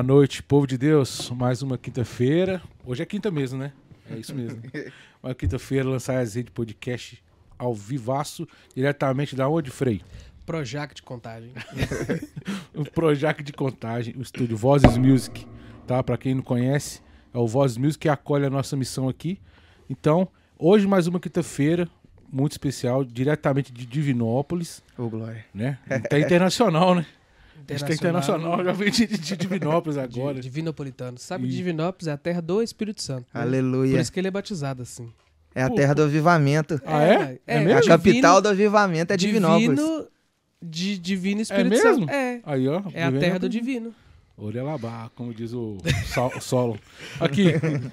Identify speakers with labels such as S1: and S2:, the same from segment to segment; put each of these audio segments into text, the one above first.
S1: Boa noite, povo de Deus. Mais uma quinta-feira. Hoje é quinta mesmo, né? É isso mesmo. uma quinta-feira, lançar a de podcast ao vivaço, diretamente da onde, Frei?
S2: Projac de Contagem.
S1: o Projac de Contagem, o estúdio Vozes Music, tá? Para quem não conhece, é o Vozes Music que acolhe a nossa missão aqui. Então, hoje mais uma quinta-feira, muito especial, diretamente de Divinópolis.
S3: Ô, oh, Glória.
S1: Né? Tá internacional, né? Acho que é internacional, já vem de, de Divinópolis agora. De,
S2: Divinopolitano. Sabe, e... Divinópolis é a terra do Espírito Santo.
S3: Né? Aleluia.
S2: Por isso que ele é batizado assim.
S3: É a Pô. terra do avivamento.
S1: Ah, é?
S3: É, é, a capital do avivamento é Divinópolis.
S2: Divino, de Divino Espírito é mesmo? Santo. É.
S1: Aí, ó.
S2: É a terra do divino.
S1: Orelabá, como diz o, o solo. Aqui,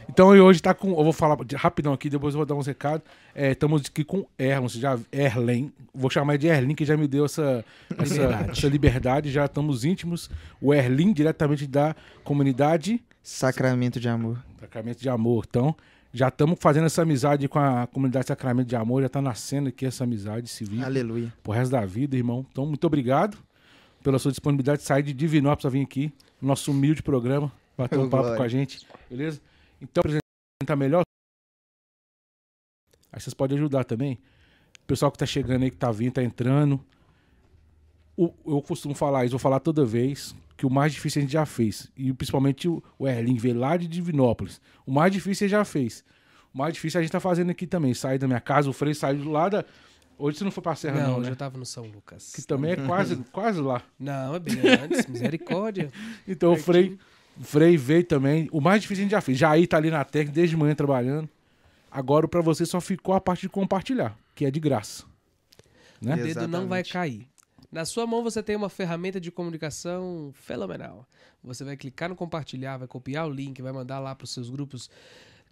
S1: então hoje tá com. Eu vou falar rapidão aqui, depois eu vou dar uns recados. É, estamos aqui com Erlon, já, Erlen, vou chamar de Erlin, que já me deu essa, essa, liberdade. essa liberdade, já estamos íntimos. O Erlin, diretamente da comunidade.
S3: Sacramento de Amor.
S1: Sacramento de Amor. Então, já estamos fazendo essa amizade com a comunidade Sacramento de Amor, já está nascendo aqui essa amizade civil.
S3: Aleluia.
S1: Pro resto da vida, irmão. Então, muito obrigado pela sua disponibilidade de sair de Divinópolis para vir aqui nosso humilde programa, bater um papo com a gente, beleza? Então, apresentar melhor. Aí vocês podem ajudar também. O pessoal que tá chegando aí, que tá vindo, tá entrando. O, eu costumo falar isso, vou falar toda vez, que o mais difícil a gente já fez. E principalmente o, o Erling veio lá de Divinópolis. O mais difícil ele já fez. O mais difícil a gente tá fazendo aqui também. Sair da minha casa, o Frei saiu do lado da Hoje você não foi pra Serra, não, não
S2: hoje
S1: né?
S2: eu tava no São Lucas.
S1: Que também é quase, quase lá.
S2: Não, é bem antes, misericórdia.
S1: então o Frei, Frei veio também. O mais difícil a gente já fez. Jair tá ali na técnica desde manhã trabalhando. Agora para você só ficou a parte de compartilhar, que é de graça. Né?
S2: O dedo não vai cair. Na sua mão você tem uma ferramenta de comunicação fenomenal. Você vai clicar no compartilhar, vai copiar o link, vai mandar lá para os seus grupos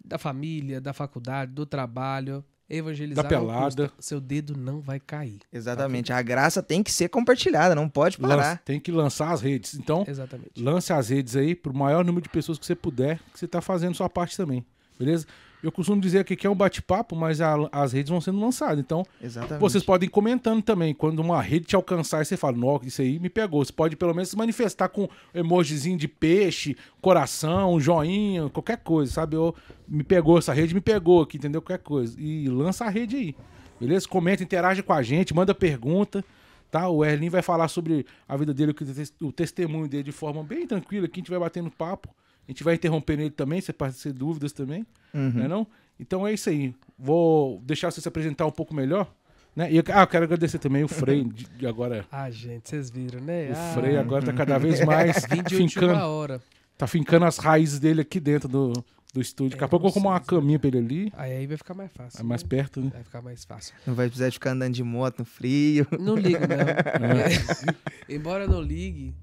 S2: da família, da faculdade, do trabalho evangelizar
S1: da pelada.
S2: seu dedo não vai cair.
S3: Exatamente. Tá? A graça tem que ser compartilhada, não pode parar. Lança,
S1: tem que lançar as redes. Então,
S2: Exatamente.
S1: lance as redes aí para o maior número de pessoas que você puder, que você está fazendo sua parte também. Beleza? Eu costumo dizer aqui que é um bate-papo, mas a, as redes vão sendo lançadas. Então,
S3: Exatamente.
S1: vocês podem ir comentando também. Quando uma rede te alcançar, você fala, nossa, isso aí me pegou. Você pode pelo menos se manifestar com emojizinho de peixe, coração, joinha, qualquer coisa, sabe? Ou me pegou, essa rede me pegou aqui, entendeu? Qualquer coisa. E lança a rede aí. Beleza? Comenta, interage com a gente, manda pergunta. Tá? O Erlin vai falar sobre a vida dele, o testemunho dele de forma bem tranquila, que a gente vai batendo papo. A gente vai interromper nele também, se aparecer dúvidas também. Uhum. Né, não? Então é isso aí. Vou deixar você se apresentar um pouco melhor. Né? E, ah, eu quero agradecer também o Frei de, de agora.
S2: Ah, gente, vocês viram, né?
S1: O
S2: ah,
S1: Frei agora tá cada vez mais fincando.
S2: Hora.
S1: Tá fincando as raízes dele aqui dentro do, do estúdio. Daqui a pouco eu vou uma caminha pra ele ali.
S2: Aí, aí vai ficar mais fácil.
S1: É mais né? perto, né?
S2: Vai ficar mais fácil.
S3: Não vai precisar de ficar andando de moto no frio.
S2: Não liga, não. É. Embora não ligue,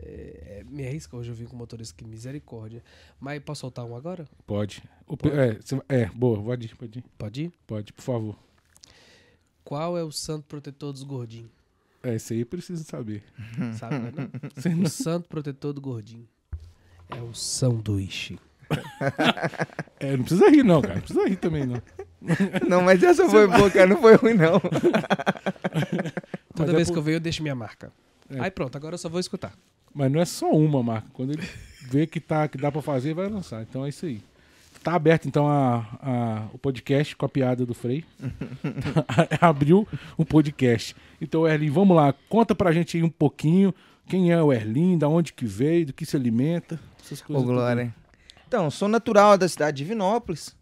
S2: é, me arrisca hoje eu vim com motorista que misericórdia. Mas posso soltar um agora?
S1: Pode. O, pode? É, é, boa, pode ir, pode ir.
S2: Pode ir?
S1: Pode, por favor.
S2: Qual é o santo protetor dos gordinhos?
S1: É, esse aí precisa saber.
S2: Sabe, não? o santo protetor do gordinho é o sanduíche.
S1: é, não precisa rir não, cara. Não precisa rir também, não.
S3: Não, mas essa foi boa, cara. Não foi ruim, não.
S2: Toda mas vez é por... que eu venho, eu deixo minha marca. É. Aí pronto, agora eu só vou escutar.
S1: Mas não é só uma marca. Quando ele vê que, tá, que dá para fazer, vai lançar. Então é isso aí. Tá aberto então a, a, o podcast com a piada do Frei. Abriu o podcast. Então, Erlin, vamos lá. Conta pra gente aí um pouquinho quem é o Erlin, da onde que veio, do que se alimenta. Essas coisas.
S3: Ô, Glória. Então, sou natural da cidade de Vinópolis.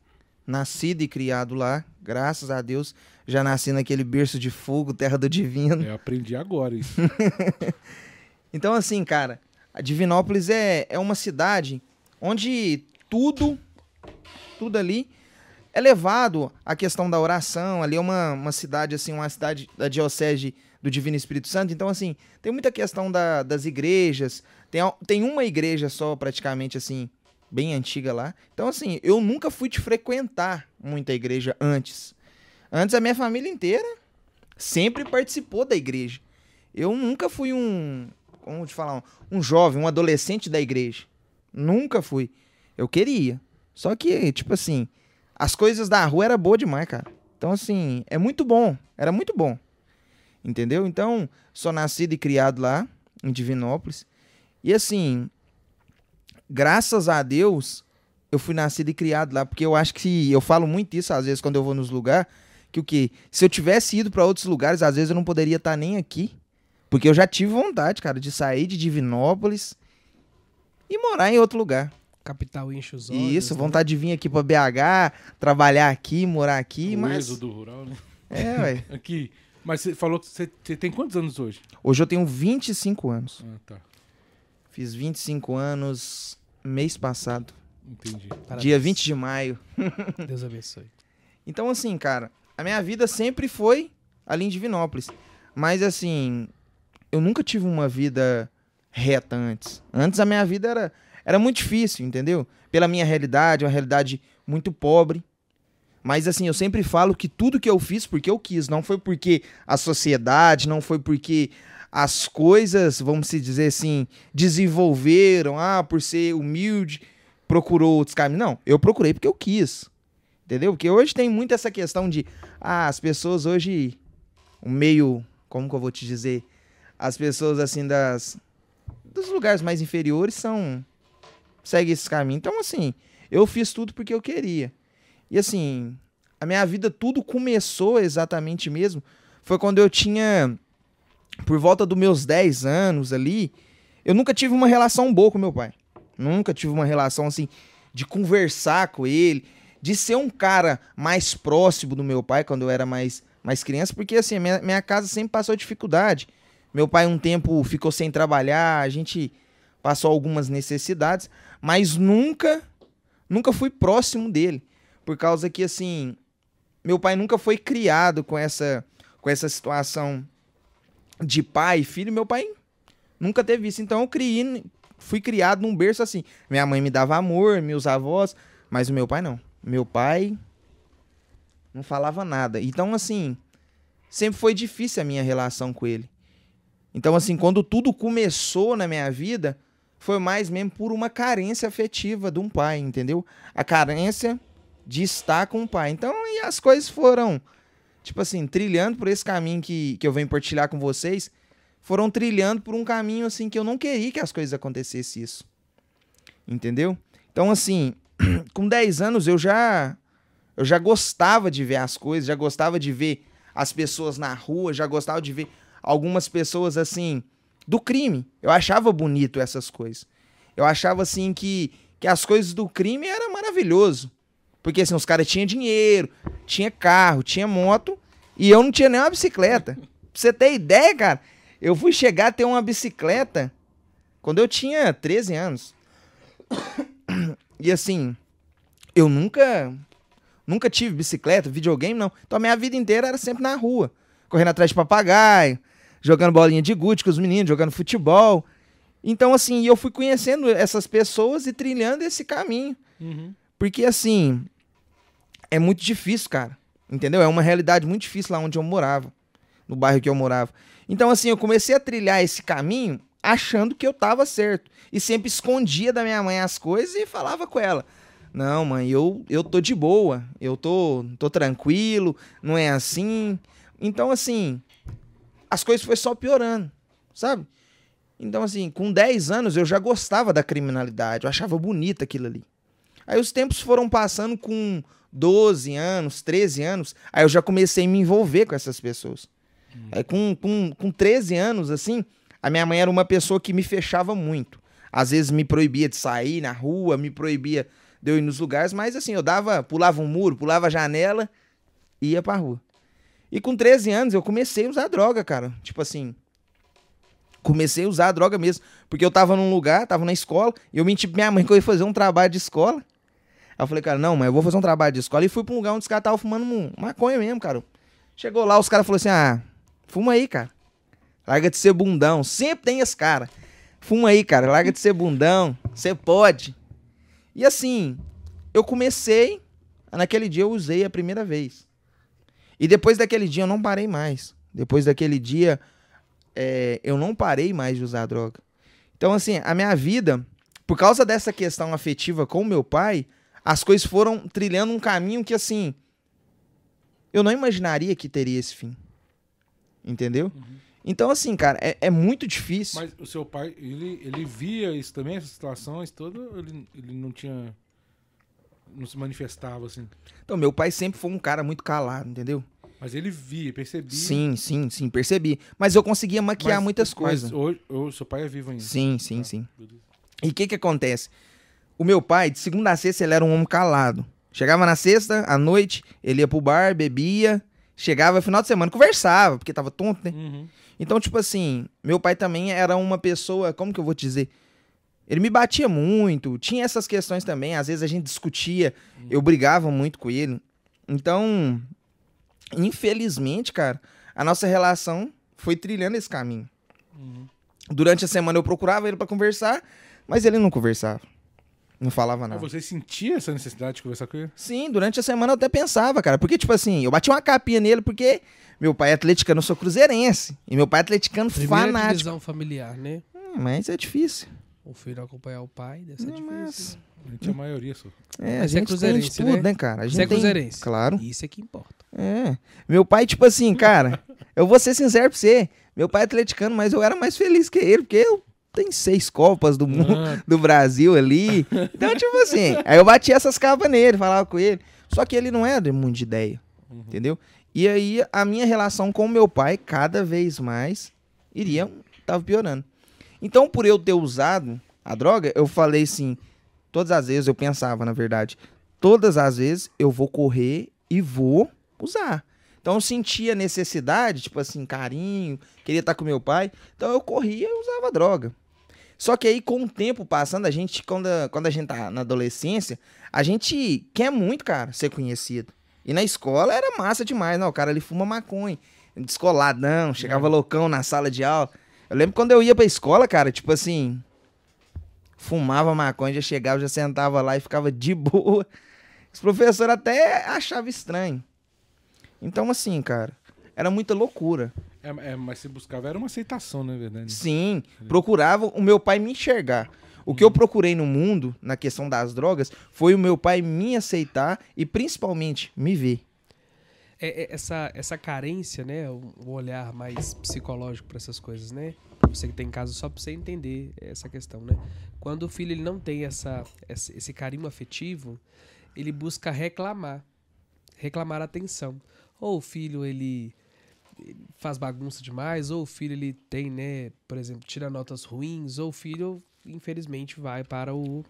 S3: Nascido e criado lá. Graças a Deus. Já nasci naquele berço de fogo, terra do divino.
S1: Eu aprendi agora isso.
S3: Então, assim, cara, a Divinópolis é, é uma cidade onde tudo, tudo ali é levado à questão da oração. Ali é uma, uma cidade, assim, uma cidade da diocese do Divino Espírito Santo. Então, assim, tem muita questão da, das igrejas. Tem, tem uma igreja só, praticamente, assim, bem antiga lá. Então, assim, eu nunca fui te frequentar muita igreja antes. Antes, a minha família inteira sempre participou da igreja. Eu nunca fui um, vamos te falar, um, um jovem, um adolescente da igreja. Nunca fui. Eu queria. Só que, tipo assim, as coisas da rua era boa demais, cara. Então, assim, é muito bom. Era muito bom. Entendeu? Então, sou nascido e criado lá, em Divinópolis. E assim, graças a Deus, eu fui nascido e criado lá, porque eu acho que eu falo muito isso às vezes quando eu vou nos lugares, que o que se eu tivesse ido para outros lugares, às vezes eu não poderia estar nem aqui, porque eu já tive vontade, cara, de sair de Divinópolis e morar em outro lugar.
S2: Capital enche os olhos.
S3: Isso,
S2: né?
S3: vontade de vir aqui pra BH, trabalhar aqui, morar aqui,
S1: o
S3: mas
S1: êxodo rural, né?
S3: é, ué.
S1: Aqui. Mas você falou que você, você tem quantos anos hoje?
S3: Hoje eu tenho 25 anos.
S1: Ah, tá.
S3: Fiz 25 anos mês passado,
S1: Entendi.
S2: Parabéns.
S3: dia 20 de maio.
S2: Deus abençoe.
S3: Então, assim, cara, a minha vida sempre foi ali em Divinópolis. Mas, assim, eu nunca tive uma vida reta antes. Antes a minha vida era, era muito difícil, entendeu? Pela minha realidade, uma realidade muito pobre. Mas, assim, eu sempre falo que tudo que eu fiz porque eu quis. Não foi porque a sociedade, não foi porque as coisas, vamos se dizer assim, desenvolveram. Ah, por ser humilde, procurou outros caminhos. Não, eu procurei porque eu quis. Entendeu? Porque hoje tem muito essa questão de. Ah, as pessoas hoje. O meio. Como que eu vou te dizer? As pessoas assim das. Dos lugares mais inferiores são. Segue esse caminho. Então, assim, eu fiz tudo porque eu queria. E assim, a minha vida tudo começou exatamente mesmo. Foi quando eu tinha. Por volta dos meus 10 anos ali. Eu nunca tive uma relação boa com meu pai. Nunca tive uma relação assim. De conversar com ele de ser um cara mais próximo do meu pai quando eu era mais, mais criança, porque assim, minha, minha casa sempre passou dificuldade. Meu pai um tempo ficou sem trabalhar, a gente passou algumas necessidades, mas nunca, nunca fui próximo dele, por causa que assim, meu pai nunca foi criado com essa, com essa situação de pai e filho, meu pai nunca teve isso, então eu criei, fui criado num berço assim. Minha mãe me dava amor, meus avós, mas o meu pai não. Meu pai não falava nada. Então, assim, sempre foi difícil a minha relação com ele. Então, assim, quando tudo começou na minha vida, foi mais mesmo por uma carência afetiva de um pai, entendeu? A carência de estar com o pai. Então, e as coisas foram, tipo assim, trilhando por esse caminho que, que eu venho partilhar com vocês, foram trilhando por um caminho, assim, que eu não queria que as coisas acontecessem isso. Entendeu? Então, assim, com 10 anos eu já eu já gostava de ver as coisas, já gostava de ver as pessoas na rua, já gostava de ver algumas pessoas assim do crime. Eu achava bonito essas coisas. Eu achava assim que, que as coisas do crime era maravilhoso. Porque assim, os caras tinham dinheiro, tinha carro, tinha moto, e eu não tinha nem uma bicicleta. pra você ter ideia, cara, eu fui chegar a ter uma bicicleta quando eu tinha 13 anos. E assim, eu nunca nunca tive bicicleta, videogame não. Então a minha vida inteira era sempre na rua, correndo atrás de papagaio, jogando bolinha de gude com os meninos, jogando futebol. Então assim, eu fui conhecendo essas pessoas e trilhando esse caminho.
S1: Uhum.
S3: Porque assim, é muito difícil, cara. Entendeu? É uma realidade muito difícil lá onde eu morava, no bairro que eu morava. Então assim, eu comecei a trilhar esse caminho achando que eu tava certo. E sempre escondia da minha mãe as coisas e falava com ela. Não, mãe, eu, eu tô de boa. Eu tô, tô tranquilo, não é assim. Então, assim, as coisas foi só piorando, sabe? Então, assim, com 10 anos eu já gostava da criminalidade, eu achava bonita aquilo ali. Aí os tempos foram passando com 12 anos, 13 anos, aí eu já comecei a me envolver com essas pessoas. Aí com, com, com 13 anos, assim, a minha mãe era uma pessoa que me fechava muito. Às vezes me proibia de sair na rua, me proibia de eu ir nos lugares, mas assim, eu dava, pulava um muro, pulava a janela e ia pra rua. E com 13 anos eu comecei a usar droga, cara. Tipo assim, comecei a usar droga mesmo. Porque eu tava num lugar, tava na escola, e eu menti pra minha mãe que eu ia fazer um trabalho de escola. Aí eu falei, cara, não, mas eu vou fazer um trabalho de escola. E fui pra um lugar onde os caras estavam fumando um- maconha mesmo, cara. Chegou lá, os caras falaram assim, ah, fuma aí, cara. Larga de ser bundão. Sempre tem esse cara. Fuma aí, cara. Larga de ser bundão. Você pode. E assim, eu comecei. Naquele dia eu usei a primeira vez. E depois daquele dia eu não parei mais. Depois daquele dia é, eu não parei mais de usar droga. Então, assim, a minha vida, por causa dessa questão afetiva com o meu pai, as coisas foram trilhando um caminho que, assim, eu não imaginaria que teria esse fim. Entendeu? Então, assim, cara, é, é muito difícil.
S1: Mas o seu pai, ele, ele via isso também, essas situações todas, ele, ele não tinha. Não se manifestava assim?
S3: Então, meu pai sempre foi um cara muito calado, entendeu?
S1: Mas ele via, percebia.
S3: Sim, sim, sim, percebi. Mas eu conseguia maquiar
S1: Mas-
S3: muitas
S1: mas
S3: coisas.
S1: hoje, hoje seu pai é vivo ainda.
S3: Sim, sim,
S1: Tá,
S3: sim.
S1: beleza.
S3: E o que que acontece? O meu pai, de segunda a sexta, ele era um homem calado. Chegava na sexta, à noite, ele ia pro bar, bebia. Chegava final de semana, conversava, porque tava tonto, né?
S1: Uhum.
S3: Então, tipo assim, meu pai também era uma pessoa, como que eu vou te dizer? Ele me batia muito, tinha essas questões também, às vezes a gente discutia, eu brigava muito com ele. Então, infelizmente, cara, a nossa relação foi trilhando esse caminho.
S1: Uhum.
S3: Durante a semana eu procurava ele pra conversar, mas ele não conversava. Não falava
S1: Mas
S3: nada.
S1: você sentia essa necessidade de conversar com ele?
S3: Sim, durante a semana eu até pensava, cara. Porque, tipo assim, eu bati uma capinha nele porque meu pai é atleticano, eu sou cruzeirense. E meu pai é atleticano
S2: Primeira
S3: fanático.
S2: divisão familiar, né?
S3: Hum, Mas é difícil.
S2: O filho acompanhar o pai, deve ser
S3: Não,
S2: difícil.
S3: mas-?
S1: A gente é a maioria, só.
S3: É, a
S2: é
S3: gente tem de
S2: cruzeirense,
S3: tudo,
S2: né?
S3: né, cara? A gente
S2: Você é
S3: tem...
S2: cruzeirense.
S3: Claro.
S2: Isso é que importa.
S3: É. Meu pai, tipo assim, cara, eu vou ser sincero pra você. Meu pai é atleticano, mas eu era mais feliz que ele, porque eu tenho seis Copas do mundo,
S1: Ah,
S3: do Brasil ali. Então, tipo assim, aí eu bati essas capas nele, falava com ele. Só que ele não é de muito de ideia,
S1: Uhum.
S3: entendeu? E aí a minha relação com o meu pai, cada vez mais, iria, tava piorando. Então, por eu ter usado a droga, eu falei assim, todas as vezes eu pensava, na verdade, todas as vezes eu vou correr e vou usar. Então eu sentia necessidade, tipo assim, carinho, queria estar com meu pai. Então eu corria e usava droga. Só que aí, com o tempo passando, a gente, quando a, quando a gente tá na adolescência, a gente quer muito, cara, ser conhecido. E na escola era massa demais, não, o cara ali fuma maconha, descoladão, chegava loucão na sala de aula. Eu lembro quando eu ia pra escola, cara, tipo assim, fumava maconha, já chegava, já sentava lá e ficava de boa. Os professores até achavam estranho. Então, assim, cara, era muita loucura.
S1: é, é, mas se buscava era uma aceitação, não é verdade?
S3: Sim, procurava o meu pai me enxergar. O que eu procurei no mundo, na questão das drogas, foi o meu pai me aceitar e principalmente me ver.
S2: É, é, essa, essa carência, né? O, o olhar mais psicológico para essas coisas, né? Você que tem caso só para você entender essa questão, né? Quando o filho ele não tem essa, esse, carinho afetivo, ele busca reclamar, reclamar atenção. Ou o filho ele faz bagunça demais, ou o filho ele tem, né, por exemplo, tira notas ruins, ou o filho infelizmente vai para o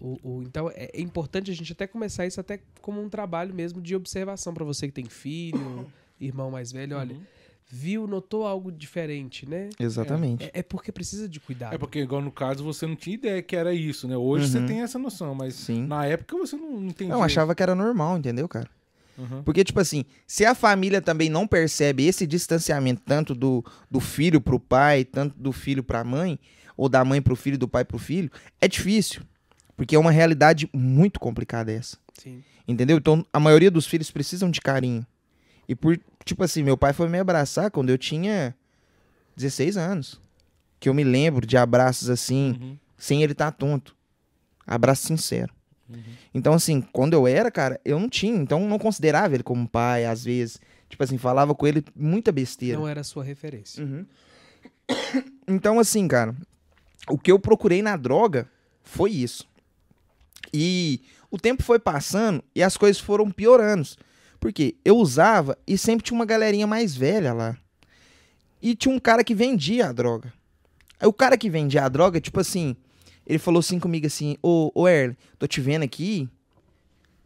S2: o, o- então é, é importante a gente até começar isso até como um trabalho mesmo de observação para você que tem filho, irmão mais velho, olha,
S1: Uhum.
S2: viu, notou algo diferente, né?
S3: Exatamente.
S2: É, é porque precisa de cuidado.
S1: É porque, igual no caso, você não tinha ideia que era isso, né? Hoje você
S3: Uhum.
S1: tem essa noção, mas
S3: Sim.
S1: na época você não entendia.
S3: Eu achava que era normal, entendeu, cara?
S1: Uhum.
S3: Porque, tipo assim, se a família também não percebe esse distanciamento tanto do, do filho pro pai, tanto do filho pra mãe, ou da mãe pro filho, do pai pro filho, é difícil. Porque é uma realidade muito complicada essa.
S2: Sim.
S3: Entendeu? Então, a maioria dos filhos precisam de carinho. E por, tipo assim, meu pai foi me abraçar quando eu tinha 16 anos. Que eu me lembro de abraços assim,
S1: Uhum.
S3: sem ele estar tonto. Abraço sincero.
S1: Uhum.
S3: Então, assim, quando eu era, cara, eu não tinha. Então, eu não considerava ele como pai, às vezes. Tipo assim, falava com ele muita besteira.
S2: Não era a sua referência.
S3: Uhum. Então, assim, cara, o que eu procurei na droga foi isso. E o tempo foi passando e as coisas foram piorando. Porque eu usava e sempre tinha uma galerinha mais velha lá. E tinha um cara que vendia a droga. Aí o cara que vendia a droga, tipo assim, ele falou assim comigo assim, ô, ô Erle, tô te vendo aqui.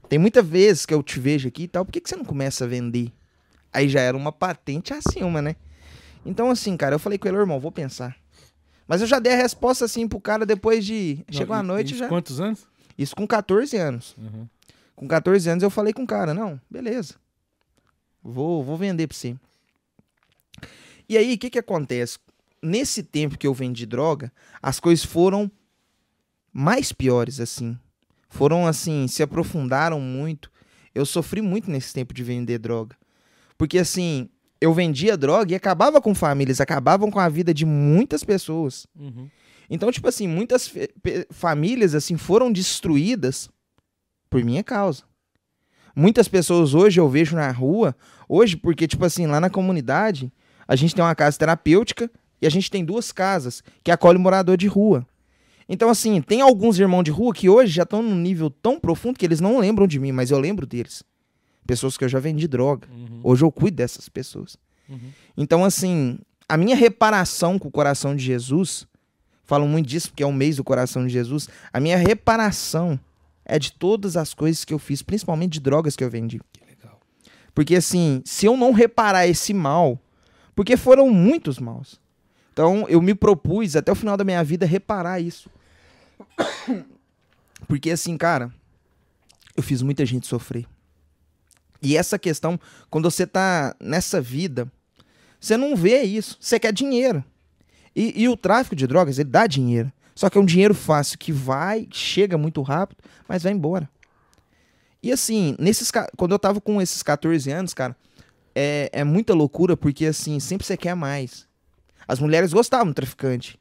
S3: Tem muitas vezes que eu te vejo aqui e tal, por que, que você não começa a vender? Aí já era uma patente acima, né? Então, assim, cara, eu falei com ele, "Ô, irmão, vou pensar. Mas eu já dei a resposta assim pro cara depois de.
S1: Não,
S3: Chegou a
S1: e-
S3: noite
S1: e
S3: já.
S1: Quantos anos?
S3: Isso com 14 anos.
S1: Uhum.
S3: Com 14 anos eu falei com o cara, não, beleza. Vou, vou vender pra você. E aí, o que que acontece? Nesse tempo que eu vendi droga, as coisas foram mais piores, assim. Foram, assim, se aprofundaram muito. Eu sofri muito nesse tempo de vender droga. Porque, assim, eu vendia droga e acabava com famílias, acabavam com a vida de muitas pessoas.
S1: Uhum.
S3: Então, tipo assim, muitas famílias assim foram destruídas por minha causa. Muitas pessoas hoje eu vejo na rua, hoje porque tipo assim, lá na comunidade, a gente tem uma casa terapêutica e a gente tem duas casas que acolhe morador de rua. Então, assim, tem alguns irmãos de rua que hoje já estão num nível tão profundo que eles não lembram de mim, mas eu lembro deles. Pessoas que eu já vendi droga.
S1: Uhum.
S3: Hoje eu cuido dessas pessoas.
S1: Uhum.
S3: Então, assim, a minha reparação com o coração de Jesus, falam muito disso porque é o mês do coração de Jesus, a minha reparação é de todas as coisas que eu fiz, principalmente de drogas que eu vendi.
S2: Que legal.
S3: Porque assim, se eu não reparar esse mal, porque foram muitos maus. Então eu me propus até o final da minha vida reparar isso. Porque assim, cara, eu fiz muita gente sofrer. E essa questão, quando você tá nessa vida, você não vê isso. Você quer dinheiro. E, e o tráfico de drogas, ele dá dinheiro. Só que é um dinheiro fácil que vai, chega muito rápido, mas vai embora. E assim, nesses, quando eu tava com esses 14 anos, cara, é, é muita loucura, porque assim, sempre você quer mais. As mulheres gostavam do traficante.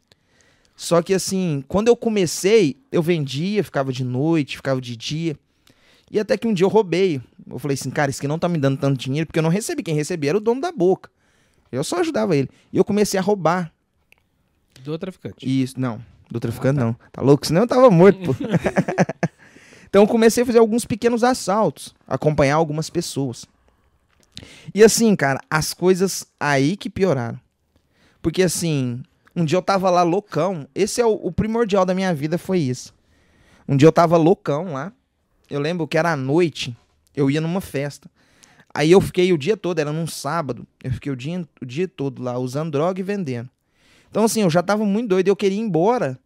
S3: Só que assim, quando eu comecei, eu vendia, ficava de noite, ficava de dia. E até que um dia eu roubei. Eu falei assim, cara, isso aqui não tá me dando tanto dinheiro, porque eu não recebi. Quem recebia era o dono da boca. Eu só ajudava ele. E eu comecei a roubar.
S2: Do traficante.
S3: Isso, não. Do traficante não. Tá louco? Senão eu tava morto, pô. então eu comecei a fazer alguns pequenos assaltos. Acompanhar algumas pessoas. E assim, cara, as coisas aí que pioraram. Porque assim, um dia eu tava lá loucão. Esse é o, o primordial da minha vida, foi isso. Um dia eu tava loucão lá. Eu lembro que era à noite. Eu ia numa festa. Aí eu fiquei o dia todo, era num sábado. Eu fiquei o dia, o dia todo lá usando droga e vendendo. Então, assim, eu já tava muito doido, eu queria ir embora.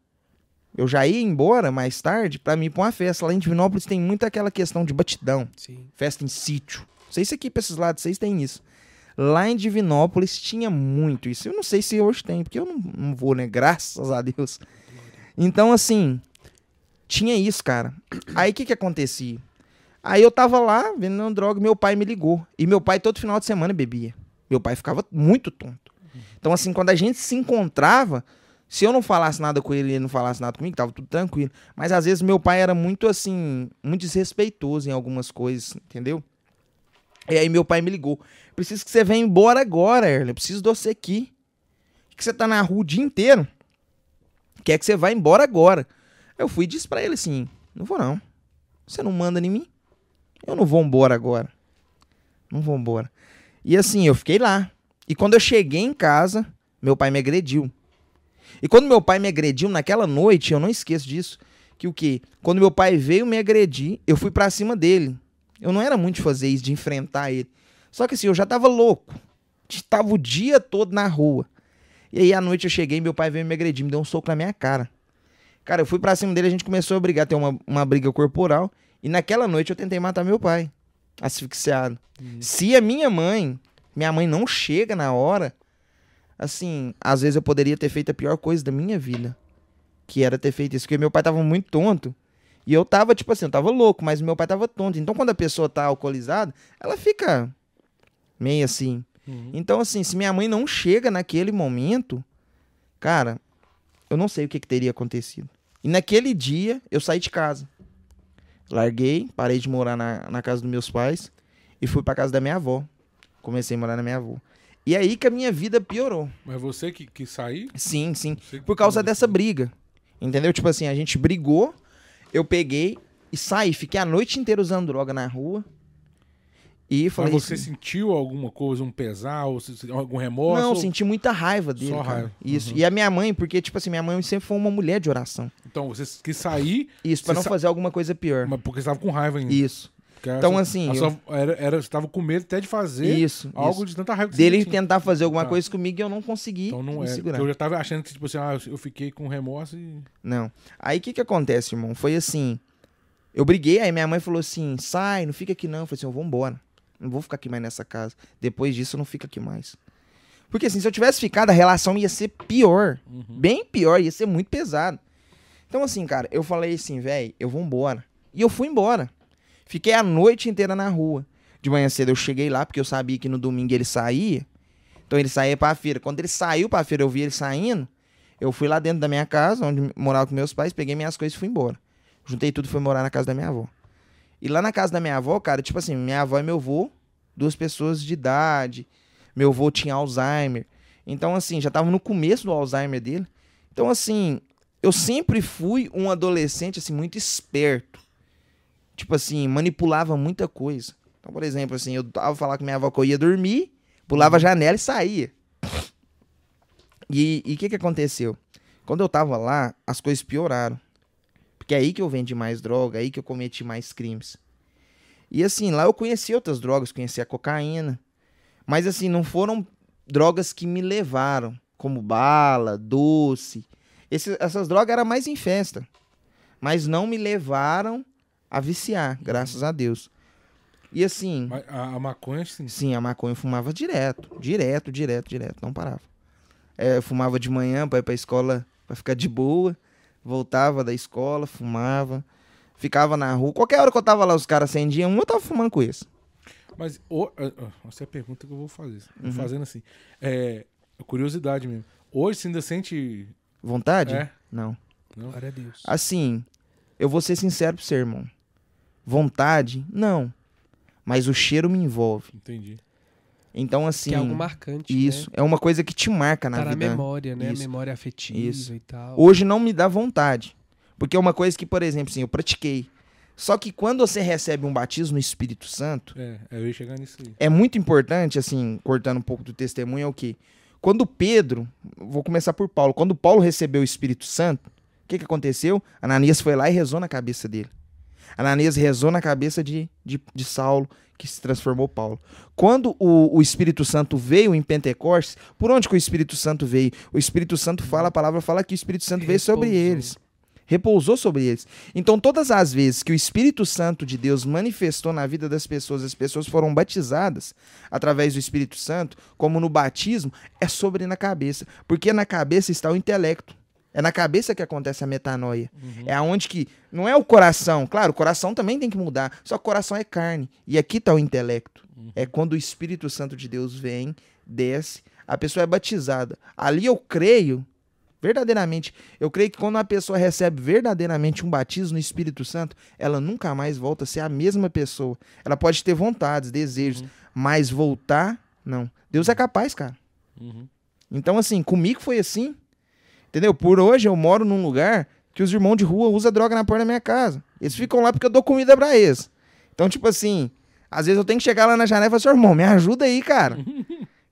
S3: Eu já ia embora mais tarde pra mim ir pra uma festa. Lá em Divinópolis tem muito aquela questão de batidão,
S2: Sim.
S3: festa em sítio. Não sei se aqui pra esses lados vocês têm isso. Lá em Divinópolis tinha muito isso. Eu não sei se hoje tem, porque eu não, não vou, né? Graças a Deus. Então, assim, tinha isso, cara. Aí o que que acontecia? Aí eu tava lá vendendo droga, meu pai me ligou. E meu pai todo final de semana bebia. Meu pai ficava muito tonto. Então, assim, quando a gente se encontrava, se eu não falasse nada com ele e ele não falasse nada comigo, tava tudo tranquilo. Mas às vezes meu pai era muito, assim, muito desrespeitoso em algumas coisas, entendeu? E aí meu pai me ligou. Preciso que você venha embora agora, Erlen. Eu preciso de você aqui. Que você tá na rua o dia inteiro. Quer que você vá embora agora. Eu fui e disse pra ele assim: Não vou não. Você não manda em mim? Eu não vou embora agora. Não vou embora. E assim, eu fiquei lá. E quando eu cheguei em casa, meu pai me agrediu. E quando meu pai me agrediu naquela noite, eu não esqueço disso, que o quê? Quando meu pai veio me agredir, eu fui pra cima dele. Eu não era muito de fazer isso, de enfrentar ele. Só que assim, eu já tava louco. Tava o dia todo na rua. E aí à noite eu cheguei, meu pai veio me agredir, me deu um soco na minha cara. Cara, eu fui pra cima dele, a gente começou a brigar, ter uma, uma briga corporal. E naquela noite eu tentei matar meu pai, asfixiado. Se a minha mãe, minha mãe não chega na hora, assim, às vezes eu poderia ter feito a pior coisa da minha vida. Que era ter feito isso, porque meu pai tava muito tonto. E eu tava, tipo assim, eu tava louco, mas meu pai tava tonto. Então quando a pessoa tá alcoolizada, ela fica meio assim.
S1: Uhum.
S3: Então, assim, se minha mãe não chega naquele momento, cara, eu não sei o que, que teria acontecido. E naquele dia, eu saí de casa. Larguei, parei de morar na, na casa dos meus pais e fui pra casa da minha avó. Comecei a morar na minha avó. E aí que a minha vida piorou.
S1: Mas você que, que sair?
S3: Sim, sim. Por causa dessa briga. Entendeu? Tipo assim, a gente brigou, eu peguei e saí. Fiquei a noite inteira usando droga na rua. E falei
S1: Mas você
S3: assim,
S1: sentiu alguma coisa, um pesar, ou algum remorso?
S3: Não,
S1: ou-
S3: senti muita raiva dele.
S1: Só
S3: cara.
S1: raiva.
S3: Isso.
S1: Uhum.
S3: E a minha mãe, porque, tipo assim, minha mãe sempre foi uma mulher de oração.
S1: Então, você quis sair,
S3: Isso, pra
S1: Você
S3: não
S1: sa-
S3: fazer alguma coisa pior.
S1: mas porque você estava com raiva ainda.
S3: Isso. Então, assim, eu-
S1: sua- era, era, você estava com medo até de fazer
S3: Isso.
S1: algo
S3: isso.
S1: de tanta raiva que você
S3: Dele
S1: tinha.
S3: tentar fazer alguma
S1: Tá.
S3: coisa comigo e eu não consegui
S1: Então não é.
S3: segurar.
S1: porque Eu já tava achando que, tipo assim, ah, eu fiquei com remorso e.
S3: Não. Aí o que que acontece, irmão? Foi assim. Eu briguei, aí minha mãe falou assim: sai, não fica aqui não. Eu falei assim: eu vou embora. Não vou ficar aqui mais nessa casa. Depois disso, eu não fico aqui mais. Porque assim, se eu tivesse ficado, a relação ia ser pior.
S1: Uhum.
S3: Bem pior, ia ser muito pesado. Então, assim, cara, eu falei assim, velho, eu vou embora. E eu fui embora. Fiquei a noite inteira na rua. De manhã cedo eu cheguei lá, porque eu sabia que no domingo ele saía. Então ele saía pra feira. Quando ele saiu pra feira, eu vi ele saindo. Eu fui lá dentro da minha casa, onde morava com meus pais, peguei minhas coisas e fui embora. Juntei tudo e fui morar na casa da minha avó. E lá na casa da minha avó, cara, tipo assim, minha avó e meu avô, duas pessoas de idade, Meu avô tinha Alzheimer. Então, assim, já tava no começo do Alzheimer dele. Então, assim, eu sempre fui um adolescente, assim, muito esperto. Tipo assim, manipulava muita coisa. Então, por exemplo, assim, eu tava falando com minha avó que eu ia dormir, pulava a janela e saía. E o que que aconteceu? Quando eu tava lá, as coisas pioraram. Porque é aí que eu vendi mais droga, é aí que eu cometi mais crimes. E assim, lá eu conheci outras drogas, conheci a cocaína. Mas assim, não foram drogas que me levaram, como bala, doce. Esse- essas drogas eram mais em festa. Mas não me levaram a viciar, graças a Deus. E assim,
S1: a, a maconha, sim.
S3: sim, a maconha eu fumava direto, direto, direto, direto, não parava. É, eu fumava de manhã pra ir pra escola pra ficar de boa, voltava da escola, fumava, ficava na rua. Qualquer hora que eu tava lá, os caras acendiam um, eu tava fumando com isso.
S1: Mas o, ah, essa é a pergunta que eu vou fazer. Vou
S3: Uhum.
S1: Fazendo assim. É, curiosidade mesmo. Hoje você ainda sente.
S3: Vontade?
S1: É.
S3: Não.
S2: Glória a Deus.
S3: Assim, eu vou ser sincero pro seu irmão. Vontade? Não. Mas o cheiro me envolve.
S1: Entendi.
S3: Então, assim.
S2: que é algo marcante,
S3: Isso. É uma coisa que te marca
S2: né?
S3: na
S2: Tá na
S3: vida.
S2: memória, né?
S3: Isso.
S2: A memória afetiva
S3: Isso.
S2: e tal.
S3: Hoje não me dá vontade. Porque é uma coisa que, por exemplo, assim, eu pratiquei. Só que quando você recebe um batismo no Espírito Santo,
S1: É, eu ia chegar nisso aí.
S3: é muito importante, assim, cortando um pouco do testemunho, é o quê? Quando Pedro, vou começar por Paulo, quando Paulo recebeu o Espírito Santo, o que, que aconteceu? Ananias foi lá e rezou na cabeça dele. Ananias rezou na cabeça de, de, de Saulo, que se transformou Paulo. Quando o, o Espírito Santo veio em Pentecostes, por onde que o Espírito Santo veio? O Espírito Santo fala, a palavra fala que o Espírito Santo veio sobre
S2: Repousou.
S3: eles. Repousou sobre eles. Então, todas as vezes que o Espírito Santo de Deus manifestou na vida das pessoas, as pessoas foram batizadas através do Espírito Santo, como no batismo, é sobre na cabeça. Porque na cabeça está o intelecto. É na cabeça que acontece a metanoia. É aonde que. Não é o coração. Claro, o coração também tem que mudar. Só que o coração é carne. E aqui está o intelecto. É quando o Espírito Santo de Deus vem, desce, a pessoa é batizada. Ali eu creio, verdadeiramente, eu creio que quando a pessoa recebe verdadeiramente um batismo no Espírito Santo, ela nunca mais volta a ser a mesma pessoa. Ela pode ter vontades, desejos, mas voltar, não. Deus é capaz, cara.
S1: Uhum.
S3: Então, assim, comigo foi assim. Entendeu? Por hoje eu moro num lugar que os irmãos de rua usam droga na porta da minha casa. Eles ficam lá porque eu dou comida pra eles. Então, tipo assim, às vezes eu tenho que chegar lá na janela e falar, seu irmão, me ajuda aí, cara.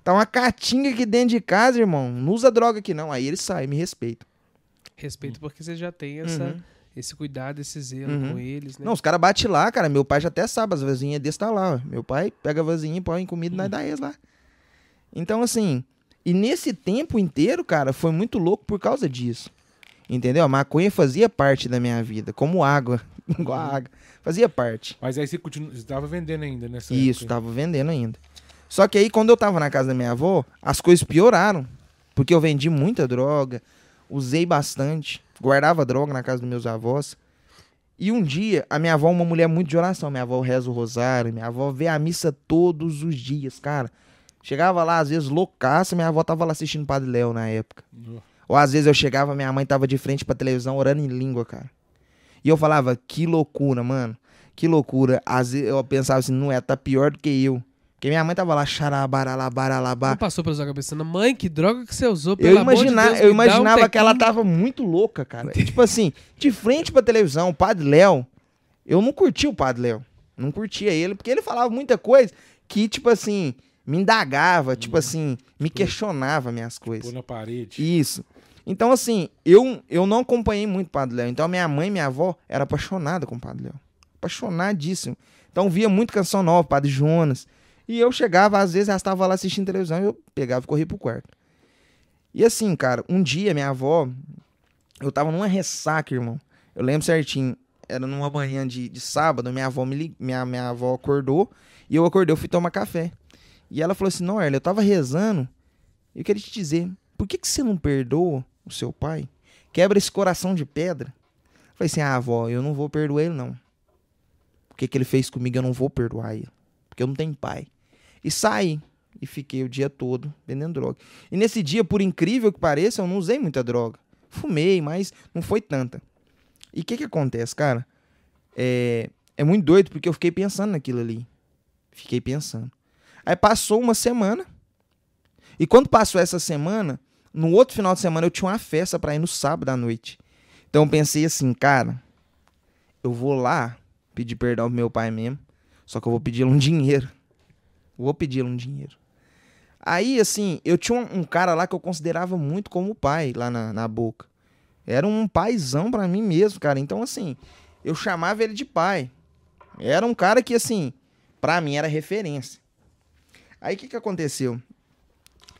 S3: Tá uma caatinga aqui dentro de casa, irmão. Não usa droga aqui, não. Aí eles saem, me respeitam.
S2: Respeito porque você já tem essa,
S3: Uhum.
S2: esse cuidado, esse zelo
S3: Uhum.
S2: com eles, né?
S3: Não, os caras batem lá, cara. Meu pai já até sabe, as vasinhas desse tá lá. ó. Meu pai pega a vasinha e põe em comida e nós dá eles lá. Então, assim, e nesse tempo inteiro, cara, foi muito louco por causa disso. Entendeu? A maconha fazia parte da minha vida, como água. Igual a água. Fazia parte.
S1: Mas aí você continua. Você tava vendendo ainda nessa
S3: Isso,
S1: época.
S3: tava vendendo ainda. Só que aí, quando eu tava na casa da minha avó, as coisas pioraram. Porque eu vendi muita droga, usei bastante, guardava droga na casa dos meus avós. E um dia, a minha avó é uma mulher muito de oração. Minha avó reza o rosário, minha avó vê a missa todos os dias, cara. Chegava lá, às vezes, loucaça, minha avó tava lá assistindo o Padre Léo na época.
S1: No-
S3: Ou às vezes eu chegava, minha mãe tava de frente pra televisão orando em língua, cara. E eu falava, que loucura, mano. Que loucura. Às vezes eu pensava assim, não é, tá pior do que eu. Porque minha mãe tava lá, xarabaralabaralabá.
S2: Não passou pela sua cabeça, mãe, que droga que você usou, pelo
S3: Eu,
S2: amor de
S3: imagina,
S2: Deus,
S3: eu
S2: dá um
S3: imaginava que ela tava muito louca, cara. E, tipo assim, de frente pra televisão, o Padre Léo, eu não curtia o Padre Léo. Não curtia ele, porque ele falava muita coisa que, tipo assim, me indagava, tipo assim, me questionava minhas coisas.
S1: Pôr na parede.
S3: Isso. Então, assim, eu, eu não acompanhei muito o Padre Léo. Então, minha mãe e minha avó eram apaixonadas com o Padre Léo. Apaixonadíssimo. Então, via muito canção nova, Padre Jonas. E eu chegava, às vezes, ela estava lá assistindo televisão, eu pegava e corria pro quarto. E assim, cara, um dia minha avó, eu tava numa ressaca, irmão. Eu lembro certinho, era numa manhã de, de sábado, minha avó me lig... minha, minha avó acordou e eu acordei, eu fui tomar café. E ela falou assim: "Não, Erle, eu tava rezando. Eu queria te dizer, por que que você não perdoa o seu pai? Quebra esse coração de pedra?" Eu falei assim: "Ah, avó, eu não vou perdoar ele não. O que que ele fez comigo, eu não vou perdoar ele, porque eu não tenho pai." E saí e fiquei o dia todo vendendo droga. E nesse dia, por incrível que pareça, eu não usei muita droga. Fumei, mas não foi tanta. E o que que acontece, cara? É, é muito doido porque eu fiquei pensando naquilo ali. Fiquei pensando. Aí passou uma semana, E quando passou essa semana, no outro final de semana eu tinha uma festa pra ir no sábado à noite. Então eu pensei assim, cara, eu vou lá pedir perdão pro meu pai mesmo, só que eu vou pedir um dinheiro. Vou pedir um dinheiro. Aí, assim, eu tinha um, cara lá que eu considerava muito como pai lá na, na boca. Era um paizão pra mim mesmo, cara. Então, assim, eu chamava ele de pai. Era um cara que, assim, pra mim era referência. Aí o que, que aconteceu?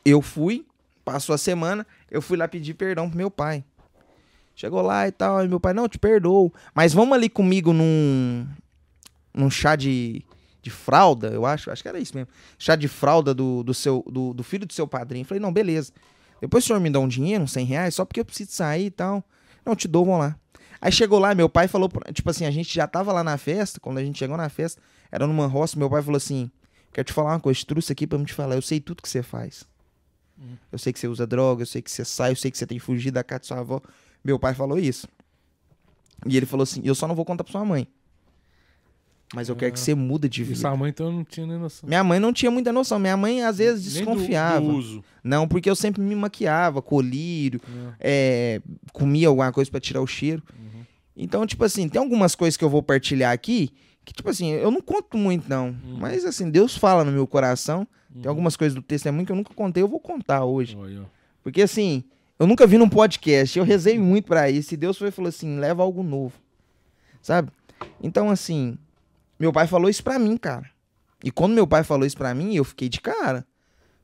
S3: Eu fui, passou a semana, eu fui lá pedir perdão pro meu pai. Chegou lá e tal, e meu pai, não, te perdoo. Mas vamos ali comigo num, num chá de, de fralda, eu acho, acho que era isso mesmo. Chá de fralda do, do, seu, do, do filho do seu padrinho. Falei, não, beleza. Depois o senhor me dá um dinheiro, uns 100 reais, só porque eu preciso sair e tal. Não, te dou, vamos lá. Aí chegou lá, meu pai falou, tipo assim, a gente já tava lá na festa, quando a gente chegou na festa, era numa roça, meu pai falou assim, quero te falar uma coisa, trouxe aqui pra me te falar, eu sei tudo que você faz. Eu sei que você usa droga, eu sei que você sai, eu sei que você tem fugido da casa de sua avó. Meu pai falou isso. E ele falou assim, eu só não vou contar pra sua mãe. Mas eu quero que
S1: Ah.
S3: você muda de
S1: E
S3: vida.
S1: sua mãe então não tinha nem noção.
S3: Minha mãe não tinha muita noção. Minha mãe às vezes
S1: Nem
S3: desconfiava.
S1: Do, uso.
S3: Não, porque eu sempre me maquiava, colírio,
S1: É.
S3: é, comia alguma coisa pra tirar o cheiro.
S1: Uhum.
S3: Então, tipo assim, tem algumas coisas que eu vou partilhar aqui que, tipo assim, eu não conto muito, não.
S1: Uhum.
S3: Mas, assim, Deus fala no meu coração. Tem algumas coisas do testemunho que eu nunca contei, eu vou contar hoje.
S1: Olha.
S3: Porque, assim, eu nunca vi num podcast, eu rezei muito pra isso. E Deus foi e falou assim: leva algo novo. Sabe? Então, assim, meu pai falou isso pra mim, cara. E quando meu pai falou isso pra mim, eu fiquei de cara.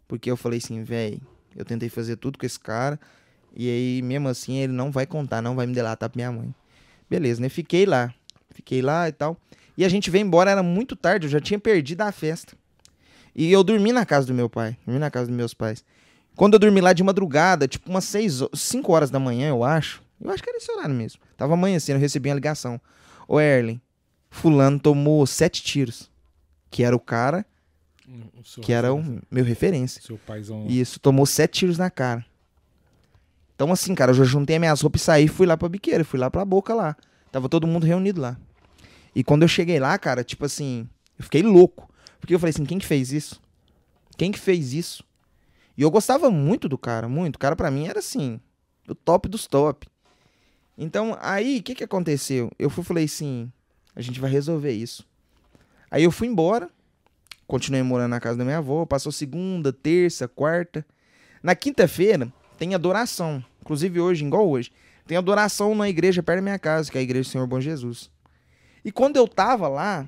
S3: Porque eu falei assim, velho, eu tentei fazer tudo com esse cara. E aí, mesmo assim, ele não vai contar, não vai me delatar pra minha mãe. Beleza, né? Fiquei lá. Fiquei lá e tal. E a gente veio embora, era muito tarde, eu já tinha perdido a festa. E eu dormi na casa do meu pai, dormi na casa dos meus pais. Quando eu dormi lá de madrugada, tipo umas 6, 5 horas da manhã, eu acho. Eu acho que era esse horário mesmo. Tava amanhecendo, eu recebi uma ligação. Ô, Erlen, fulano tomou sete tiros. Que era o cara
S1: O seu-
S3: que era o meu referência.
S1: Seu paizão.
S3: Isso, tomou sete tiros na cara. Então, assim, cara, eu já juntei minhas roupas e saí e fui lá pra biqueira, fui lá pra boca lá. Tava todo mundo reunido lá. E quando eu cheguei lá, cara, tipo assim, eu fiquei louco. Porque eu falei assim, quem que fez isso? Quem que fez isso? E eu gostava muito do cara, muito. O cara pra mim era assim, o top dos top. Então, aí, o que que aconteceu? Eu fui falei assim, a gente vai resolver isso. Aí eu fui embora, continuei morando na casa da minha avó, passou segunda, terça, quarta. Na quinta-feira tem adoração. Inclusive hoje, igual hoje, tem adoração na igreja perto da minha casa, que é a igreja do Senhor Bom Jesus. E quando eu tava lá,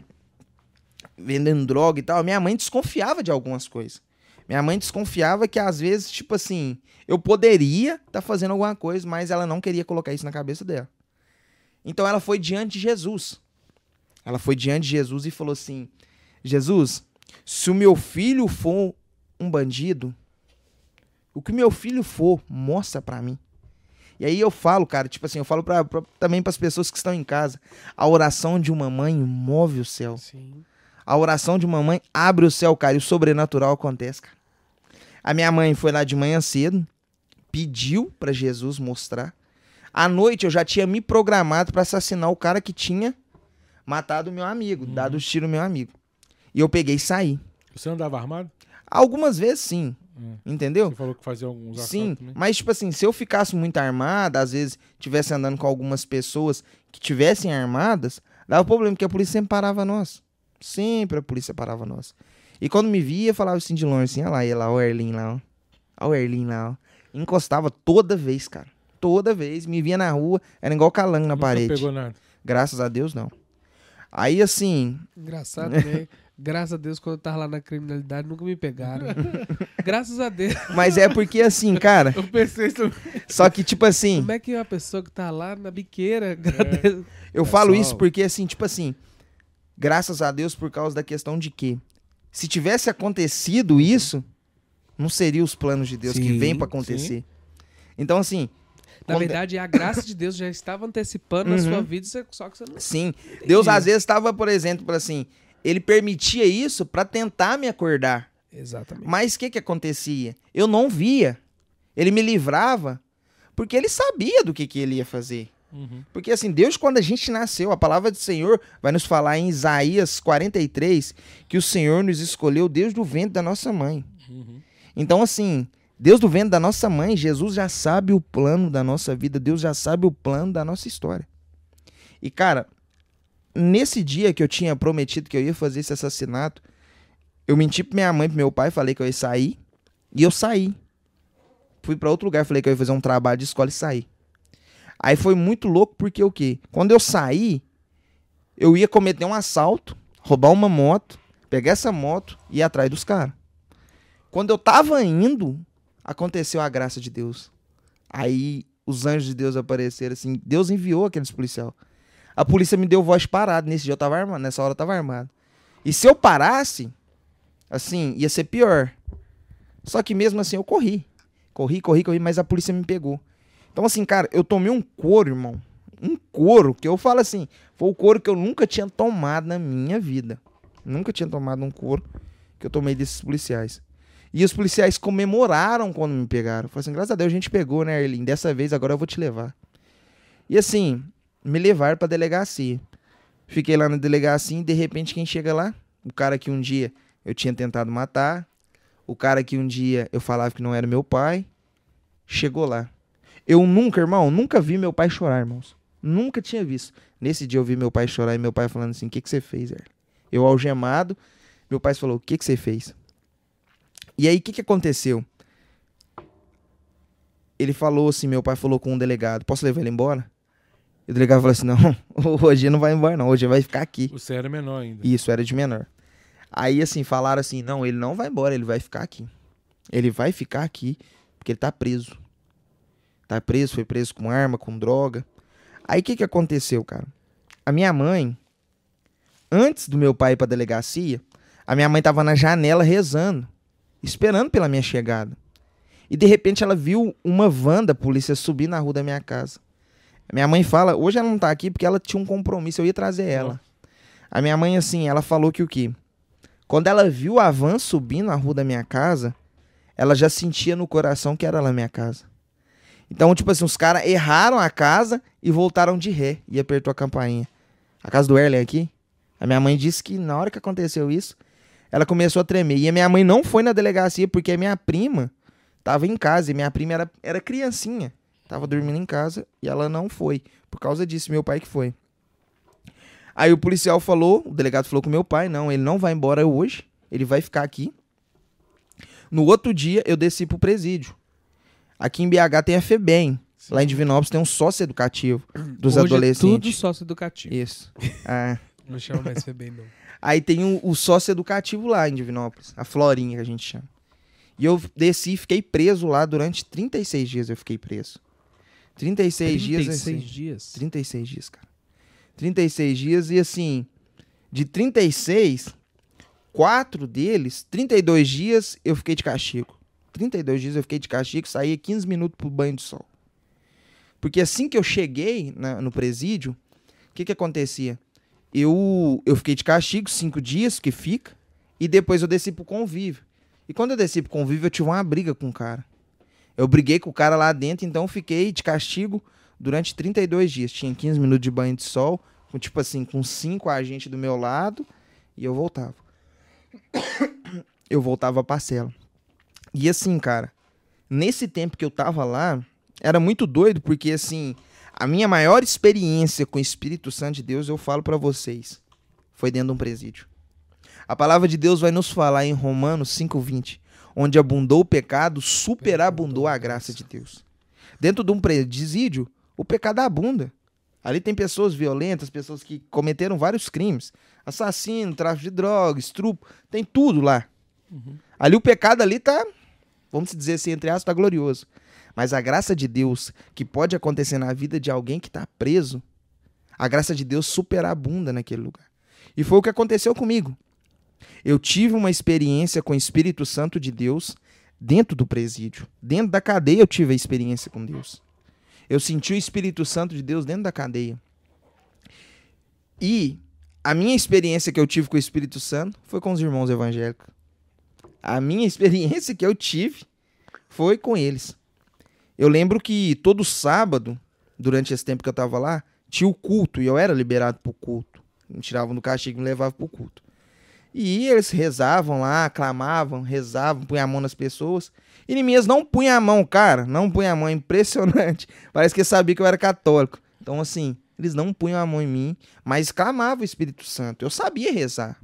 S3: vendendo droga e tal, minha mãe desconfiava de algumas coisas. Minha mãe desconfiava que às vezes, tipo assim, eu poderia estar tá fazendo alguma coisa, mas ela não queria colocar isso na cabeça dela. Então ela foi diante de Jesus. Ela foi diante de Jesus e falou assim: Jesus, se o meu filho for um bandido, o que meu filho for, mostra pra mim. E aí eu falo, cara, tipo assim, eu falo pra, pra- também pras pessoas que estão em casa. A oração de uma mãe move o céu.
S2: Sim.
S3: A oração de uma mãe abre o céu, cara, e o sobrenatural acontece, cara. A minha mãe foi lá de manhã cedo, pediu pra Jesus mostrar. À noite eu já tinha me programado pra assassinar o cara que tinha matado o meu amigo, dado os tiros no meu amigo. E eu peguei e saí.
S1: Você andava armado?
S3: Algumas vezes sim,
S1: Hum.
S3: entendeu?
S1: Você falou que fazia alguns
S3: Sim,
S1: também.
S3: mas tipo assim, se eu ficasse muito armada, às vezes tivesse andando com algumas pessoas que tivessem armadas, dava problema, porque a polícia sempre parava nós. Sempre a polícia parava nós. E quando me via, falava assim de longe, assim, olha lá, ia lá, o Erlin lá, ó. Olha o Erlin lá, ó. Encostava toda vez, cara. Toda vez. Me via na rua, era igual calango na
S1: Nunca
S3: parede.
S1: pegou nada.
S3: Graças a Deus, não. Aí, assim,
S2: Engraçado, né? Graças a Deus, quando eu tava lá na criminalidade, nunca me pegaram. Graças a Deus.
S3: mas é porque assim, cara,
S1: Eu pensei isso.
S3: só que tipo assim,
S2: Como é que uma pessoa que tá lá na biqueira agradece?
S3: Eu falo
S1: Pessoal.
S3: isso porque, assim, tipo assim, graças a Deus por causa da questão de que se tivesse acontecido isso, não seria os planos de Deus que
S2: Sim,
S3: vem pra acontecer. Então, assim,
S2: Na
S3: Quando-
S2: verdade, a graça de Deus já estava antecipando na
S3: Uhum.
S2: sua vida, você- só que você não
S3: sim, Deus
S2: entendia.
S3: às vezes estava, por exemplo, assim, ele permitia isso pra tentar me acordar.
S2: Exatamente.
S3: Mas o que que acontecia? Eu não via. Ele me livrava porque ele sabia do que que ele ia fazer.
S1: Uhum.
S3: Porque assim, Deus, quando a gente nasceu, a palavra do Senhor vai nos falar em Isaías 43 que o Senhor nos escolheu desde o ventre da nossa mãe.
S1: Uhum.
S3: Então, assim, Deus do ventre da nossa mãe, Jesus já sabe o plano da nossa vida, Deus já sabe o plano da nossa história. E cara, nesse dia que eu tinha prometido que eu ia fazer esse assassinato, eu menti pra minha mãe pro meu pai, falei que eu ia sair, e eu saí. Fui para outro lugar, falei que eu ia fazer um trabalho de escola e saí. Aí foi muito louco porque o quê? Quando eu saí, eu ia cometer um assalto, roubar uma moto, pegar essa moto e ir atrás dos caras. Quando eu tava indo, aconteceu a graça de Deus. Aí os anjos de Deus apareceram assim, Deus enviou aqueles policial. A polícia me deu voz parada, nesse dia eu tava armado, nessa hora eu tava armado. E se eu parasse, assim, ia ser pior. Só que mesmo assim eu corri. Corri, corri, corri, mas a polícia me pegou. Então assim, cara, eu tomei um couro, irmão. Um couro, que eu falo assim, foi o couro que eu nunca tinha tomado na minha vida. Nunca tinha tomado um couro que eu tomei desses policiais. E os policiais comemoraram quando me pegaram. Falaram assim, graças a Deus a gente pegou, né, Erlin? Dessa vez agora eu vou te levar. E assim, me levaram pra delegacia. Fiquei lá na delegacia e de repente quem chega lá? O cara que um dia eu tinha tentado matar, o cara que um dia eu falava que não era meu pai, chegou lá. Eu nunca, irmão, nunca vi meu pai chorar, irmãos. Nunca tinha visto. Nesse dia eu vi meu pai chorar e meu pai falando assim: O que, que você fez, Erlin? Eu algemado, meu pai falou: O que, que você fez? E aí, o que, que aconteceu? Ele falou assim: Meu pai falou com um delegado: Posso levar ele embora? E o delegado falou assim: Não, hoje não vai embora, não. Hoje vai ficar aqui.
S1: Você era menor ainda.
S3: Isso, era de menor. Aí, assim, falaram assim: Não, ele não vai embora, ele vai ficar aqui. Ele vai ficar aqui porque ele tá preso. Tá preso, foi preso com arma, com droga. Aí, o que, que aconteceu, cara? A minha mãe, antes do meu pai ir pra delegacia, a minha mãe tava na janela rezando, esperando pela minha chegada. E de repente ela viu uma van da polícia subir na rua da minha casa. A minha mãe fala, hoje ela não tá aqui porque ela tinha um compromisso, eu ia trazer ela. A minha mãe, assim, ela falou que o quê? Quando ela viu a van subindo na rua da minha casa, ela já sentia no coração que era lá minha casa. Então, tipo assim, os caras erraram a casa e voltaram de ré e apertou a campainha. A casa do Erlen aqui. A minha mãe disse que na hora que aconteceu isso, ela começou a tremer. E a minha mãe não foi na delegacia porque a minha prima tava em casa e minha prima era, era criancinha. Tava dormindo em casa e ela não foi. Por causa disso, meu pai que foi. Aí o policial falou, o delegado falou com meu pai, não, ele não vai embora hoje, ele vai ficar aqui. No outro dia, eu desci pro presídio. Aqui em BH tem a FEBEM. Lá em Divinópolis tem um sócio educativo dos
S2: Hoje É tudo
S3: adolescentes.
S2: sócio educativo.
S3: Isso. Ah.
S2: Não chama mais FEBEM, não.
S3: Aí tem o, o sócio educativo lá em Divinópolis, a Florinha que a gente chama. E eu desci e fiquei preso lá durante 36 dias eu fiquei preso. 36, dias.
S2: 36
S3: assim,
S2: dias.
S3: 36 dias, cara. 36 dias e assim, de 36, quatro deles, 32 dias eu fiquei de castigo. 32 dias eu fiquei de castigo, saía 15 minutos pro banho de sol. Porque assim que eu cheguei na- no presídio, o que que acontecia? Eu, eu fiquei de castigo cinco dias, que fica, e depois eu desci pro convívio. E quando eu desci pro convívio, eu tive uma briga com o cara. Eu briguei com o cara lá dentro, então fiquei de castigo durante 32 dias. Tinha 15 minutos de banho de sol, com tipo assim, com cinco agentes do meu lado, e eu voltava. Eu voltava pra cela. E assim, cara, nesse tempo que eu tava lá, era muito doido, porque assim, a minha maior experiência com o Espírito Santo de Deus, eu falo pra vocês, foi dentro de um presídio. A palavra de Deus vai nos falar em Romanos 5:20, onde abundou o pecado, superabundou a graça de Deus. Dentro de um presídio, o pecado abunda. Ali tem pessoas violentas, pessoas que cometeram vários crimes, assassino, tráfico de drogas, estupro, tem tudo lá. Ali o pecado ali tá, vamos dizer assim, entre aspas, tá glorioso. Mas a graça de Deus que pode acontecer na vida de alguém que tá preso, a graça de Deus superabunda naquele lugar. E foi o que aconteceu comigo. Eu tive uma experiência com o Espírito Santo de Deus dentro do presídio. Dentro da cadeia eu tive a experiência com Deus. Eu senti o Espírito Santo de Deus dentro da cadeia. E a minha experiência que eu tive com o Espírito Santo foi com os irmãos evangélicos. A minha experiência que eu tive foi com eles. Eu lembro que todo sábado, durante esse tempo que eu tava lá, tinha o culto e eu era liberado pro culto. Me tiravam do castigo e me levavam pro culto. E eles rezavam lá, clamavam, rezavam, punham a mão nas pessoas. E Neemias não punha a mão, cara, não punha a mão, impressionante. Parece que sabia que eu era católico. Então, assim, eles não punham a mão em mim, mas clamavam o Espírito Santo. Eu sabia rezar.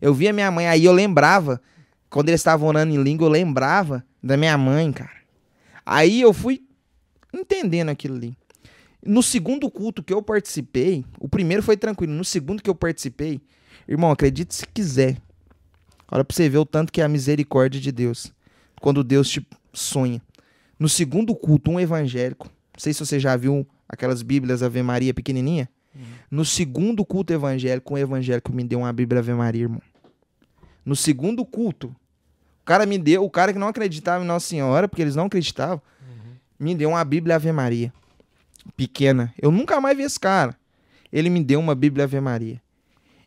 S3: Eu via minha mãe, aí eu lembrava, quando eles estavam orando em língua, eu lembrava da minha mãe, cara. Aí eu fui entendendo aquilo ali. No segundo culto que eu participei, o primeiro foi tranquilo. No segundo que eu participei, irmão, acredite se quiser. Olha pra você ver o tanto que é a misericórdia de Deus. Quando Deus te sonha. No segundo culto, um evangélico. Não sei se você já viu aquelas Bíblias Ave Maria pequenininha. No segundo culto evangélico, um evangélico me deu uma Bíblia Ave Maria, irmão. No segundo culto, o cara me deu, o cara que não acreditava em Nossa Senhora, porque eles não acreditavam, me deu uma Bíblia Ave Maria. Pequena. Eu nunca mais vi esse cara. Ele me deu uma Bíblia Ave Maria.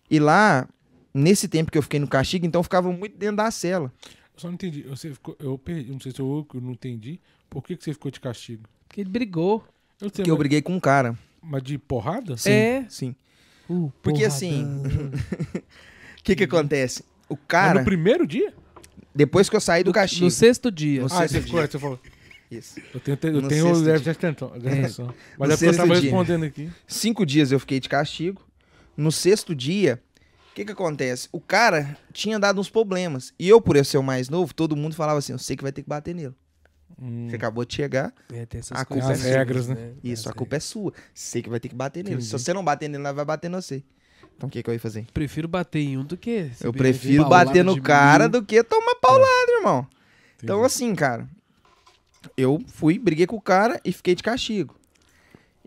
S3: E lá, nesse tempo que eu fiquei no castigo, então eu ficava muito dentro da cela.
S1: Eu só não entendi. Você ficou, eu perdi, não sei se eu, eu não entendi. Por que, que você ficou de castigo?
S2: Porque ele brigou.
S1: Eu sei,
S3: Porque eu
S1: mas,
S3: briguei com um cara.
S1: mas de porrada?
S3: Sim,
S2: É.
S3: sim.
S2: Uh,
S3: Porque
S2: porradão.
S3: assim, O que que acontece? O
S1: Mas
S3: cara,
S1: no primeiro dia?
S3: depois que eu saí do castigo.
S2: No sexto dia.
S3: No
S1: Ah,
S3: sexto
S1: você ficou,
S3: dia.
S1: você falou.
S3: Isso.
S1: Eu tenho, eu
S3: No
S1: tenho
S3: sexto
S1: déficit de atenção. de atenção. Mas
S3: No
S1: é porque eu
S3: sexto
S1: tava
S3: dia.
S1: respondendo aqui.
S3: Cinco dias eu fiquei de castigo. No sexto dia, o que que acontece? O cara tinha dado uns problemas. E eu, por eu ser o mais novo, todo mundo falava assim, eu sei que vai ter que bater nele.
S1: Hum.
S3: Você acabou de chegar,
S2: É, tem essas
S3: A culpa é
S2: assim,
S1: regras, né?
S3: isso, a culpa é sua. Sei que vai ter que bater nele. Se
S1: Entendi.
S3: você não bater nele, nós vai bater em você. Então o que que eu ia fazer?
S2: Prefiro bater em um do que.
S3: Eu prefiro bater no cara
S2: mil.
S3: do que tomar paulada, irmão. Então,
S1: Entendi.
S3: assim, cara, eu fui, briguei com o cara e fiquei de castigo.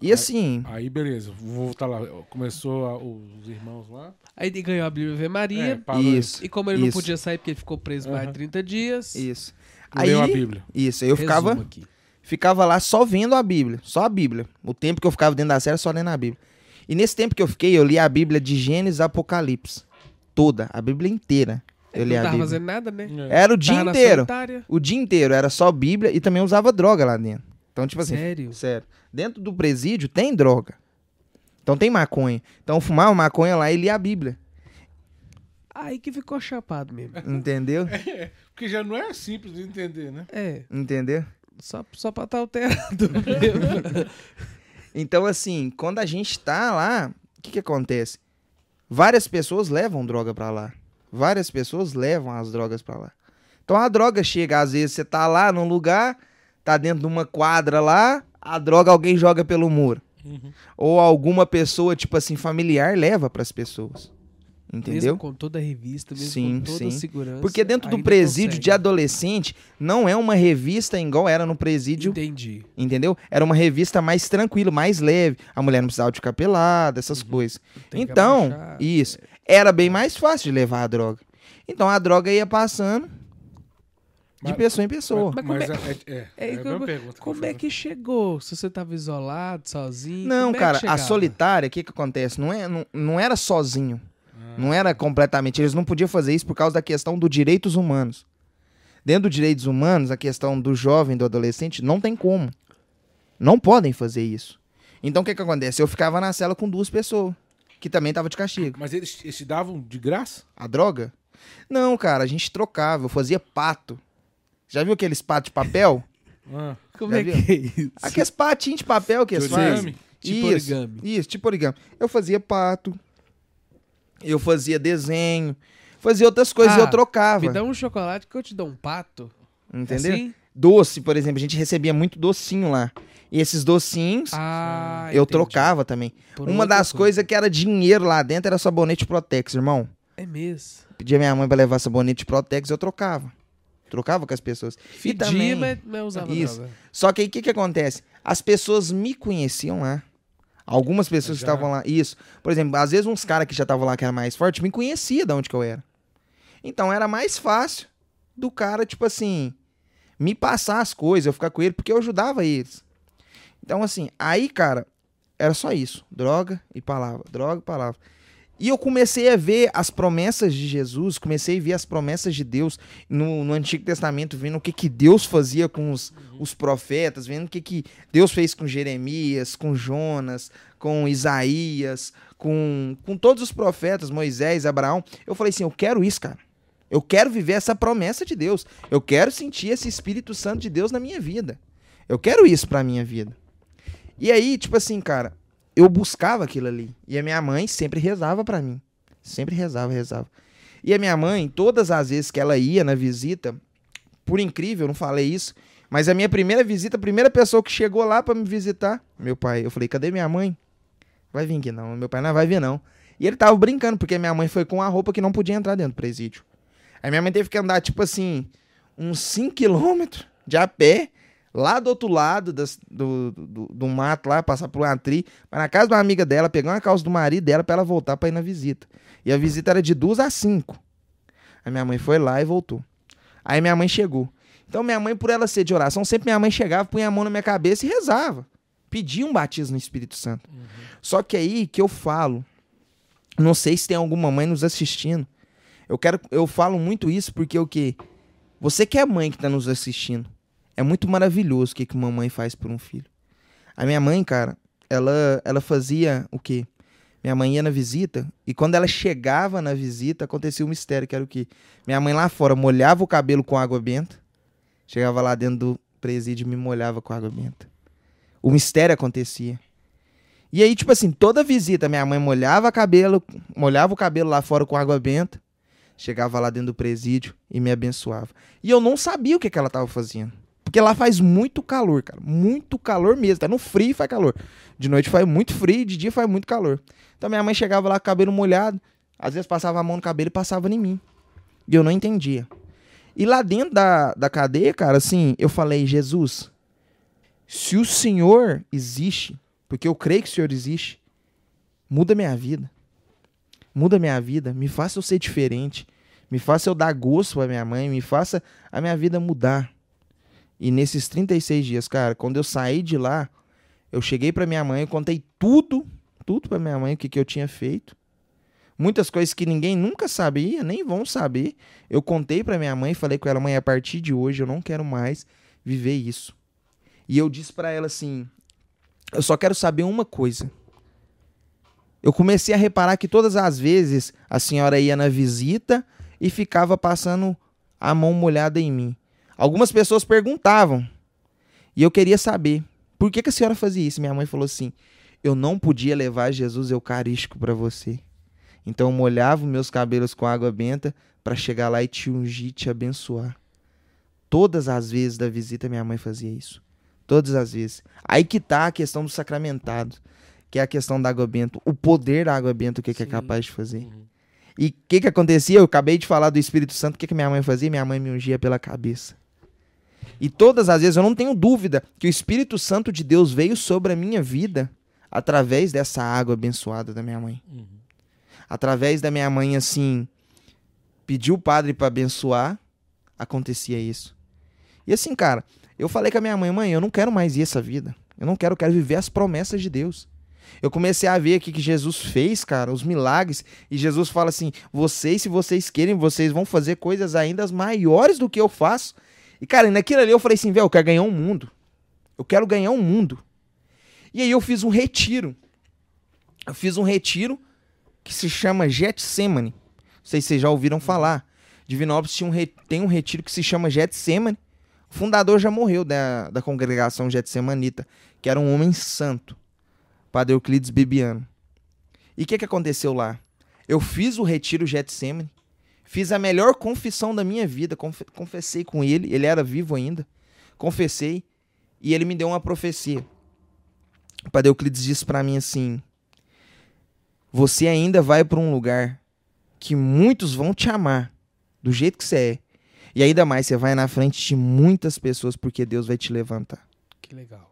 S3: E assim,
S1: Aí, beleza. Vou voltar lá. Começou a- os irmãos lá.
S2: Aí ele ganhou a Bíblia Ave
S1: É,
S2: Maria.
S1: parou
S3: isso,
S2: E como ele não
S3: Isso.
S2: podia sair porque ele ficou preso mais de
S1: Aham.
S2: 30 dias.
S3: isso.
S1: Aí, leu a Bíblia.
S3: isso, aí eu
S2: resumo
S3: ficava,
S2: aqui.
S3: ficava lá só vendo a Bíblia, só a Bíblia. O tempo que eu ficava dentro da série, só lendo a Bíblia. E nesse tempo que eu fiquei, eu li a Bíblia de Gênesis a Apocalipse. Toda, a Bíblia inteira. Eu li
S2: não
S3: a
S2: tava
S3: Bíblia.
S2: fazendo nada, né?
S1: É.
S3: Era o dia
S2: Tava
S3: inteiro. O dia inteiro, era só Bíblia e também usava droga lá dentro. Então, tipo assim,
S2: Sério?
S3: Sério. Dentro do presídio tem droga. Então tem maconha. Então fumava maconha lá e lia a Bíblia.
S2: Aí que ficou chapado mesmo.
S3: Entendeu?
S1: Porque já não é simples de entender, né?
S2: É,
S3: Entendeu?
S2: só, só pra estar alterado mesmo.
S3: Então, assim, quando a gente tá lá, o que que acontece? Várias pessoas levam droga pra lá. Várias pessoas levam as drogas pra lá. Então a droga chega, às vezes você tá lá num lugar, tá dentro de uma quadra lá, a droga alguém joga pelo muro.
S1: Uhum.
S3: Ou alguma pessoa, tipo assim, familiar leva pras pessoas. Entendeu?
S2: Mesmo com toda a revista, mesmo
S3: Sim,
S2: com toda
S3: sim.
S2: segurança.
S3: Porque dentro do presídio
S2: consegue.
S3: de adolescente não é uma revista igual era no presídio,
S2: Entendi.
S3: entendeu? Era uma revista mais tranquila, mais leve. A mulher não precisava de ficar pelada, essas coisas.
S2: Uhum. Que
S3: Então,
S2: abaixar.
S3: isso. Era bem mais fácil de levar a droga. Então a droga ia passando de
S1: Mas-
S3: pessoa em pessoa.
S2: Mas como
S1: Mas
S2: é-
S1: é, é, é,
S2: É,
S1: é a
S2: como-
S1: mesma pergunta. que eu
S2: Como é
S1: faço.
S2: que chegou? Se você tava isolado, sozinho?
S3: Não,
S2: como é que
S3: cara, a solitária, o que que acontece? Não, é, não, não era sozinho.
S1: Ah.
S3: Não era completamente. Eles não podiam fazer isso por causa da questão dos direitos humanos. Dentro dos direitos humanos, a questão do jovem, do adolescente, não tem como. Não podem fazer isso. Então o que que acontece? Eu ficava na cela com duas pessoas, que também tava de castigo.
S1: Mas eles, eles te davam de graça?
S3: A droga? Não, cara, a gente trocava, eu fazia pato. Já viu aqueles patos de papel?
S1: Ah,
S2: Como
S3: Já
S2: é
S3: viu?
S2: que é isso?
S3: Aqueles patinhos de papel que eles
S1: de
S3: fazem.
S1: origami?
S2: Tipo
S3: isso,
S2: origami.
S3: Isso, tipo origami. Eu fazia pato, eu fazia desenho, fazia outras coisas e
S2: Ah,
S3: eu trocava.
S2: Me dá um chocolate que eu te dou um pato.
S3: Entendeu?
S2: Assim?
S3: Doce, por exemplo, a gente recebia muito docinho lá. E esses docinhos
S2: Ah,
S3: eu
S2: entendi.
S3: trocava também.
S2: Por
S3: Uma das
S2: coisa.
S3: coisas que era dinheiro lá dentro era sabonete Protex, irmão.
S2: É mesmo.
S3: Pedia minha mãe pra levar sabonete Protex, eu trocava. Trocava com as pessoas.
S2: Fedia,
S3: também-
S2: mas, mas usava
S3: Isso.
S2: droga.
S3: Só que aí o que, que acontece? As pessoas me conheciam lá. Algumas pessoas que
S1: Já.
S3: estavam lá. Isso. Por exemplo, às vezes uns caras que já estavam lá que era mais forte me conhecia de onde que eu era. Então era mais fácil do cara, tipo assim, me passar as coisas, eu ficar com ele, porque eu ajudava eles. Então, assim, aí, cara, era só isso. Droga e palavra. Droga e palavra. E eu comecei a ver as promessas de Jesus, comecei a ver as promessas de Deus no, no Antigo Testamento, vendo o que, que Deus fazia com os, os profetas, vendo o que, que Deus fez com Jeremias, com Jonas, com Isaías, com, com todos os profetas, Moisés, Abraão. Eu falei assim: eu quero isso, cara. Eu quero viver essa promessa de Deus. Eu quero sentir esse Espírito Santo de Deus na minha vida. Eu quero isso pra minha vida. E aí, tipo assim, cara, eu buscava aquilo ali. E a minha mãe sempre rezava para mim. Sempre rezava, rezava. E a minha mãe, todas as vezes que ela ia na visita, por incrível, eu não falei isso, mas a minha primeira visita, a primeira pessoa que chegou lá para me visitar, meu pai, eu falei, cadê minha mãe? Vai vir aqui não, meu pai não vai vir não. E ele tava brincando, porque minha mãe foi com a roupa que não podia entrar dentro do presídio. Aí minha mãe teve que andar, tipo assim, uns 5 quilômetros de a pé, lá do outro lado das, do, do, do, mato, lá, passar por uma tri, para na casa de uma amiga dela, pegar uma calça do marido dela para ela voltar para ir na visita. E a visita era de duas a cinco. Aí minha mãe foi lá e voltou. Aí minha mãe chegou. Então minha mãe, por ela ser de oração, sempre minha mãe chegava, punha a mão na minha cabeça e rezava. Pedia um batismo no Espírito Santo. Uhum. Só que aí que eu falo, não sei se tem alguma mãe nos assistindo. Eu quero, eu falo muito isso porque o que você que é mãe que está nos assistindo, é muito maravilhoso o que, que uma mãe faz por um filho. A minha mãe, cara, ela, ela fazia o quê? Minha mãe ia na visita e quando ela chegava na visita, acontecia um mistério, que era o quê? Minha mãe lá fora molhava o cabelo com água benta, chegava lá dentro do presídio e me molhava com água benta. O mistério acontecia. E aí, tipo assim, toda visita, minha mãe molhava, cabelo, molhava o cabelo lá fora com água benta, chegava lá dentro do presídio e me abençoava. E eu não sabia o que, que ela estava fazendo. Porque lá faz muito calor, cara. Muito calor mesmo. Tá no frio faz calor. De noite faz muito frio, de dia faz muito calor. Então minha mãe chegava lá com o cabelo molhado, às vezes passava a mão no cabelo e passava em mim. E eu não entendia. E lá dentro da, da cadeia, cara, assim, eu falei, Jesus, se o Senhor existe, porque eu creio que o Senhor existe, muda minha vida. Muda minha vida, me faça eu ser diferente, me faça eu dar gosto pra minha mãe, me faça a minha vida mudar. E nesses 36 dias, cara, quando eu saí de lá, eu cheguei para minha mãe, eu contei tudo, tudo para minha mãe o que, que eu tinha feito. Muitas coisas que ninguém nunca sabia, nem vão saber. Eu contei para minha mãe falei com ela, mãe, a partir de hoje eu não quero mais viver isso. E eu disse para ela assim: eu só quero saber uma coisa. Eu comecei a reparar que todas as vezes a senhora ia na visita e ficava passando a mão molhada em mim. Algumas pessoas perguntavam. E eu queria saber, por que, que a senhora fazia isso? Minha mãe falou assim: eu não podia levar Jesus eucarístico para você. Então eu molhava meus cabelos com água benta para chegar lá e te ungir, te abençoar. Todas as vezes da visita minha mãe fazia isso. Todas as vezes. Aí que tá a questão do sacramentado, que é a questão da água benta, o poder da água benta, o que, que é capaz de fazer. Uhum. E o que, que acontecia? Eu acabei de falar do Espírito Santo, o que, que minha mãe fazia? Minha mãe me ungia pela cabeça. E todas as vezes eu não tenho dúvida que o Espírito Santo de Deus veio sobre a minha vida através dessa água abençoada da minha mãe. Uhum. Através da minha mãe, assim, pediu o padre para abençoar, acontecia isso. E assim, cara, eu falei com a minha mãe, mãe, eu não quero mais ir essa vida. Eu não quero, eu quero viver as promessas de Deus. Eu comecei a ver aqui que Jesus fez, cara, os milagres. E Jesus fala assim: vocês, se vocês querem, vocês vão fazer coisas ainda maiores do que eu faço. E, cara, naquilo ali eu falei assim, velho, eu quero ganhar um mundo. Eu quero ganhar um mundo. E aí eu fiz um retiro. Eu fiz um retiro que se chama Getsemane. Não sei se vocês já ouviram falar. Divinópolis tinha um re... tem um retiro que se chama Getsemane. O fundador já morreu da, da congregação Getsemanita, que era um homem santo. Padre Euclides Bibiano. E o que, que aconteceu lá? Eu fiz o retiro Getsemane. Fiz a melhor confissão da minha vida. Confessei com ele, ele era vivo ainda. Confessei e ele me deu uma profecia. O Padre Euclides disse para mim assim: Você ainda vai para um lugar que muitos vão te amar do jeito que você é. E ainda mais, você vai na frente de muitas pessoas porque Deus vai te levantar.
S2: Que legal.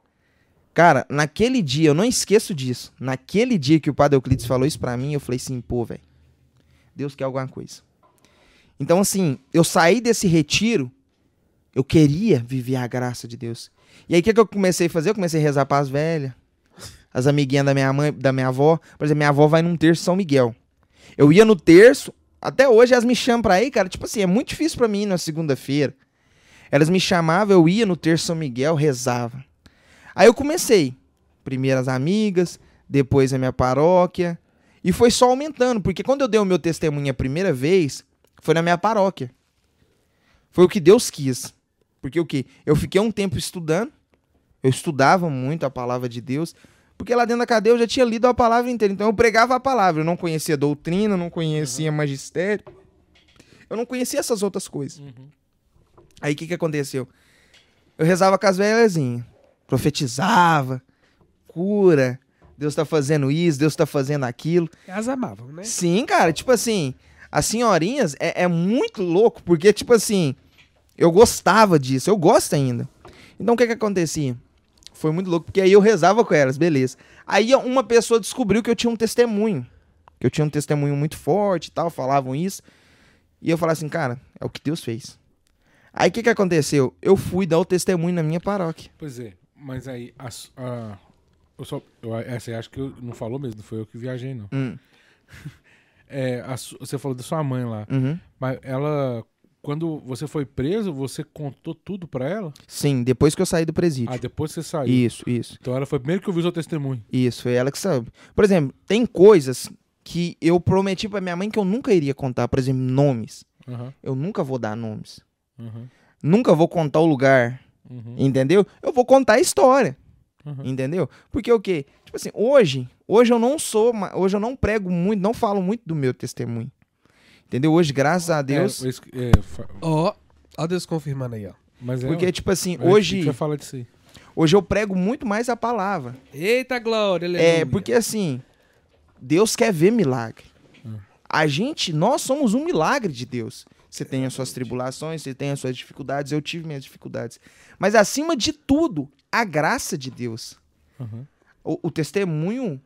S3: Cara, naquele dia, eu não esqueço disso. Naquele dia que o Padre Euclides falou isso para mim, eu falei assim, pô, velho. Deus quer alguma coisa. Então, assim, eu saí desse retiro, eu queria viver a graça de Deus. E aí, o que, que eu comecei a fazer? Eu comecei a rezar para as velhas, as amiguinhas da minha mãe, da minha avó. Por exemplo, minha avó vai num terço São Miguel. Eu ia no terço, até hoje elas me chamam pra ir, cara. Tipo assim, é muito difícil pra mim ir na segunda-feira. Elas me chamavam, eu ia no terço São Miguel, rezava. Aí eu comecei. Primeiro as amigas, depois a minha paróquia. E foi só aumentando, porque quando eu dei o meu testemunho a primeira vez, foi na minha paróquia. Foi o que Deus quis. Porque o quê? Eu fiquei um tempo estudando. Eu estudava muito a palavra de Deus. Porque lá dentro da cadeia eu já tinha lido a palavra inteira. Então eu pregava a palavra. Eu não conhecia doutrina, não conhecia magistério. Eu não conhecia essas outras coisas. Aí o que, que aconteceu? Eu rezava com as velhazinhas. Profetizava. Cura. Deus tá fazendo isso, Deus tá fazendo aquilo.
S2: Elas amavam, né?
S3: Sim, cara, tipo assim, as senhorinhas é, é muito louco, porque, tipo assim, eu gostava disso, eu gosto ainda. Então o que que acontecia? Foi muito louco, porque aí eu rezava com elas, beleza. Aí uma pessoa descobriu que eu tinha um testemunho. Que eu tinha um testemunho muito forte e tal, falavam isso. E eu falava assim, cara, é o que Deus fez. Aí o que que aconteceu? Eu fui dar o testemunho na minha paróquia.
S1: Pois é, mas aí, a, a- eu só, eu, essa aí acho que eu, não falou mesmo, não foi eu que viajei, não.
S3: Hum,
S1: É, a você falou da sua mãe lá,
S3: uhum.
S1: mas ela, quando você foi preso, você contou tudo pra ela?
S3: Sim, depois que eu saí do presídio.
S1: Ah, depois você saiu.
S3: Isso, isso.
S1: Então ela foi primeiro que ouviu o seu testemunho.
S3: Isso, foi ela que sabe. Por exemplo, tem coisas que eu prometi pra minha mãe que eu nunca iria contar. Por exemplo, nomes.
S1: Aham,
S3: Eu nunca vou dar nomes.
S1: aham,
S3: Nunca vou contar o lugar,
S1: uhum,
S3: entendeu? Eu vou contar a história,
S1: aham.
S3: entendeu? Porque o quê? Tipo assim, hoje, hoje eu não sou, hoje eu não prego muito, não falo muito do meu testemunho. Entendeu? Hoje, graças a Deus,
S1: É, que- é,
S2: Ó, ó Deus confirmando aí, ó.
S1: mas é,
S3: porque tipo assim,
S1: gente
S3: hoje,
S1: disso aí.
S3: hoje eu prego muito mais a palavra.
S2: Eita glória, aleluia.
S3: É, porque assim, Deus quer ver milagre.
S1: Hum.
S3: A gente, nós somos um milagre de Deus. Você tem as suas tribulações, você tem as suas dificuldades, eu tive minhas dificuldades. Mas acima de tudo, a graça de Deus.
S1: Aham.
S3: O, o testemunho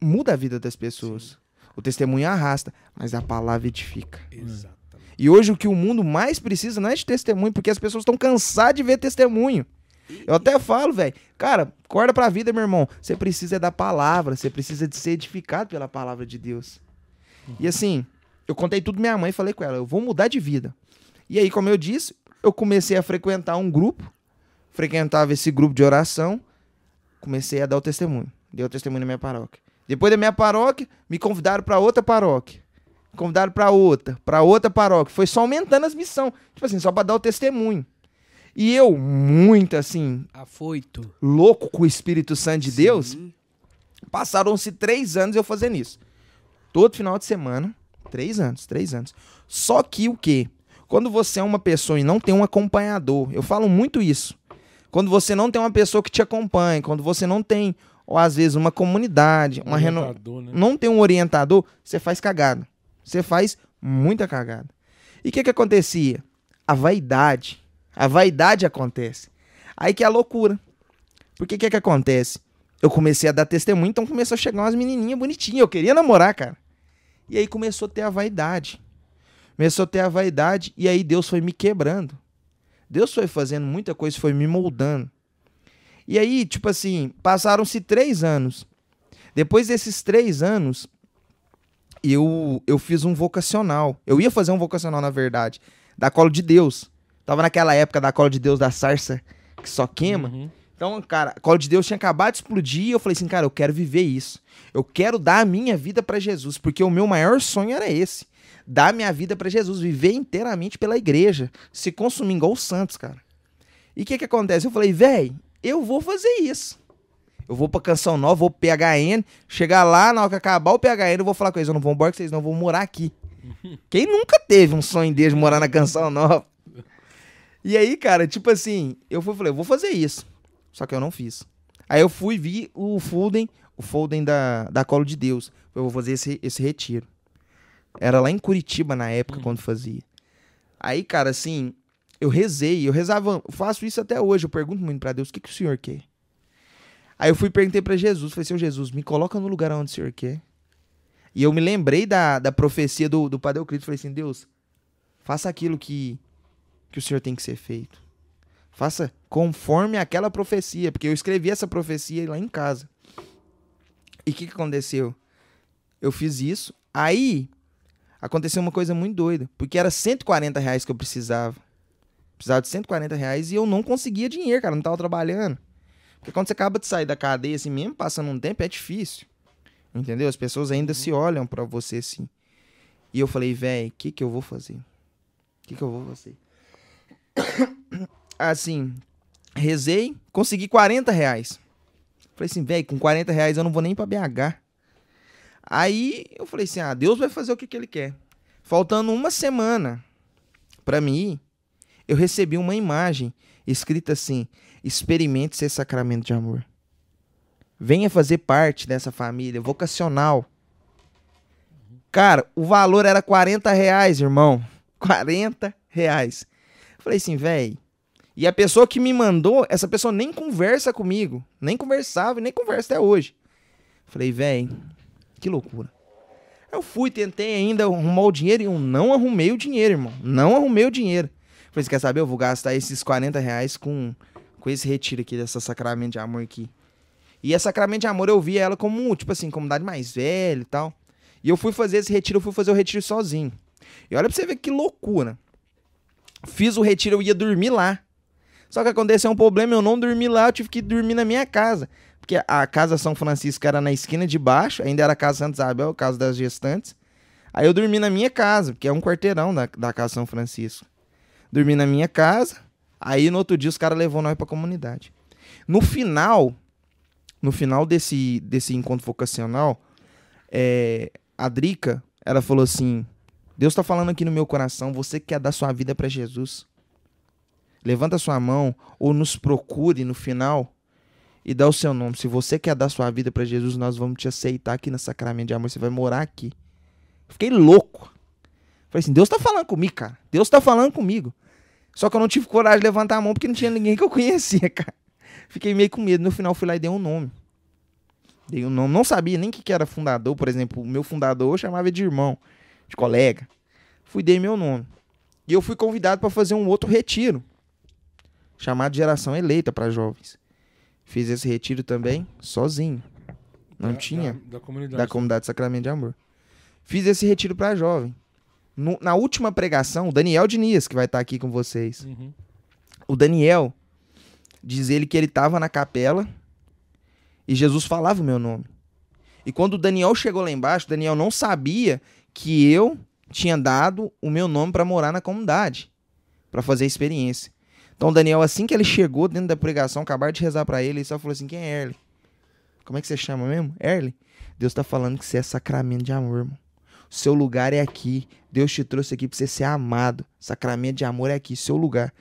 S3: muda a vida das pessoas. O testemunho arrasta, mas a palavra edifica.
S2: Exatamente.
S3: E hoje o que o mundo mais precisa não é de testemunho, porque as pessoas estão cansadas de ver testemunho. Eu até falo, velho, cara, acorda pra vida, meu irmão. Você precisa é da palavra, você precisa de ser edificado pela palavra de Deus. E assim, eu contei tudo minha mãe e falei com ela, eu vou mudar de vida. E aí, como eu disse, eu comecei a frequentar um grupo, frequentava esse grupo de oração, comecei a dar o testemunho. Dei o testemunho na minha paróquia. Depois da minha paróquia, me convidaram pra outra paróquia. Me convidaram pra outra, pra outra paróquia. Foi só aumentando as missões. Tipo assim, só pra dar o testemunho. E eu, muito assim,
S2: Afoito.
S3: louco com o Espírito Santo de Deus,
S2: Sim.
S3: passaram-se três anos eu fazendo isso. Todo final de semana. Três anos, três anos. Só que o quê? Quando você é uma pessoa e não tem um acompanhador, eu falo muito isso. Quando você não tem uma pessoa que te acompanha, quando você não tem, ou às vezes, uma comunidade, uma reno...
S1: Né?
S3: não tem um orientador, você faz cagada. Você faz muita cagada. E o que que acontecia? A vaidade. A vaidade acontece. Aí que é a loucura. Porque o que que acontece? Eu comecei a dar testemunho, então começou a chegar umas menininhas bonitinhas. Eu queria namorar, cara. E aí começou a ter a vaidade. Começou a ter a vaidade e aí Deus foi me quebrando. Deus foi fazendo muita coisa, foi me moldando. E aí, tipo assim, passaram-se três anos. Depois desses três anos, eu, eu fiz um vocacional. Eu ia fazer um vocacional, na verdade, da Colo de Deus. Tava naquela época da Colo de Deus da sarça que só queima.
S1: Uhum.
S3: Então, cara, a Colo de Deus tinha acabado de explodir e eu falei assim, cara, eu quero viver isso. Eu quero dar a minha vida pra Jesus, porque o meu maior sonho era esse. Dar minha vida pra Jesus, viver inteiramente pela igreja, se consumir igual os santos, cara. E o que que acontece? Eu falei, véi, eu vou fazer isso. Eu vou pra Canção Nova, vou pro PHN, chegar lá, na hora que acabar o PHN, eu vou falar com eles, eu não vou embora com vocês não, vou morar aqui. Quem nunca teve um sonho dele de morar na Canção Nova? E aí, cara, tipo assim, eu fui, falei, eu vou fazer isso. Só que eu não fiz. Aí eu fui vi o Folden, o Folden da, da Colo de Deus. Eu vou fazer esse, esse retiro. Era lá em Curitiba na época, quando fazia. Aí, cara, assim, eu rezei, eu rezava, eu faço isso até hoje, eu pergunto muito pra Deus, o que, que o senhor quer? Aí eu fui e perguntei pra Jesus, falei, seu Jesus, me coloca no lugar onde o senhor quer. E eu me lembrei da, da profecia do, do Padre Euclides, falei assim, Deus, faça aquilo que, que o senhor tem que ser feito. Faça conforme aquela profecia, porque eu escrevi essa profecia lá em casa. E o que, que aconteceu? Eu fiz isso, Aí, aconteceu uma coisa muito doida. Porque era 140 reais que eu precisava. Precisava de 140 reais e eu não conseguia dinheiro, cara. Não tava trabalhando. Porque quando você acaba de sair da cadeia assim mesmo, passando um tempo, é difícil. Entendeu? As pessoas ainda se olham pra você assim. E eu falei, velho, o que que eu vou fazer? O que que eu vou fazer? assim, rezei, consegui 40 reais. Falei assim, velho, com 40 reais eu não vou nem pra BH. Aí eu falei assim, ah, Deus vai fazer o que, que ele quer. Faltando uma semana pra mim eu recebi uma imagem escrita assim, experimente ser sacramento de amor. Venha fazer parte dessa família vocacional. Cara, o valor era 40 reais, irmão. 40 reais. Falei assim, velho. E a pessoa que me mandou, essa pessoa nem conversa comigo. Nem conversava nem conversa até hoje. Falei, velho, que loucura. Eu fui, tentei ainda arrumar o dinheiro e eu não arrumei o dinheiro, irmão. Não arrumei o dinheiro. Falei, quer saber? Eu vou gastar esses 40 reais com, com esse retiro aqui, dessa sacramento de amor aqui. E a sacramento de amor eu vi ela como, tipo assim, comunidade mais velha e tal. E eu fui fazer esse retiro, eu fui fazer o retiro sozinho. E olha pra você ver que loucura. Fiz o retiro, eu ia dormir lá. Só que aconteceu um problema, eu não dormi lá, eu tive que dormir na minha casa. Porque a casa São Francisco era na esquina de baixo, ainda era a casa Santa Isabel, casa das gestantes. Aí eu dormi na minha casa, porque é um quarteirão da, da casa São Francisco. Dormi na minha casa, aí no outro dia os caras levou nós pra comunidade. No final, no final desse, desse encontro vocacional, é, a Drica, ela falou assim: Deus tá falando aqui no meu coração, você quer dar sua vida para Jesus. Levanta sua mão ou nos procure no final e dá o seu nome. Se você quer dar sua vida para Jesus, nós vamos te aceitar aqui no sacramento de amor. Você vai morar aqui. Fiquei louco. Falei assim: Deus tá falando comigo, cara. Deus tá falando comigo. Só que eu não tive coragem de levantar a mão porque não tinha ninguém que eu conhecia, cara. Fiquei meio com medo. No final, fui lá e dei um nome. Dei um nome. Não sabia nem que, que era fundador. Por exemplo, o meu fundador eu chamava de irmão, de colega. Fui dei meu nome. E eu fui convidado para fazer um outro retiro, chamado Geração Eleita para Jovens. Fiz esse retiro também sozinho. Não
S1: Da-
S3: tinha
S1: Da, da comunidade.
S3: da comunidade Sacramento de Amor. Fiz esse retiro para jovem. No- na última pregação, o Daniel Diniz, que vai estar aqui com vocês.
S1: Uhum.
S3: O Daniel diz ele que ele estava na capela e Jesus falava o meu nome. E quando o Daniel chegou lá embaixo, o Daniel não sabia que eu tinha dado o meu nome para morar na comunidade, para fazer a experiência. Então Daniel, assim que ele chegou dentro da pregação, acabaram de rezar para ele, ele só falou assim: "Quem é Erle? Como é que você chama mesmo? Erle? Deus tá falando que você é sacramento de amor, irmão. Seu lugar é aqui. Deus te trouxe aqui para você ser amado. Sacramento de amor é aqui, seu lugar.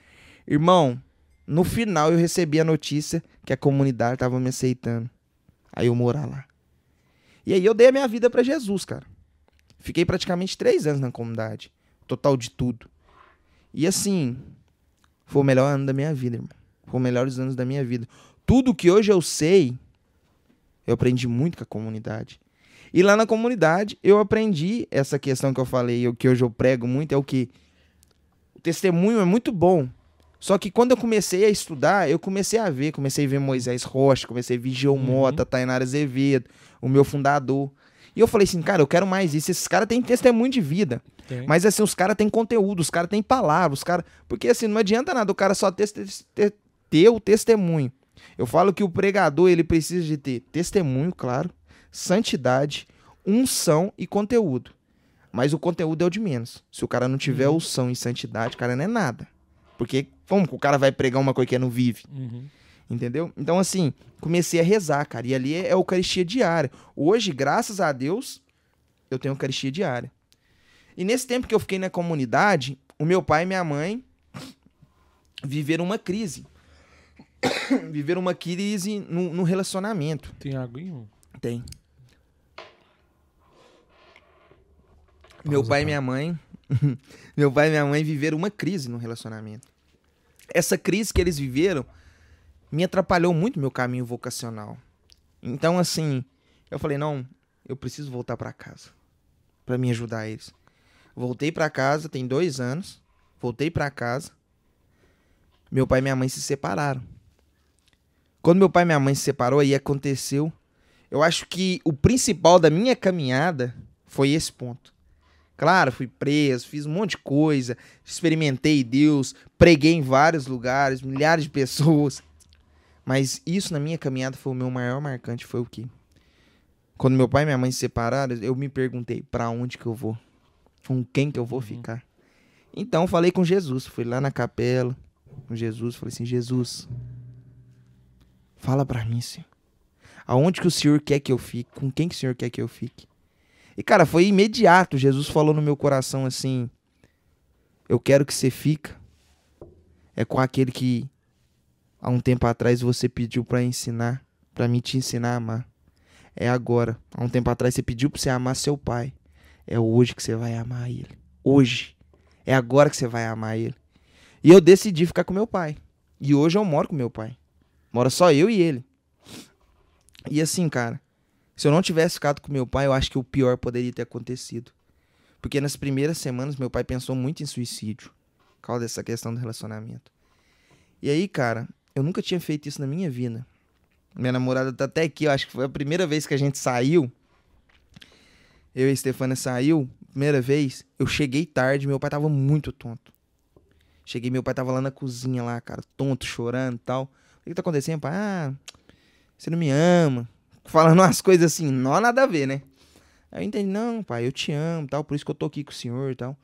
S3: Irmão, no final eu recebi a notícia que a comunidade tava me aceitando. Aí eu morar lá. E aí eu dei a minha vida para Jesus, cara. Fiquei praticamente três anos na comunidade. Total de tudo. E assim, foi o melhor ano da minha vida, irmão. Foi os melhores anos da minha vida. Tudo que hoje eu sei, eu aprendi muito com a comunidade. E lá na comunidade, eu aprendi essa questão que eu falei, o que hoje eu prego muito, é o que o testemunho é muito bom. Só que quando eu comecei a estudar, eu comecei a ver, comecei a ver Moisés Rocha, comecei a ver Gil
S1: Uhum.
S3: Mota, Tainara Azevedo, o meu fundador. E eu falei assim, cara, eu quero mais isso. Esses caras têm testemunho de vida.
S1: Tem.
S3: Mas assim, os caras têm conteúdo, os caras têm palavras, os caras. Porque assim, não adianta nada o cara só ter, ter, ter o testemunho. Eu falo que o pregador, ele precisa de ter testemunho, claro, santidade, unção e conteúdo. Mas o conteúdo é o de menos. Se o cara não tiver
S1: Uhum.
S3: unção e santidade, o cara não é nada. Porque como que o cara vai pregar uma coisa que não vive?
S1: Uhum.
S3: Entendeu? Então, assim, comecei a rezar, cara. E ali é, é Eucaristia diária. Hoje, graças a Deus, eu tenho Eucaristia diária. E nesse tempo que eu fiquei na comunidade, o meu pai e minha mãe viveram uma crise. viveram uma crise no, no relacionamento.
S1: Tem aguinha? irmão?
S3: Tem. Meu pai e minha mãe. meu pai e minha mãe viveram uma crise no relacionamento. Essa crise que eles viveram me atrapalhou muito meu caminho vocacional. Então, assim, eu falei: não, eu preciso voltar pra casa pra me ajudar eles. Voltei pra casa, tem dois anos. Voltei pra casa. Meu pai e minha mãe se separaram. Quando meu pai e minha mãe se separou, aí aconteceu. Eu acho que o principal da minha caminhada Foi esse ponto. Claro, fui preso, fiz um monte de coisa, experimentei Deus, preguei em vários lugares, milhares de pessoas. Mas isso na minha caminhada foi o meu maior marcante, foi o quê? Quando meu pai e minha mãe se separaram, eu me perguntei, para onde que eu vou? Com quem que eu vou
S1: Uhum.
S3: ficar? Então falei com Jesus, fui lá na capela, com Jesus, falei assim, Jesus, fala pra mim, Senhor. Aonde que o Senhor quer que eu fique? Com quem que o Senhor quer que eu fique? E cara, foi imediato. Jesus falou no meu coração assim: Eu quero que você fica. É com aquele que há um tempo atrás você pediu pra ensinar, pra mim te ensinar a amar. É agora. Há um tempo atrás você pediu pra você amar seu pai. É hoje que você vai amar ele. Hoje. É agora que você vai amar ele. E eu decidi ficar com meu pai. E hoje eu moro com meu pai. Mora só eu e ele. E assim, cara, se eu não tivesse ficado com meu pai, eu acho que o pior poderia ter acontecido. Porque nas primeiras semanas meu pai pensou muito em suicídio. Por causa dessa questão do relacionamento. E aí, cara, eu nunca tinha feito isso na minha vida. Minha namorada tá até aqui, eu acho que foi a primeira vez que a gente saiu. Eu e a Stefania saiu, primeira vez, eu cheguei tarde, meu pai tava muito tonto. Cheguei, meu pai tava lá na cozinha lá, cara, tonto, chorando e tal. O que tá acontecendo, pai? Ah, você não me ama. Falando umas coisas assim, não nada a ver, né? Aí eu entendi, não, pai, eu te amo, tal, por isso que eu tô aqui com o senhor e tal.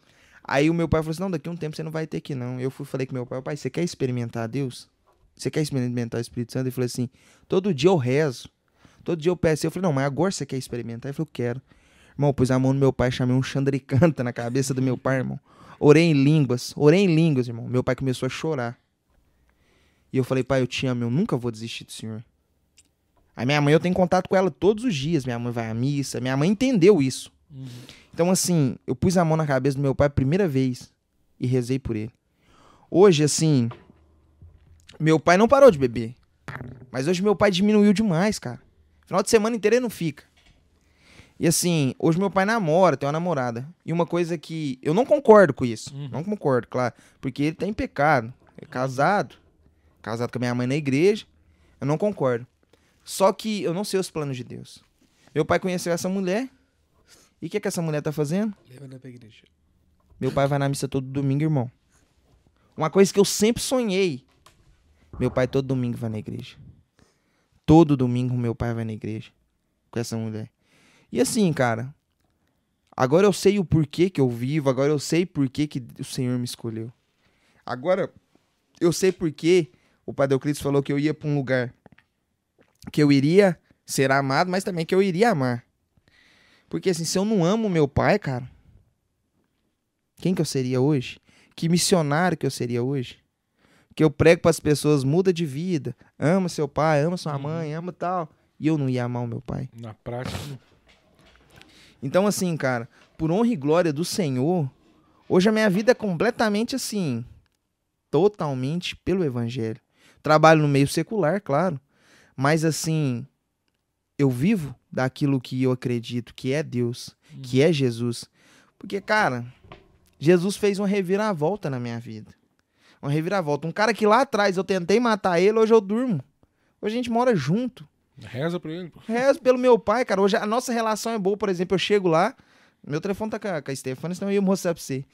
S3: Aí o meu pai falou assim, não, daqui a um tempo você não vai ter que não. Eu fui falei com meu pai, pai, você quer experimentar Deus? Você quer experimentar o Espírito Santo? Ele falou assim, todo dia eu rezo, todo dia eu peço. Eu falei, não, mas agora você quer experimentar? Ele falou, quero. Irmão, pus a mão no meu pai, chamei um chandricanta na cabeça do meu pai, irmão. Orei em línguas, orei em línguas, irmão. Meu pai começou a chorar. E eu falei, pai, eu te amo, eu nunca vou desistir do senhor. A minha mãe, eu tenho contato com ela todos os dias. Minha mãe vai à missa. Minha mãe entendeu isso. Então, assim, eu pus a mão na cabeça do meu pai a primeira vez e rezei por ele. Hoje, assim, meu pai não parou de beber. Mas hoje meu pai diminuiu demais, cara. Final de semana inteiro ele não fica. E assim, hoje meu pai namora, tem uma namorada. E uma coisa que eu não concordo com isso.
S1: Uhum.
S3: Não concordo, claro. Porque ele tá em pecado. É casado. Casado com a minha mãe na igreja. Eu não concordo. Só que eu não sei os planos de Deus. Meu pai conheceu essa mulher. E o que, que essa mulher tá fazendo?
S2: Leva na pra igreja.
S3: Meu pai vai na missa todo domingo, irmão. Uma coisa que eu sempre sonhei. Meu pai todo domingo vai na igreja. Todo domingo meu pai vai na igreja. Com essa mulher. E assim, cara. Agora eu sei o porquê que eu vivo. Agora eu sei porquê que o Senhor me escolheu. Agora eu sei porquê o Padre Euclides falou que eu ia pra um lugar que eu iria ser amado, mas também que eu iria amar. Porque assim, se eu não amo meu pai, cara, quem que eu seria hoje? Que missionário que eu seria hoje? Que eu prego para as pessoas, muda de vida, ama seu pai, ama sua mãe, ama tal. E eu não ia amar o meu pai.
S1: Na prática,
S3: Então, assim, cara, por honra e glória do Senhor, hoje a minha vida é completamente assim, totalmente pelo Evangelho. Trabalho no meio secular, claro, mas assim, eu vivo daquilo que eu acredito que é Deus, que é Jesus. Porque, cara, Jesus fez uma reviravolta na minha vida. Uma reviravolta. Um cara que lá atrás eu tentei matar ele, hoje eu durmo. Hoje a gente mora junto.
S1: reza pra ele. pô.
S3: Rezo pelo meu pai, cara. Hoje a nossa relação é boa, por exemplo, eu chego lá, meu telefone tá com a, com a Stefania, senão eu ia mostrar pra você.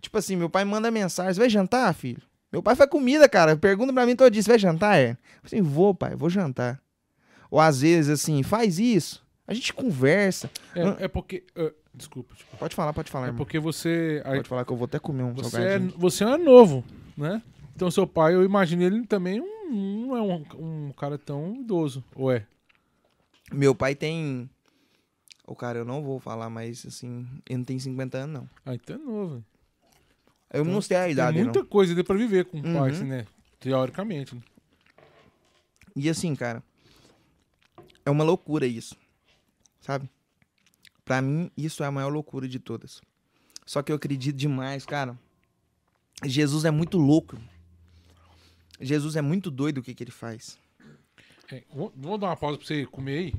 S3: Tipo assim, meu pai manda mensagem, "Você vai jantar, filho? Meu pai faz comida, cara. Pergunta pra mim todo dia, "Você vai jantar, é? Eu assim, vou, pai, vou jantar. Ou às vezes, assim, faz isso. A gente conversa.
S1: É, é porque. é, desculpa, desculpa.
S3: Pode falar, pode falar,
S1: É
S3: irmão.
S1: porque você.
S3: Pode falar que eu vou até comer um
S1: Você é,
S3: salgadinho.
S1: você é novo, né? Então seu pai, eu imagino ele também um- não é um, um cara tão idoso, ou é?
S3: Meu pai tem... O cara, eu não vou falar, mas assim, ele não tem 50 anos, não.
S1: Ah, então é novo.
S3: Eu
S1: Então,
S3: não sei a
S1: Tem
S3: idade, não.
S1: muita coisa ali pra viver com o pai,
S3: Uhum.
S1: assim, né? Teoricamente. né?
S3: E assim, cara, é uma loucura isso. Sabe? Pra mim, isso é a maior loucura de todas. Só que eu acredito demais, cara. Jesus é muito louco. Jesus é muito doido o que, que ele faz.
S1: É, vou, vou dar uma pausa pra você comer aí.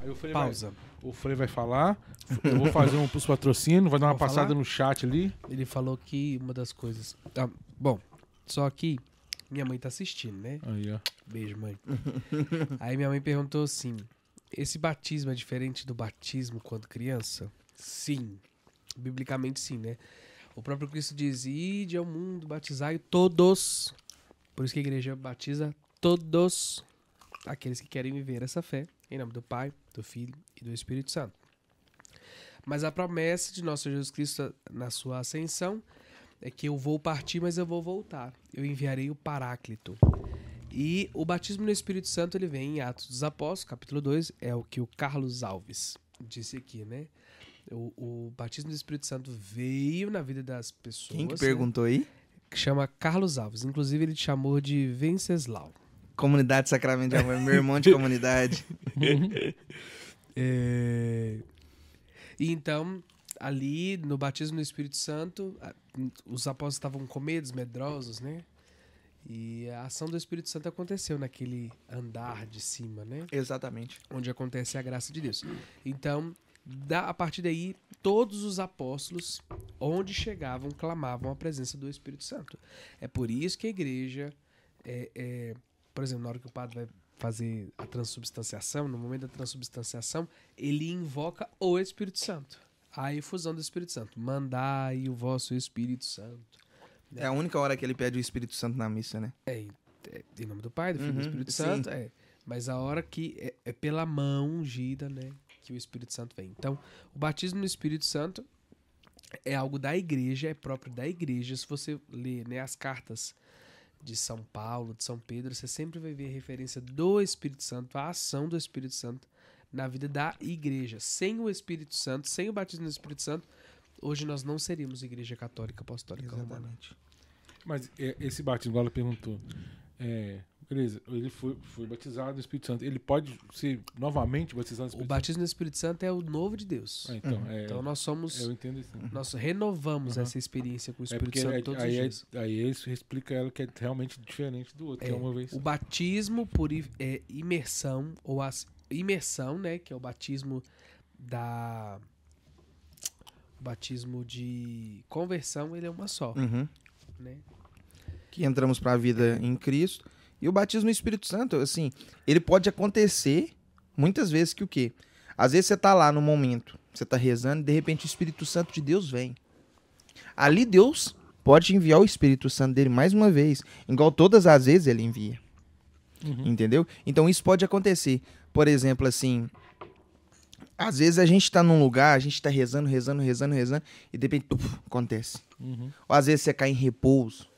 S1: Aí o Frei,
S2: Pausa.
S1: Vai, o Frei vai falar. Eu vou fazer um pros patrocínios, vai dar uma
S2: Vou
S1: passada
S2: falar?
S1: no chat ali.
S2: Ele falou que uma das coisas. Ah, bom, só que minha mãe tá assistindo, né?
S1: Aí, ó.
S2: Beijo, mãe. Aí minha mãe perguntou assim: esse batismo é diferente do batismo quando criança? Sim. Biblicamente, sim, né? O próprio Cristo diz: Ide ao mundo, batizai todos. Por isso que a igreja batiza todos aqueles que querem viver essa fé, em nome do Pai, do Filho e do Espírito Santo. Mas a promessa de nosso Jesus Cristo na sua ascensão é que eu vou partir, mas eu vou voltar. Eu enviarei o Paráclito. E o batismo no Espírito Santo ele vem em Atos dos Apóstolos, capítulo 2, é o que o Carlos Alves disse aqui, né? O, o batismo do Espírito Santo veio na vida das pessoas.
S3: Quem que
S2: né?
S3: perguntou aí?
S2: Que chama Carlos Alves. Inclusive, ele te chamou de Venceslau.
S3: Comunidade Sacramento de Amor, meu irmão de comunidade.
S2: É... E então, ali no batismo no Espírito Santo, os apóstolos estavam com medos, medrosos, né? E a ação do Espírito Santo aconteceu naquele andar de cima, né?
S3: Exatamente.
S2: Onde acontece a graça de Deus. Então, da- a partir daí, todos os apóstolos, onde chegavam, clamavam a presença do Espírito Santo. É por isso que a igreja, é, é, por exemplo, na hora que o padre vai fazer a transubstanciação, no momento da transubstanciação, ele invoca o Espírito Santo. A efusão do Espírito Santo. Mandai o vosso Espírito Santo.
S3: É a única hora que ele pede o Espírito Santo na missa, né?
S2: É, é, em nome do Pai, do Filho e do
S3: Uhum,
S2: Espírito
S3: sim.
S2: Santo, é. Mas a hora que é, é pela mão ungida, né, que o Espírito Santo vem. Então, o batismo no Espírito Santo é algo da igreja, é próprio da igreja. Se você ler, né, as cartas de São Paulo, de São Pedro, você sempre vai ver a referência do Espírito Santo, a ação do Espírito Santo na vida da igreja. Sem o Espírito Santo, sem o batismo no Espírito Santo, hoje nós não seríamos igreja católica apostólica romana.
S3: Exatamente.
S1: Mas é, esse batismo, ela perguntou, é, beleza, ele foi, foi batizado no Espírito Santo. Ele pode ser novamente batizado no
S2: O
S1: Espírito
S2: batismo no Espírito Santo é o novo de Deus.
S1: Ah, então, é,
S2: Então nós somos,
S1: eu entendo isso.
S2: nós renovamos
S1: Uhum.
S2: essa experiência com o
S1: É
S2: Espírito
S1: porque
S2: Santo
S1: é-
S2: todos
S1: aí,
S2: os
S1: é-
S2: dias.
S1: aí isso explica ela que é realmente diferente do outro, que é
S2: É,
S1: uma vez.
S2: O batismo por é, imersão ou as imersão, né, que é o batismo da o batismo de conversão, ele é uma só,
S3: Uhum.
S2: né?
S3: Que entramos para a vida em Cristo. E o batismo no Espírito Santo, assim, ele pode acontecer muitas vezes que o quê? Às vezes você tá lá no momento, você tá rezando e de repente o Espírito Santo de Deus vem. Ali Deus pode enviar o Espírito Santo dele mais uma vez, igual todas as vezes ele envia.
S1: Uhum.
S3: Entendeu? Então isso pode acontecer. Por exemplo, assim, às vezes a gente tá num lugar, a gente tá rezando, rezando, rezando, rezando, e de repente tuf, acontece.
S1: Uhum.
S3: Ou às vezes você cai em repouso.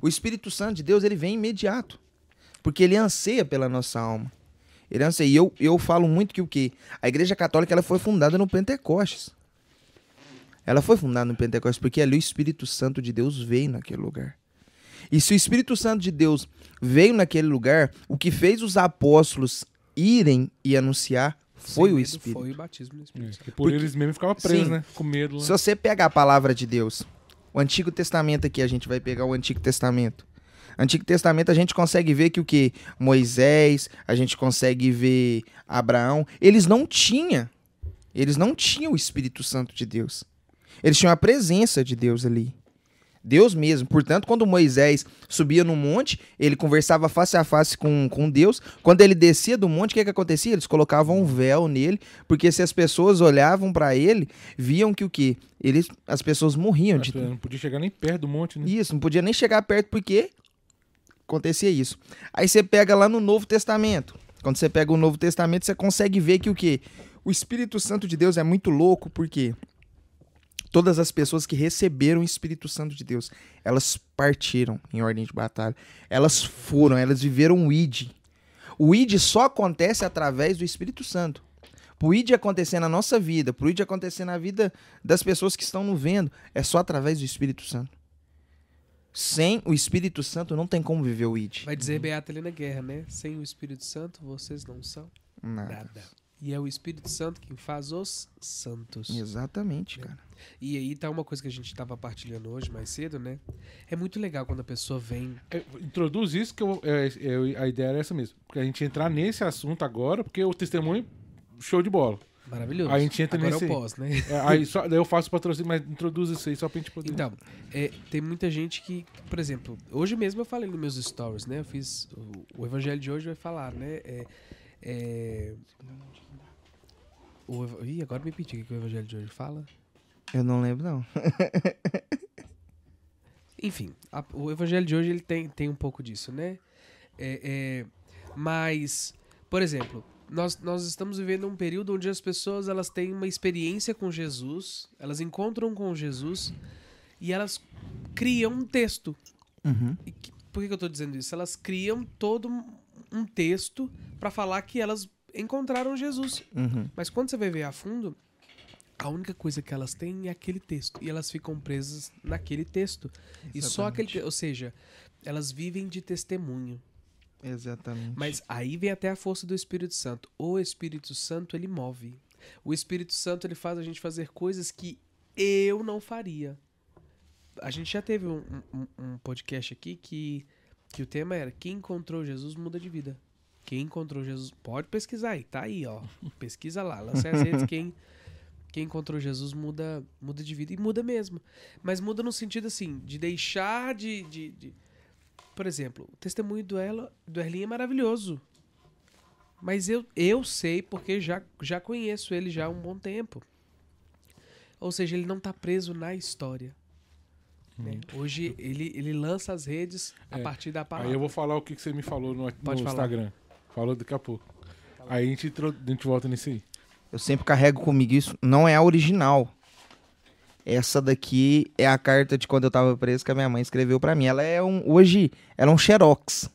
S3: O Espírito Santo de Deus, ele vem imediato. Porque ele anseia pela nossa alma. Ele anseia. E eu, eu falo muito que o quê? A Igreja Católica ela foi fundada no Pentecostes. Ela foi fundada no Pentecostes porque ali o Espírito Santo de Deus veio naquele lugar. E se o Espírito Santo de Deus veio naquele lugar, o que fez os apóstolos irem e anunciar foi o Espírito.
S2: Foi o batismo no
S1: É,
S2: Espírito
S1: que por
S3: Porque-
S1: eles mesmos ficavam presos,
S3: Sim.
S1: né? Com medo lá.
S3: Se você pegar a palavra de Deus, o Antigo Testamento aqui, a gente vai pegar o Antigo Testamento. Antigo Testamento a gente consegue ver que o que Moisés, a gente consegue ver Abraão, eles não tinham, eles não tinham o Espírito Santo de Deus. Eles tinham a presença de Deus ali. Deus mesmo. Portanto, quando Moisés subia no monte, ele conversava face a face com, com Deus. Quando ele descia do monte, o que, que acontecia? Eles colocavam um véu nele, porque se as pessoas olhavam para ele, viam que o quê? Eles, as pessoas morriam de
S1: Não podia chegar nem perto do monte, né?
S3: isso, não podia nem chegar perto porque acontecia isso. Aí você pega lá no Novo Testamento. Quando você pega o Novo Testamento, você consegue ver que o quê? O Espírito Santo de Deus é muito louco, porque todas as pessoas que receberam o Espírito Santo de Deus, elas partiram em ordem de batalha. Elas foram, elas viveram o ID. O ID só acontece através do Espírito Santo. Pro ID acontecer na nossa vida, pro ID acontecer na vida das pessoas que estão nos vendo, é só através do Espírito Santo. Sem o Espírito Santo não tem como viver o ID.
S2: Vai dizer Beata Helena Guerra, né? Sem o Espírito Santo, vocês não são
S3: Nada.
S2: nada. E é o Espírito Santo quem faz os santos.
S3: Exatamente, cara.
S2: E aí tá uma coisa que a gente tava partilhando hoje mais cedo, né? É muito legal quando a pessoa vem.
S1: É, introduz isso que eu, é, é, a ideia era essa mesmo. Porque a gente entrar nesse assunto agora, porque o testemunho, show de bola.
S2: Maravilhoso.
S1: Aí a gente entra
S2: Agora
S1: nesse
S2: eu posso, né?
S1: É, aí só, daí eu faço patrocínio, mas introduz isso aí só pra gente poder.
S2: Então, é, tem muita gente que, por exemplo, hoje mesmo eu falei nos meus stories, né? Eu fiz. O, o evangelho de hoje vai falar, né? É, é, o Ih, agora me pedi o que o evangelho de hoje fala.
S3: Eu não lembro, não.
S2: Enfim, a- o evangelho de hoje ele tem, tem um pouco disso, né? É, é, mas, por exemplo, nós, nós estamos vivendo um período onde as pessoas elas têm uma experiência com Jesus, elas encontram com Jesus e elas criam um texto.
S3: Uhum.
S2: E que- por que, eu tô dizendo isso? Elas criam todo um- texto para falar que elas encontraram Jesus.
S3: Uhum.
S2: Mas quando você vai ver a fundo, a única coisa que elas têm é aquele texto. E elas ficam presas naquele texto. E só aquele. Ou seja, elas vivem de testemunho.
S3: Exatamente.
S2: Mas aí vem até a força do Espírito Santo. O Espírito Santo, ele move. O Espírito Santo, ele faz a gente fazer coisas que eu não faria. A gente já teve um, um- um podcast aqui que, que o tema era Quem encontrou Jesus muda de vida. Quem encontrou Jesus. Pode pesquisar aí, tá aí, ó. Pesquisa lá, lança as redes. Quem, quem encontrou Jesus muda, muda de vida. E muda mesmo. Mas muda no sentido assim, de deixar de- de- de por exemplo, o testemunho do, Ela, do Erlin é maravilhoso. Mas eu, eu sei porque já, já conheço ele já há um bom tempo. Ou seja, ele não tá preso na história. né? Hoje ele, ele lança as redes a
S1: É.
S2: partir da palavra.
S1: Aí eu vou falar o que que você me falou no, no. Instagram. Falou daqui a pouco. Aí a gente, a gente volta nisso aí.
S3: Eu sempre carrego comigo isso. Não é a original. Essa daqui é a carta de quando eu tava preso que a minha mãe escreveu pra mim. Ela é um. Hoje, ela é um xerox.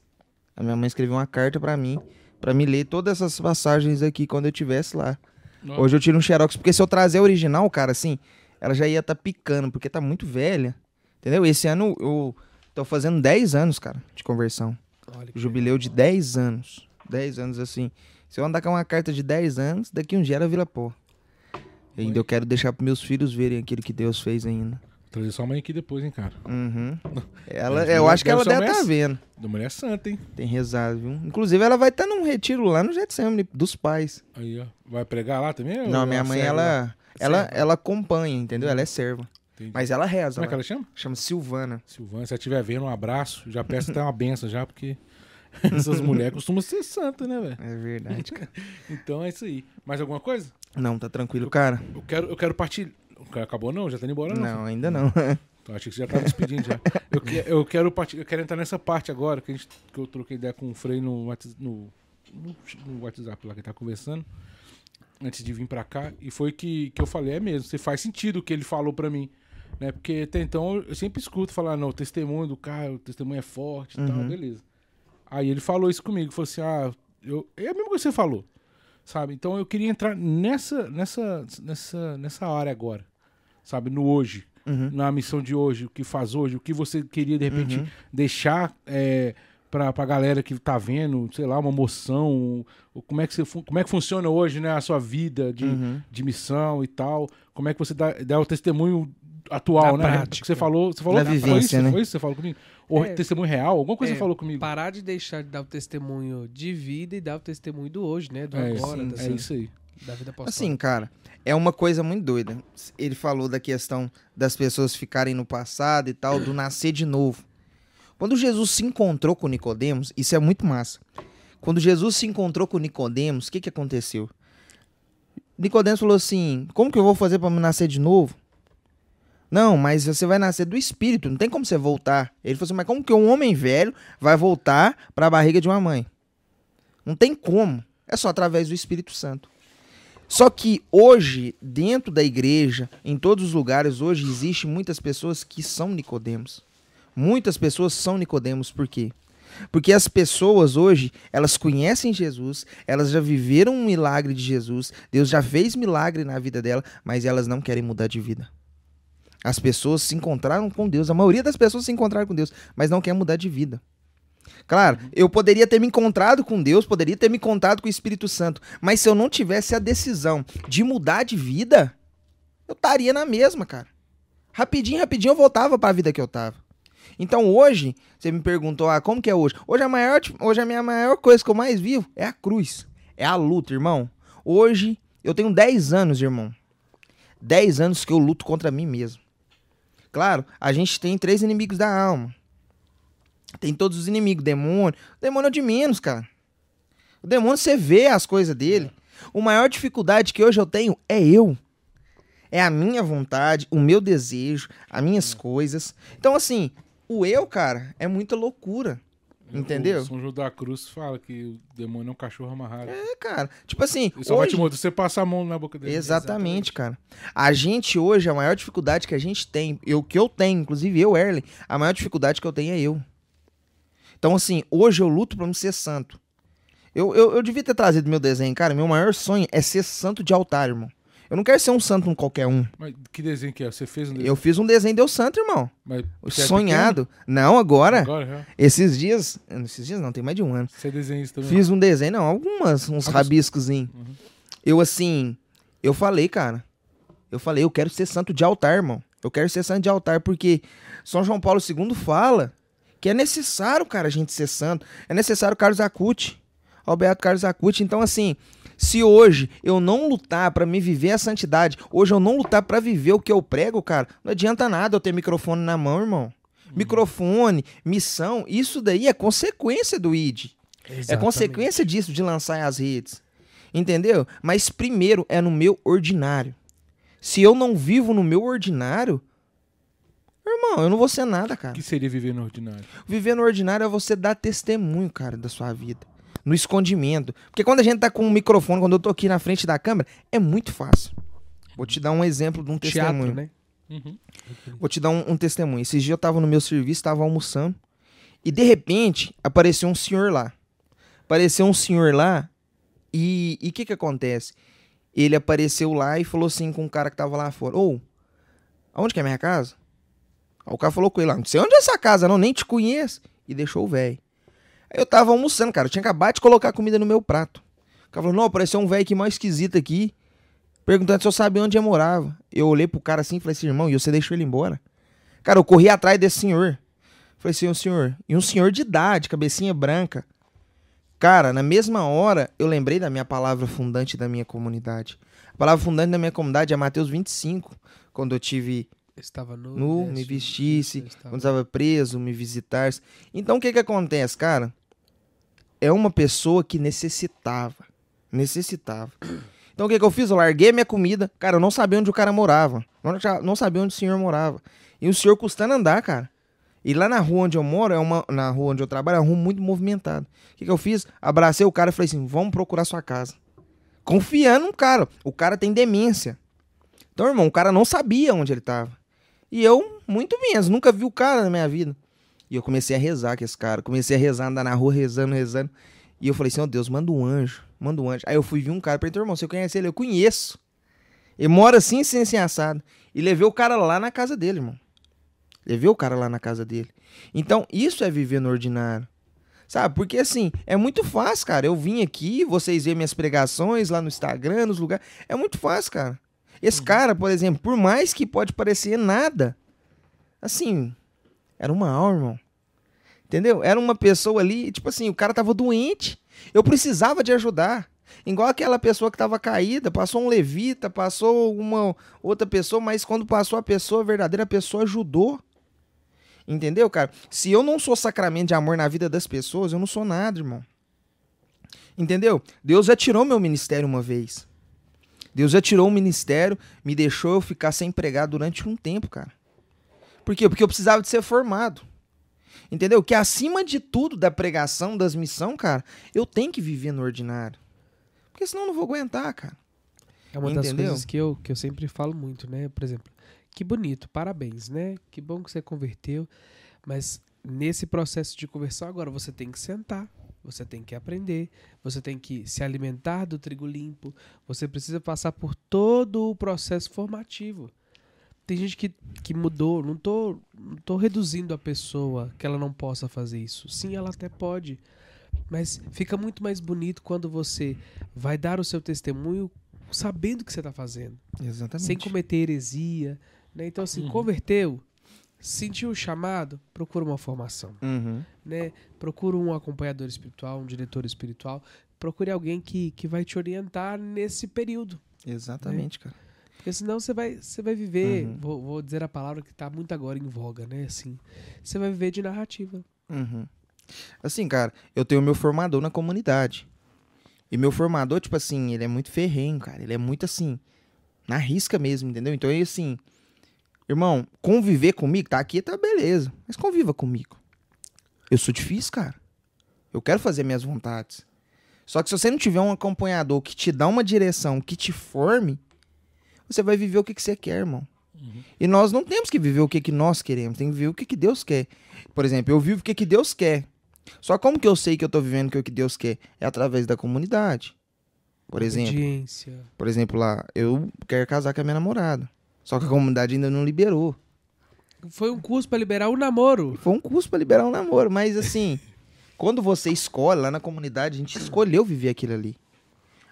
S3: A minha mãe escreveu uma carta pra mim, pra me ler todas essas passagens aqui quando eu tivesse lá. Hoje eu tiro um xerox, porque se eu trazer a original, cara, assim, ela já ia tá picando, porque tá muito velha. Entendeu? Esse ano eu tô fazendo 10 anos, cara, de conversão. Jubileu de 10 anos. 10 anos assim. Se eu andar com uma carta de 10 anos, daqui um dia ela vira pó. Ainda eu quero deixar pros meus filhos verem aquilo que Deus fez ainda.
S1: Trazer sua mãe aqui depois, hein, cara.
S3: Uhum. Ela, eu acho que ela
S1: deve
S3: estar vendo.
S1: Da mulher santa, hein?
S3: Tem rezado, viu? Inclusive, ela vai estar num retiro lá no Getsemane dos pais.
S1: Aí, ó. Vai pregar lá também?
S3: Não, minha mãe,
S1: lá?
S3: ela, ela,
S2: Serva.
S3: ela acompanha, entendeu? Ela é serva.
S1: Entendi.
S3: Mas ela reza.
S1: Como é que
S3: lá.
S1: ela chama?
S3: Chama Silvana.
S1: Silvana, se você estiver vendo, um abraço. Já peço até uma benção já, porque essas mulheres costumam ser santas, né, velho?
S3: É verdade. cara.
S1: Então é isso aí. Mais alguma coisa?
S3: Não, tá tranquilo, cara.
S1: Eu quero, eu quero partilhar. Acabou não? Já tá indo embora não?
S3: Não, ainda não.
S1: Então, achei que você já tava despedindo já. Eu, que- eu quero parti- eu quero entrar nessa parte agora, que, a gente, que eu troquei ideia com o Frei no, no, no, WhatsApp lá que ele tá conversando, antes de vir pra cá, e foi que, que eu falei, é mesmo, você faz sentido o que ele falou pra mim. Né? Porque até então eu sempre escuto falar, não, o testemunho do cara, o testemunho é forte e tal,
S3: Uhum.
S1: beleza. Aí ele falou isso comigo, falou assim, ah, eu, é a mesma coisa que você falou, sabe? Então eu queria entrar nessa, nessa, nessa, nessa área agora, sabe? No hoje
S3: Uhum.
S1: na missão de hoje, o que faz hoje, o que você queria de repente
S3: Uhum.
S1: deixar é, pra, pra galera que tá vendo, sei lá, uma moção, como é que, você, como é que funciona hoje, né, a sua vida de,
S3: Uhum.
S1: de missão e tal, como é que você dá, dá o testemunho atual,
S2: Na
S1: né?
S2: prática.
S1: Que você falou, você falou
S3: Na
S1: foi
S3: vivência,
S1: isso,
S3: né?
S1: Foi isso que você falou comigo? Ou
S2: É.
S1: testemunho real, alguma coisa
S2: É,
S1: você falou comigo.
S2: Parar de deixar de dar o testemunho de vida e dar o testemunho do hoje, né? Do
S1: É,
S2: agora,
S3: sim,
S2: dessa-
S1: é isso aí.
S2: da vida apostólica.
S3: Assim, cara, é uma coisa muito doida. Ele falou da questão das pessoas ficarem no passado e tal, do nascer de novo. Quando Jesus se encontrou com Nicodemos, isso é muito massa. Quando Jesus se encontrou com Nicodemos, o que que aconteceu? Nicodemos falou assim: "Como que eu vou fazer para me nascer de novo?" Não, mas você vai nascer do espírito, não tem como você voltar. Ele falou assim: "Mas como que um homem velho vai voltar para a barriga de uma mãe?" Não tem como. É só através do Espírito Santo. Só que hoje, dentro da igreja, em todos os lugares, hoje existe muitas pessoas que são Nicodemos. Muitas pessoas são Nicodemos, por quê? Porque as pessoas hoje, elas conhecem Jesus, elas já viveram um milagre de Jesus, Deus já fez milagre na vida dela, mas elas não querem mudar de vida. As pessoas se encontraram com Deus, a maioria das pessoas se encontraram com Deus, mas não quer mudar de vida. Claro, eu poderia ter me encontrado com Deus, poderia ter me encontrado com o Espírito Santo, mas se eu não tivesse a decisão de mudar de vida, eu estaria na mesma, cara. Rapidinho, rapidinho eu voltava para a vida que eu tava. Então hoje, você me perguntou, ah, como que é hoje? Hoje a maior, hoje a minha maior coisa que eu mais vivo é a cruz, é a luta, irmão. Hoje eu tenho 10 anos, irmão. 10 anos que eu luto contra mim mesmo. Claro, a gente tem três inimigos da alma. Tem todos os inimigos, demônio. O demônio é de menos, cara. O demônio você vê as coisas dele. O maior dificuldade que hoje eu tenho é eu. É a minha vontade, o meu desejo, as minhas coisas. Então, assim, o eu, cara, é muita loucura. Entendeu?
S1: O São João da Cruz fala que o demônio é um cachorro amarrado.
S3: É, cara. Tipo assim.
S1: Só vai te
S3: hoje...
S1: você passa a mão na boca dele.
S3: Exatamente, cara. A gente hoje, a maior dificuldade que a gente tem, eu que eu tenho, inclusive eu, Erlen, a maior dificuldade que eu tenho é eu. Então, assim, hoje eu luto pra me ser santo. Eu, eu, eu devia ter trazido meu desenho, cara. Meu maior sonho é ser santo de altar, irmão. Eu não quero ser um santo um qualquer um.
S1: Mas que desenho que é? Você fez um desenho?
S3: Eu fiz um desenho deu santo, irmão.
S1: Mas é
S3: Sonhado. Não, agora.
S1: Agora já.
S3: Esses dias. Esses dias não, tem mais de um ano.
S1: Você é desenhista também.
S3: Fiz um desenho, não, algumas, uns
S1: Alguns-
S3: rabiscozinhos.
S1: Uhum.
S3: Eu, assim, eu falei, cara. Eu falei, eu quero ser santo de altar, irmão. Eu quero ser santo de altar porque São João Paulo II fala que é necessário, cara, a gente ser santo. É necessário Carlos Acuti. Alberto Carlos Acuti. Então, assim, se hoje eu não lutar pra me viver a santidade, hoje eu não lutar pra viver o que eu prego, cara, não adianta nada eu ter microfone na mão, irmão. Microfone, missão, isso daí é consequência do ID. É
S2: Exatamente.
S3: consequência disso de lançar as redes. Entendeu? Mas primeiro é no meu ordinário. Se eu não vivo no meu ordinário, irmão, eu não vou ser nada,
S1: O
S3: cara.
S1: que seria viver no ordinário?
S3: Viver no ordinário é você dar testemunho, cara, da sua vida. No escondimento. Porque quando a gente tá com um microfone, quando eu tô aqui na frente da câmera, é muito fácil. Vou te dar um exemplo de um testemunho.
S2: Teatro, né?
S1: Uhum.
S3: Vou te dar um, um testemunho. Esses dias eu tava no meu serviço, tava almoçando. E de repente apareceu um senhor lá. Apareceu um senhor lá. E o que que acontece? Ele apareceu lá e falou assim com o cara que tava lá fora: Ô, aonde que é a minha casa? Aí o cara falou com ele lá: Não sei onde é essa casa, não, nem te conheço. E deixou o velho. Aí eu tava almoçando, cara. Eu tinha acabado de colocar comida no meu prato. O cara falou: Não, apareceu um velho aqui mais esquisito aqui. Perguntando se eu sabia onde eu morava. Eu olhei pro cara assim e falei assim, irmão, e você deixou ele embora? Cara, eu corri atrás desse senhor. Falei assim, um senhor. E um senhor de idade, cabecinha branca. Cara, na mesma hora, eu lembrei da minha palavra fundante da minha comunidade. A palavra fundante da minha comunidade é Mateus 25. Quando eu tive
S2: Estava nu,
S3: me vestisse,
S2: estava-
S3: quando estava preso, me visitasse. Então o que que acontece, cara? É uma pessoa que necessitava. Necessitava. Então o que que eu fiz? Eu larguei minha comida. Cara, eu não sabia onde o cara morava. Não, sabia onde o senhor morava. E o senhor custando andar, cara. E lá na rua onde eu moro, é uma, na rua onde eu trabalho, é uma rua muito movimentada. O que, que eu fiz? Abracei o cara e falei assim: vamos procurar sua casa. Confiando no cara. O cara tem demência. Então, irmão, o cara não sabia onde ele tava. E eu, muito menos, nunca vi o cara na minha vida. E eu comecei a rezar com esse cara. Comecei a rezar, andar na rua, rezando, rezando. E eu falei assim, ó Deus, manda um anjo, manda um anjo. Aí eu fui ver um cara, perguntei, irmão, você conhece ele? Eu conheço. Ele mora assim, assim, assim, assado. E levei o cara lá na casa dele, irmão. Levei o cara lá na casa dele. Então, isso é viver no ordinário. Sabe? Porque assim, é muito fácil, cara. Eu vim aqui, vocês veem minhas pregações lá no Instagram, nos lugares. É muito fácil, cara. Esse cara, por exemplo, por mais que pode parecer nada, assim, era uma alma, irmão. Entendeu? Era uma pessoa ali, tipo assim, o cara tava doente. Eu precisava de ajudar. Igual aquela pessoa que tava caída, passou um levita, passou uma outra pessoa, mas quando passou a pessoa verdadeira, a pessoa ajudou. Entendeu, cara? Se eu não sou sacramento de amor na vida das pessoas, eu não sou nada, irmão. Entendeu? Deus já tirou meu ministério uma vez. Deus já tirou o ministério, me deixou eu ficar sem pregar durante um tempo, cara. Por quê? Porque eu precisava de ser formado. Entendeu? Que acima de tudo da pregação, das missões, cara, eu tenho que viver no ordinário. Porque senão eu não vou aguentar, cara.
S2: É uma das
S3: Entendeu?
S2: coisas que eu, que eu sempre falo muito, né? Por exemplo, que bonito, parabéns, né? Que bom que você converteu. Mas nesse processo de conversão, agora você tem que sentar, você tem que aprender, você tem que se alimentar do trigo limpo, você precisa passar por todo o processo formativo. Tem gente que, que mudou, não tô, não tô reduzindo a pessoa que ela não possa fazer isso. Sim, ela até pode. Mas fica muito mais bonito quando você vai dar o seu testemunho sabendo o que você está fazendo,
S3: Exatamente.
S2: sem cometer heresia. Né? Então, assim,
S1: Uhum.
S2: converteu, sentiu o chamado, procura uma formação.
S3: Uhum.
S2: Né? Procura um acompanhador espiritual, um diretor espiritual. Procure alguém que, que vai te orientar nesse período.
S3: Exatamente, cara.
S2: Porque senão você vai, você vai viver,
S3: Uhum.
S2: vou, vou dizer a palavra que está muito agora em voga, né? Assim, você vai viver de narrativa.
S3: Uhum. Assim, cara, eu tenho meu formador na comunidade. E meu formador, tipo assim, ele é muito ferrenho, cara. Ele é muito assim, na risca mesmo, entendeu? Então, ele assim, irmão, conviver comigo, tá aqui, tá beleza. Mas conviva comigo. Eu sou difícil, cara. Eu quero fazer minhas vontades. Só que se você não tiver um acompanhador que te dá uma direção, que te forme, você vai viver o que, que você quer, irmão. E nós não temos que viver o que, que nós queremos, tem que viver o que, que Deus quer. Por exemplo, eu vivo o que, que Deus quer. Só como que eu sei que eu tô vivendo o que Deus quer? É através da comunidade. Por exemplo,
S2: Obediência.
S3: por exemplo, lá, eu quero casar com a minha namorada. Só que a comunidade ainda não liberou.
S2: Foi um curso pra liberar o namoro.
S3: Foi um custo pra liberar um namoro, mas assim, quando você escolhe lá na comunidade, a gente escolheu viver aquilo ali.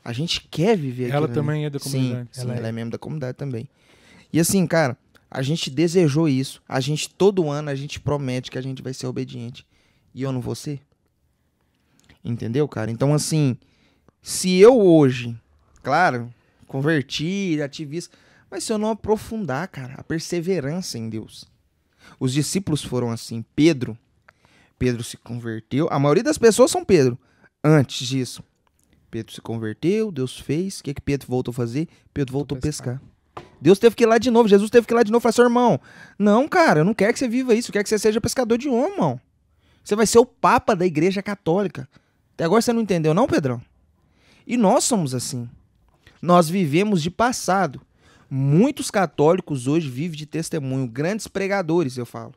S3: A gente quer viver
S1: Ela também é da comunidade.
S3: Sim, sim
S2: Ela
S3: ela,
S2: é.
S3: é. membro da comunidade também. E assim, cara, a gente desejou isso. A gente, todo ano, a gente promete que a gente vai ser obediente. E eu não vou ser. Entendeu, cara? Então, assim, se eu hoje, claro, convertir, ativista, mas se eu não aprofundar, cara, a perseverança em Deus. Os discípulos foram assim. Pedro, Pedro se converteu. A maioria das pessoas são Pedro. Antes disso, Pedro se converteu, Deus fez. O que, que Pedro voltou a fazer? Pedro voltou a pescar. Deus teve que ir lá de novo, Jesus teve que ir lá de novo e falar assim, irmão, não, cara, eu não quero que você viva isso, eu quero que você seja pescador de homem, irmão. Você vai ser o papa da igreja católica. Até agora você não entendeu, não, Pedrão? E nós somos assim. Nós vivemos de passado. Muitos católicos hoje vivem de testemunho, grandes pregadores, eu falo.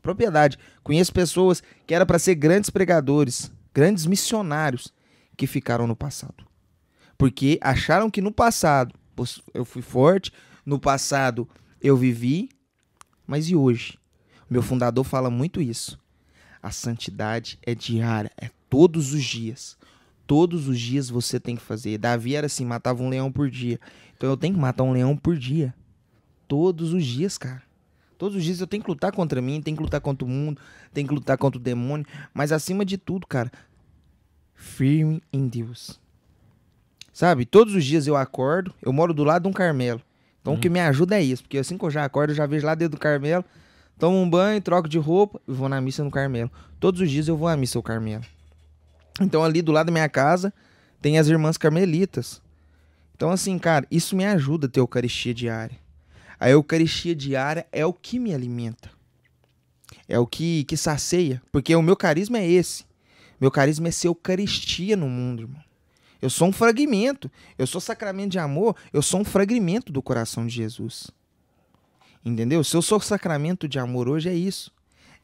S3: Propriedade. Conheço pessoas que eram para ser grandes pregadores, grandes missionários, que ficaram no passado. Porque acharam que no passado eu fui forte, no passado eu vivi, mas e hoje? Meu fundador fala muito isso. A santidade é diária, é todos os dias. Todos os dias você tem que fazer. Davi era assim, matava um leão por dia. Então eu tenho que matar um leão por dia. Todos os dias, cara. Todos os dias eu tenho que lutar contra mim, tenho que lutar contra o mundo, tenho que lutar contra o demônio. Mas acima de tudo, cara, firme em Deus. Sabe? Todos os dias eu acordo, eu moro do lado de um Carmelo. Então o que me ajuda é isso, porque assim que eu já acordo, eu já vejo lá dentro do Carmelo, tomo um banho, troco de roupa e vou na missa no Carmelo. Todos os dias eu vou à missa ao Carmelo. Então ali do lado da minha casa tem as irmãs carmelitas. Então assim, cara, isso me ajuda a ter Eucaristia diária. A Eucaristia diária é o que me alimenta. É o que, que sacia. Porque o meu carisma é esse. Meu carisma é ser Eucaristia no mundo, irmão. Eu sou um fragmento. Eu sou sacramento de amor. Eu sou um fragmento do coração de Jesus. Entendeu? Se eu sou sacramento de amor hoje, é isso.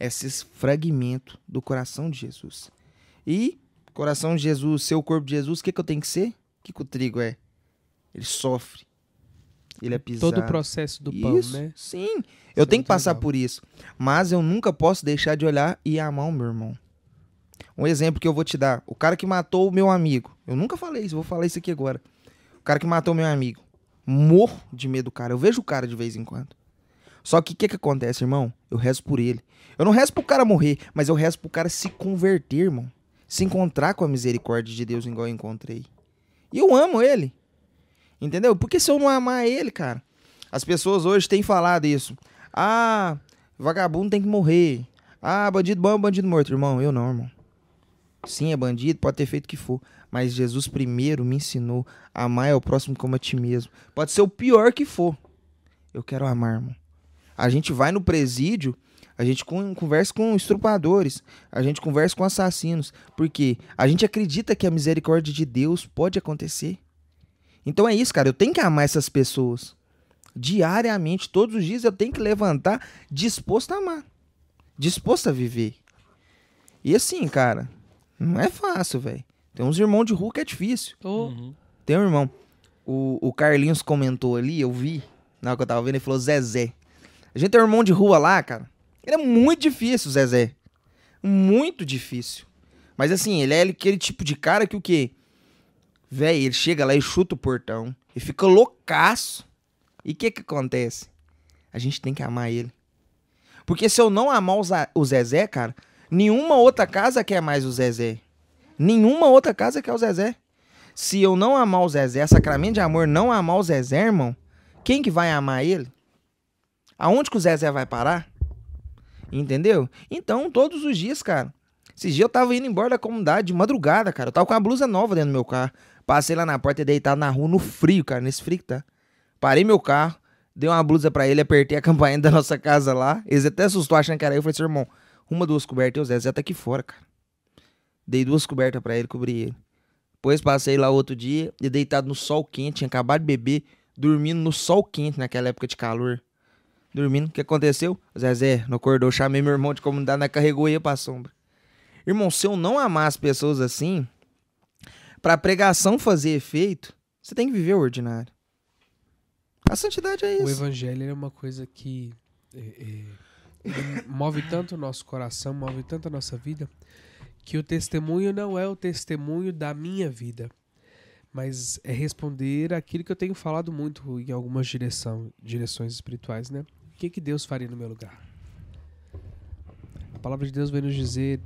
S3: É esse fragmento do coração de Jesus. E, coração de Jesus, ser o corpo de Jesus, o que, que eu tenho que ser? O que, que o trigo é? Ele sofre. Ele é pisado.
S2: Todo o processo do pão,
S3: Isso,
S2: né?
S3: Sim.
S2: Isso
S3: Eu
S2: é
S3: tenho
S2: muito
S3: que passar
S2: legal.
S3: por isso. Mas eu nunca posso deixar de olhar e amar o meu irmão. Um exemplo que eu vou te dar. O cara que matou o meu amigo. Eu nunca falei isso, vou falar isso aqui agora. O cara que matou o meu amigo. Morro de medo do cara. Eu vejo o cara de vez em quando. Só que o que, que acontece, irmão? Eu rezo por ele. Eu não rezo pro cara morrer, mas eu rezo pro cara se converter, irmão. Se encontrar com a misericórdia de Deus igual eu encontrei. E eu amo ele. Entendeu? Porque se eu não amar ele, cara. As pessoas hoje têm falado isso. Ah, vagabundo tem que morrer. Ah, bandido bom bandido morto. Irmão, eu não, irmão. Sim, é bandido, pode ter feito o que for. Mas Jesus primeiro me ensinou a amar o próximo como a ti mesmo. Pode ser o pior que for. Eu quero amar, irmão. A gente vai no presídio, a gente con- conversa com estrupadores, a gente conversa com assassinos. Porque a gente acredita que a misericórdia de Deus pode acontecer. Então é isso, cara. Eu tenho que amar essas pessoas. Diariamente, todos os dias eu tenho que levantar disposto a amar. Disposto a viver. E assim, cara, não é fácil, velho. Tem uns irmãos de rua que é difícil.
S1: Uhum.
S3: Tem um irmão. O, o Carlinhos comentou ali, eu vi. Na hora que eu tava vendo, ele falou Zezé. A gente tem um irmão de rua lá, cara. Ele é muito difícil, Zezé. Muito difícil. Mas assim, ele é aquele tipo de cara que o quê? Véi, ele chega lá e chuta o portão. E fica loucaço. E o que que acontece? A gente tem que amar ele. Porque se eu não amar o Zezé, cara, nenhuma outra casa quer mais o Zezé. Nenhuma outra casa quer o Zezé. Se eu não amar o Zezé, sacramento de amor, não amar o Zezé, irmão, quem que vai amar ele? Aonde que o Zezé vai parar? Entendeu? Então, todos os dias, cara, Esses dias eu tava indo embora da comunidade de madrugada, cara. Eu tava com uma blusa nova dentro do meu carro. Passei lá na porta e deitado na rua no frio, cara, nesse frio que tá. Parei meu carro, dei uma blusa pra ele, apertei a campainha da nossa casa lá. Eles até assustou achando que era eu. Eu falei assim, irmão, uma, duas cobertas, eu Zé, Zé tá aqui fora, cara. Dei duas cobertas pra ele, cobri ele. Depois passei lá outro dia e deitado no sol quente, tinha acabado de beber, dormindo no sol quente naquela época de calor. Dormindo, o que aconteceu? O Zezé não acordou, chamei meu irmão de comunidade, nós carregou ele pra sombra. Irmão, se eu não amar as pessoas assim, pra pregação fazer efeito, você tem que viver o ordinário. A santidade é
S2: O
S3: isso.
S2: evangelho é uma coisa que é, é, move tanto o nosso coração, move tanto a nossa vida, que o testemunho não é o testemunho da minha vida, mas é responder aquilo que eu tenho falado muito em algumas direção, direções espirituais, né? O que, que Deus faria no meu lugar? A palavra de Deus vem nos dizer,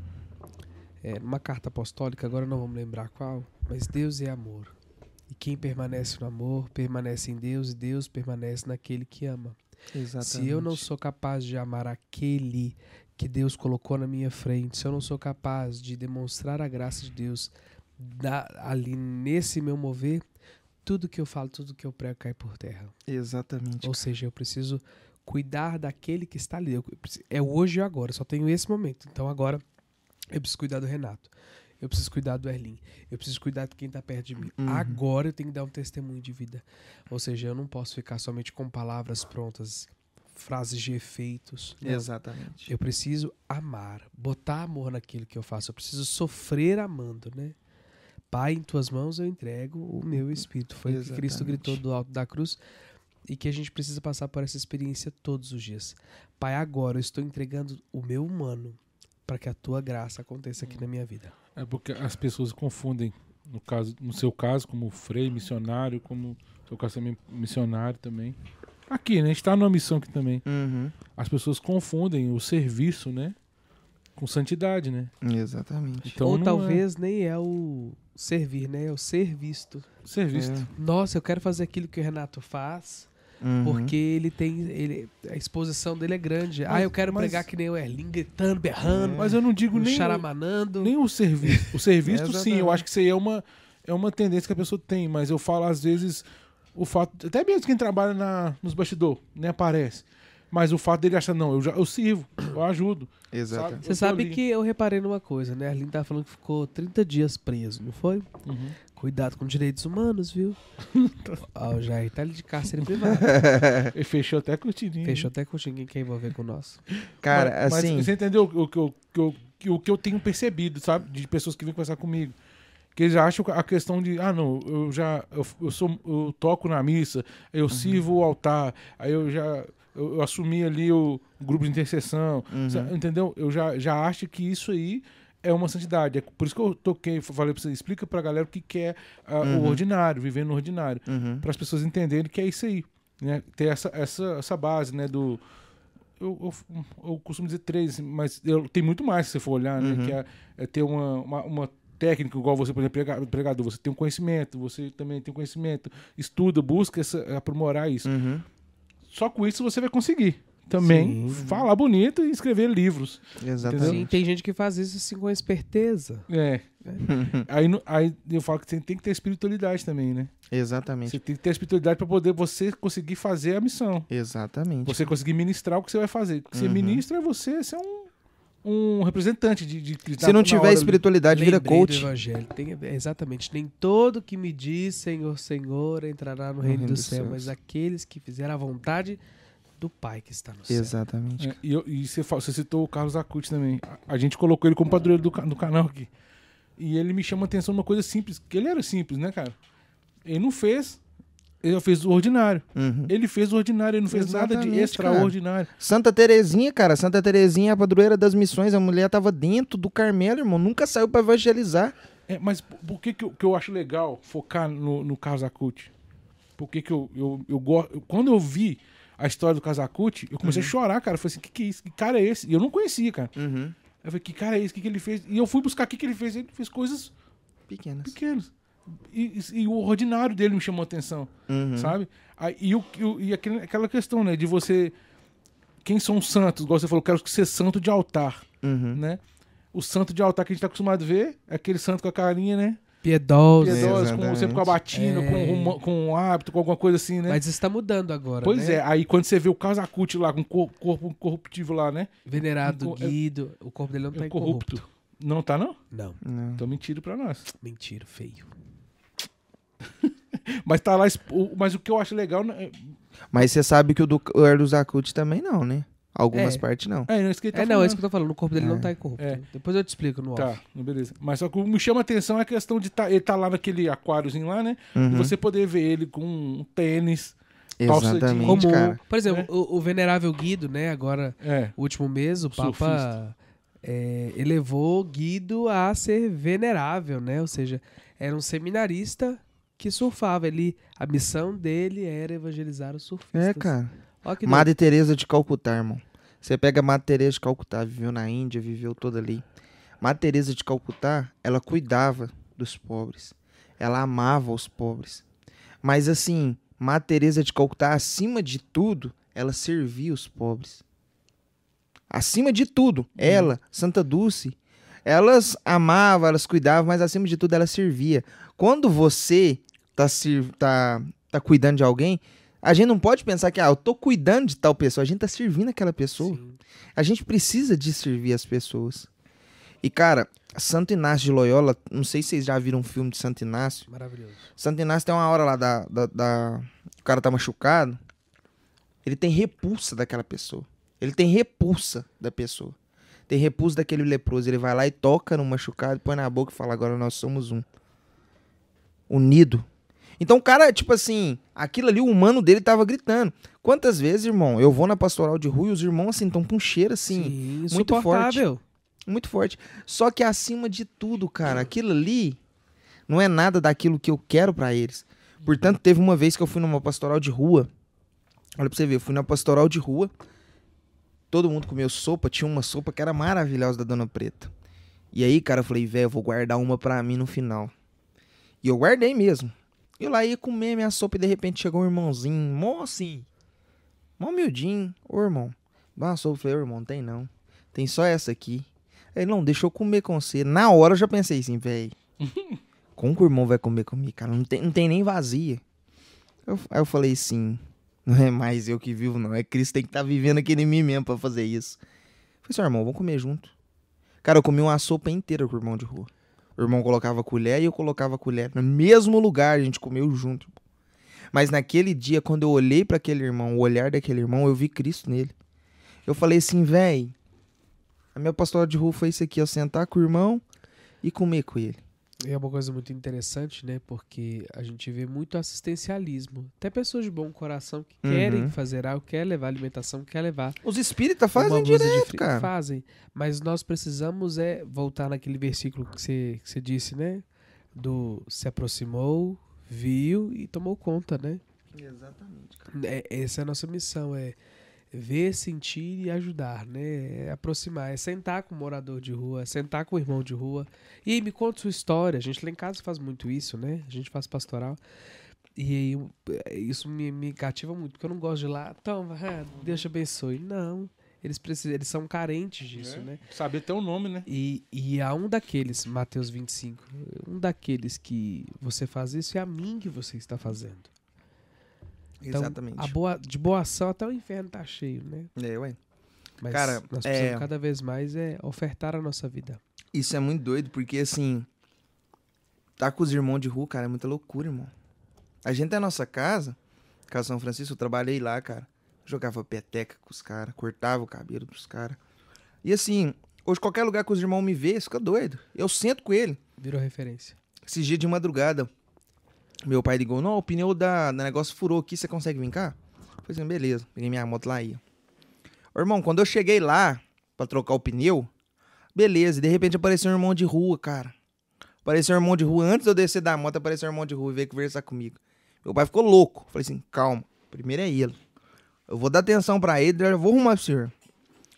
S2: é, numa carta apostólica, agora não vamos lembrar qual, mas Deus é amor. E quem permanece no amor, permanece em Deus, e Deus permanece naquele que ama. Se eu não sou capaz de amar aquele que Deus colocou na minha frente, se eu não sou capaz de demonstrar a graça de Deus da- ali nesse meu mover, tudo que eu falo, tudo que eu prego cai por terra.
S3: Exatamente.
S2: Ou seja, eu preciso cuidar daquele que está ali. Eu é hoje e agora, só tenho esse momento. Então agora eu preciso cuidar do Renato. Eu preciso cuidar do Erlin. Eu preciso cuidar de quem está perto de mim.
S3: Uhum.
S2: Agora eu tenho que dar um testemunho de vida. Ou seja, eu não posso ficar somente com palavras prontas, frases de efeitos. Não.
S3: Exatamente.
S2: Eu preciso amar, botar amor naquilo que eu faço. Eu preciso sofrer amando, né? Pai, em tuas mãos eu entrego o meu espírito. Foi o que Cristo
S3: Exatamente.
S2: gritou do alto da cruz e que a gente precisa passar por essa experiência todos os dias. Pai, agora eu estou entregando o meu humano para que a tua graça aconteça aqui na minha vida.
S1: É porque as pessoas confundem, no, caso, no seu caso, como frei, missionário, como no seu caso também missionário também. Aqui, né? A gente tá numa missão aqui também.
S3: Uhum.
S1: As pessoas confundem o serviço, né? Com santidade, né?
S3: Exatamente.
S1: Então
S2: Ou talvez nem é o servir, né? É o ser visto.
S1: é serviço.
S3: É.
S2: Nossa, eu quero fazer aquilo que o Renato faz.
S3: Uhum.
S2: Porque ele tem. Ele, a exposição dele é grande. ah,
S1: Mas-
S2: eu quero
S1: mas-
S2: pregar que nem o Erlin, gritando, berrando,
S1: Mas eu não digo nem, o-
S2: charamanando.
S1: nem o serviço. O serviço, sim, eu acho que isso aí é uma, é uma tendência que a pessoa tem, mas eu falo às vezes o fato. Até mesmo quem trabalha na, nos bastidores, nem aparece. Mas o fato dele achar, não, eu, já, eu sirvo, eu ajudo.
S3: Exatamente.
S1: Eu
S2: Você sabe
S1: ali.
S2: que eu reparei numa coisa, né? A Erlin tá falando que ficou 30 dias preso, não foi?
S1: Uhum.
S2: Cuidado com direitos humanos, viu? ah, o Jair tá ali de cárcere privado.
S1: Ele fechou até a cortininha.
S2: Fechou até com ninguém quer envolver com nós.
S3: Cara,
S1: mas, mas
S3: assim.
S1: você entendeu o que eu, que eu- que o que eu tenho percebido, sabe? De pessoas que vêm conversar comigo. Que eles acham a questão de, ah, não, eu já, eu, eu sou, eu toco na missa, eu sirvo o altar, aí eu já, eu, eu assumi ali o grupo de intercessão,
S3: Uhum.
S1: Entendeu? Eu já, já acho que isso aí é uma santidade. É por isso que eu toquei, falei pra você, explica pra galera o que, que é ah,
S3: Uhum.
S1: o ordinário, viver no ordinário
S3: Uhum.
S1: para as pessoas entenderem que é isso aí, né? Ter essa, essa, essa base, né? Do eu, eu, eu costumo dizer três, mas eu, tem muito mais se você for olhar, né?
S3: Uhum.
S1: Que é, é ter uma, uma, uma técnica igual você, por exemplo, prega- pregador, você tem um conhecimento, você também tem um conhecimento, estuda, busca essa, aprimorar isso.
S3: Uhum.
S1: Só com isso você vai conseguir também
S2: Sim.
S1: falar bonito e escrever livros.
S3: Exatamente.
S2: Sim, tem gente que faz isso assim com esperteza.
S1: É. aí, no- aí eu falo que você tem que ter espiritualidade também, né?
S3: Exatamente.
S1: Você tem que ter espiritualidade para poder você conseguir fazer a missão.
S3: Exatamente.
S1: Você conseguir ministrar o que você vai fazer. O que você
S3: Uhum.
S1: ministra é você ser um, um representante de, de,
S3: Se não tiver espiritualidade, vira
S2: Lembrei do
S3: coach.
S2: evangelho. Tem- exatamente. Nem todo que me diz Senhor, Senhor entrará no, reino, do
S3: dos
S2: céu,
S3: céus.
S2: mas aqueles que fizeram a vontade do Pai que está no céu.
S3: Exatamente.
S1: É, e, eu- e você, você citou o Carlos Acuti também. A, a gente colocou ele como padroeiro do, do canal aqui. E ele me chama a atenção numa coisa simples. Que ele era simples, né, cara? Ele não fez. Ele fez o ordinário.
S3: Uhum.
S1: Ele fez o ordinário, ele não fez nada de
S3: Exatamente,
S1: extraordinário.
S3: Santa Terezinha, cara. Santa Terezinha, é a padroeira das missões. A mulher tava dentro do Carmelo, irmão. Nunca saiu pra evangelizar.
S1: É, mas por que, que, eu, que eu acho legal focar no, no Kazakuti? Por que, que eu, eu, eu gosto. Quando eu vi a história do Kazakuti, eu comecei a chorar, cara. Eu falei assim: que, que é isso? Que cara é esse? E eu não conhecia, cara.
S3: Uhum.
S1: Eu falei: que cara é esse? O que, que ele fez? E eu fui buscar o que, que ele fez. Ele fez coisas
S3: Pequenas.
S1: pequenas. E, e- e o ordinário dele me chamou a atenção,
S3: Uhum.
S1: sabe? Aí, e o, e, o- e aquela questão, né? De você. Quem são os santos? Igual você falou, quero ser santo de altar
S3: Uhum.
S1: né? o santo de altar que a gente tá acostumado a ver, é aquele santo com a carinha, né?
S2: Piedoso.
S1: Piedosa, com, sempre com a batina,
S2: É.
S1: com, rumo- com um hábito, com alguma coisa assim, né?
S2: Mas isso tá mudando agora,
S1: pois
S2: né?
S1: é, aí quando você vê o Casacuti lá, com o cor- corpo corruptivo lá, né?
S2: Venerado
S1: é-
S2: Guido, o corpo dele não tá
S1: É
S2: incorrupto.
S1: corrupto. Não tá, não?
S2: Não,
S3: Não.
S1: Então mentira pra nós.
S2: mentira, feio.
S1: Mas tá lá. Mas o que eu acho legal. né,
S3: Mas você sabe que o do o Erdo Zacuti também não, né? Algumas
S2: É.
S3: partes não.
S1: É, é isso que ele tá
S2: é, não, é isso que eu tô falando. O corpo dele não
S3: É.
S2: tá incorrupto.
S1: É.
S2: Depois eu te explico no off.
S1: Tá, beleza. Mas só que o que me chama a atenção é a questão de tá, ele tá lá naquele aquáriozinho lá, né? E
S3: Uhum.
S1: você poder ver ele com um tênis. calça
S3: Exatamente,
S2: Comum.
S3: cara.
S2: Por exemplo,
S1: É.
S2: o, o venerável Guido, né? Agora,
S1: É.
S2: o último mês, o Papa é, elevou Guido a ser venerável, né? Ou seja, era um seminarista que surfava. Ele, a missão dele era evangelizar os surfistas.
S3: É, cara. Madre Teresa de Calcutá, irmão. Você pega a Madre Teresa de Calcutá, viveu na Índia, viveu toda ali. Madre Teresa de Calcutá, ela cuidava dos pobres. Ela amava os pobres. Mas assim, Madre Teresa de Calcutá, acima de tudo, ela servia os pobres. Acima de tudo, ela, Santa Dulce, elas amavam, elas cuidavam, mas acima de tudo ela servia. Quando você tá, tá, tá cuidando de alguém, a gente não pode pensar que, ah, eu tô cuidando de tal pessoa, a gente tá servindo aquela pessoa.
S2: Sim.
S3: A gente precisa de servir as pessoas. E, cara, Santo Inácio de Loyola, não sei se vocês já viram um filme de Santo Inácio.
S2: Maravilhoso.
S3: Santo Inácio tem uma hora lá da, da, da- O cara tá machucado. Ele tem repulsa daquela pessoa. Ele tem repulsa da pessoa. Tem repulsa daquele leproso. Ele vai lá e toca no machucado, põe na boca e fala: agora nós somos um. Unido. Então o cara, tipo assim, aquilo ali, o humano dele tava gritando. Quantas vezes, irmão, eu vou na pastoral de rua e os irmãos assim estão com um cheiro assim
S2: Sim,
S3: muito
S2: insuportável.
S3: muito forte. Só que acima de tudo, cara, aquilo ali não é nada daquilo que eu quero pra eles. Portanto, teve uma vez que eu fui numa pastoral de rua. Olha pra você ver, eu fui na pastoral de rua. Todo mundo comeu sopa, tinha uma sopa que era maravilhosa da Dona Preta. E aí, cara, eu falei, velho, eu vou guardar uma pra mim no final. E eu guardei mesmo. Eu lá ia comer minha sopa e de repente chegou um irmãozinho, mó assim, mó humildinho. Ô, irmão, dá uma sopa. Eu falei, ô, irmão, não tem não. Tem só essa aqui. Ele, não, deixa eu comer com você. Na hora eu já pensei assim, velho. Como que o irmão vai comer comigo, cara? Não tem, não tem nem vazia. Eu- aí eu falei assim, não é mais eu que vivo, não. É Cristo tem que estar vivendo aqui em mim mesmo pra fazer isso. Eu falei ó, irmão, vamos comer junto. Cara, eu comi uma sopa inteira com o irmão de rua. O irmão colocava colher e eu colocava colher. No mesmo lugar, a gente comeu junto. Mas naquele dia, quando eu olhei pra aquele irmão, o olhar daquele irmão, eu vi Cristo nele. Eu falei assim, véi, a minha pastoral de rua foi isso aqui, ó, sentar com o irmão e comer com ele.
S2: É uma coisa muito interessante, né? Porque a gente vê muito assistencialismo. Até pessoas de bom coração que
S3: Uhum.
S2: querem fazer algo, quer levar alimentação, quer levar
S3: Os espíritas fazem direto,
S2: frio.
S3: cara.
S2: Fazem. Mas nós precisamos é voltar naquele versículo que você, que você disse, né? Do se aproximou, viu e tomou conta, né?
S3: Exatamente, cara.
S2: É, essa é a nossa missão, é ver, sentir e ajudar, né? É aproximar, é sentar com o morador de rua, é sentar com o irmão de rua. E aí, me conta sua história. A gente lá em casa faz muito isso, né? A gente faz pastoral. E aí, é, isso me, me cativa muito, porque eu não gosto de ir lá, ah, Deus te abençoe. Não, eles, precisam, eles são carentes disso,
S1: É.
S2: né?
S1: Saber até o nome, né?
S2: E, e há um daqueles, Mateus 25, um daqueles que você faz isso é a mim que você está fazendo. Então,
S3: Exatamente.
S2: A boa, de boa ação até o inferno tá cheio, né?
S3: É, ué.
S2: Mas
S3: Cara,
S2: nós
S3: é-
S2: precisamos cada vez mais é ofertar a nossa vida.
S3: Isso é muito doido, porque assim, tá com os irmãos de rua, cara, é muita loucura, irmão. A gente é nossa casa, Casa São Francisco, eu trabalhei lá, cara. Jogava peteca com os caras, cortava o cabelo dos caras. E assim, hoje qualquer lugar que os irmãos me vê, fica doido. Eu sento com ele.
S2: Virou referência.
S3: Esses dias de madrugada, meu pai ligou, não, o pneu da, do negócio furou aqui, você consegue vir cá? Falei assim, beleza, peguei minha moto lá e. Ô, irmão, quando eu cheguei lá pra trocar o pneu, beleza, e de repente apareceu um irmão de rua, cara. Apareceu um irmão de rua, antes de eu descer da moto, apareceu um irmão de rua e veio conversar comigo. Meu pai ficou louco. Falei assim, calma, primeiro é ele. Eu vou dar atenção pra ele, eu vou arrumar pro senhor.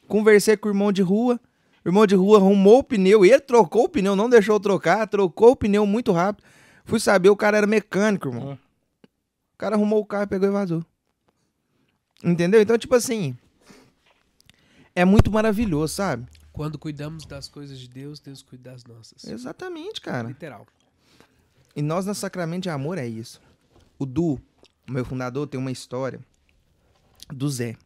S3: Conversei com o irmão de rua, o irmão de rua arrumou o pneu, ele trocou o pneu, não deixou trocar, trocou o pneu muito rápido. Fui saber, o cara era mecânico, irmão.
S1: Ah.
S3: O cara arrumou o carro, pegou e vazou. Entendeu? Então, tipo assim. É muito maravilhoso, sabe?
S2: Quando cuidamos das coisas de Deus, Deus cuida das nossas.
S3: Exatamente, cara.
S2: Literal.
S3: E nós na Sacramento de Amor é isso. O Du, meu fundador, tem uma história do Zé.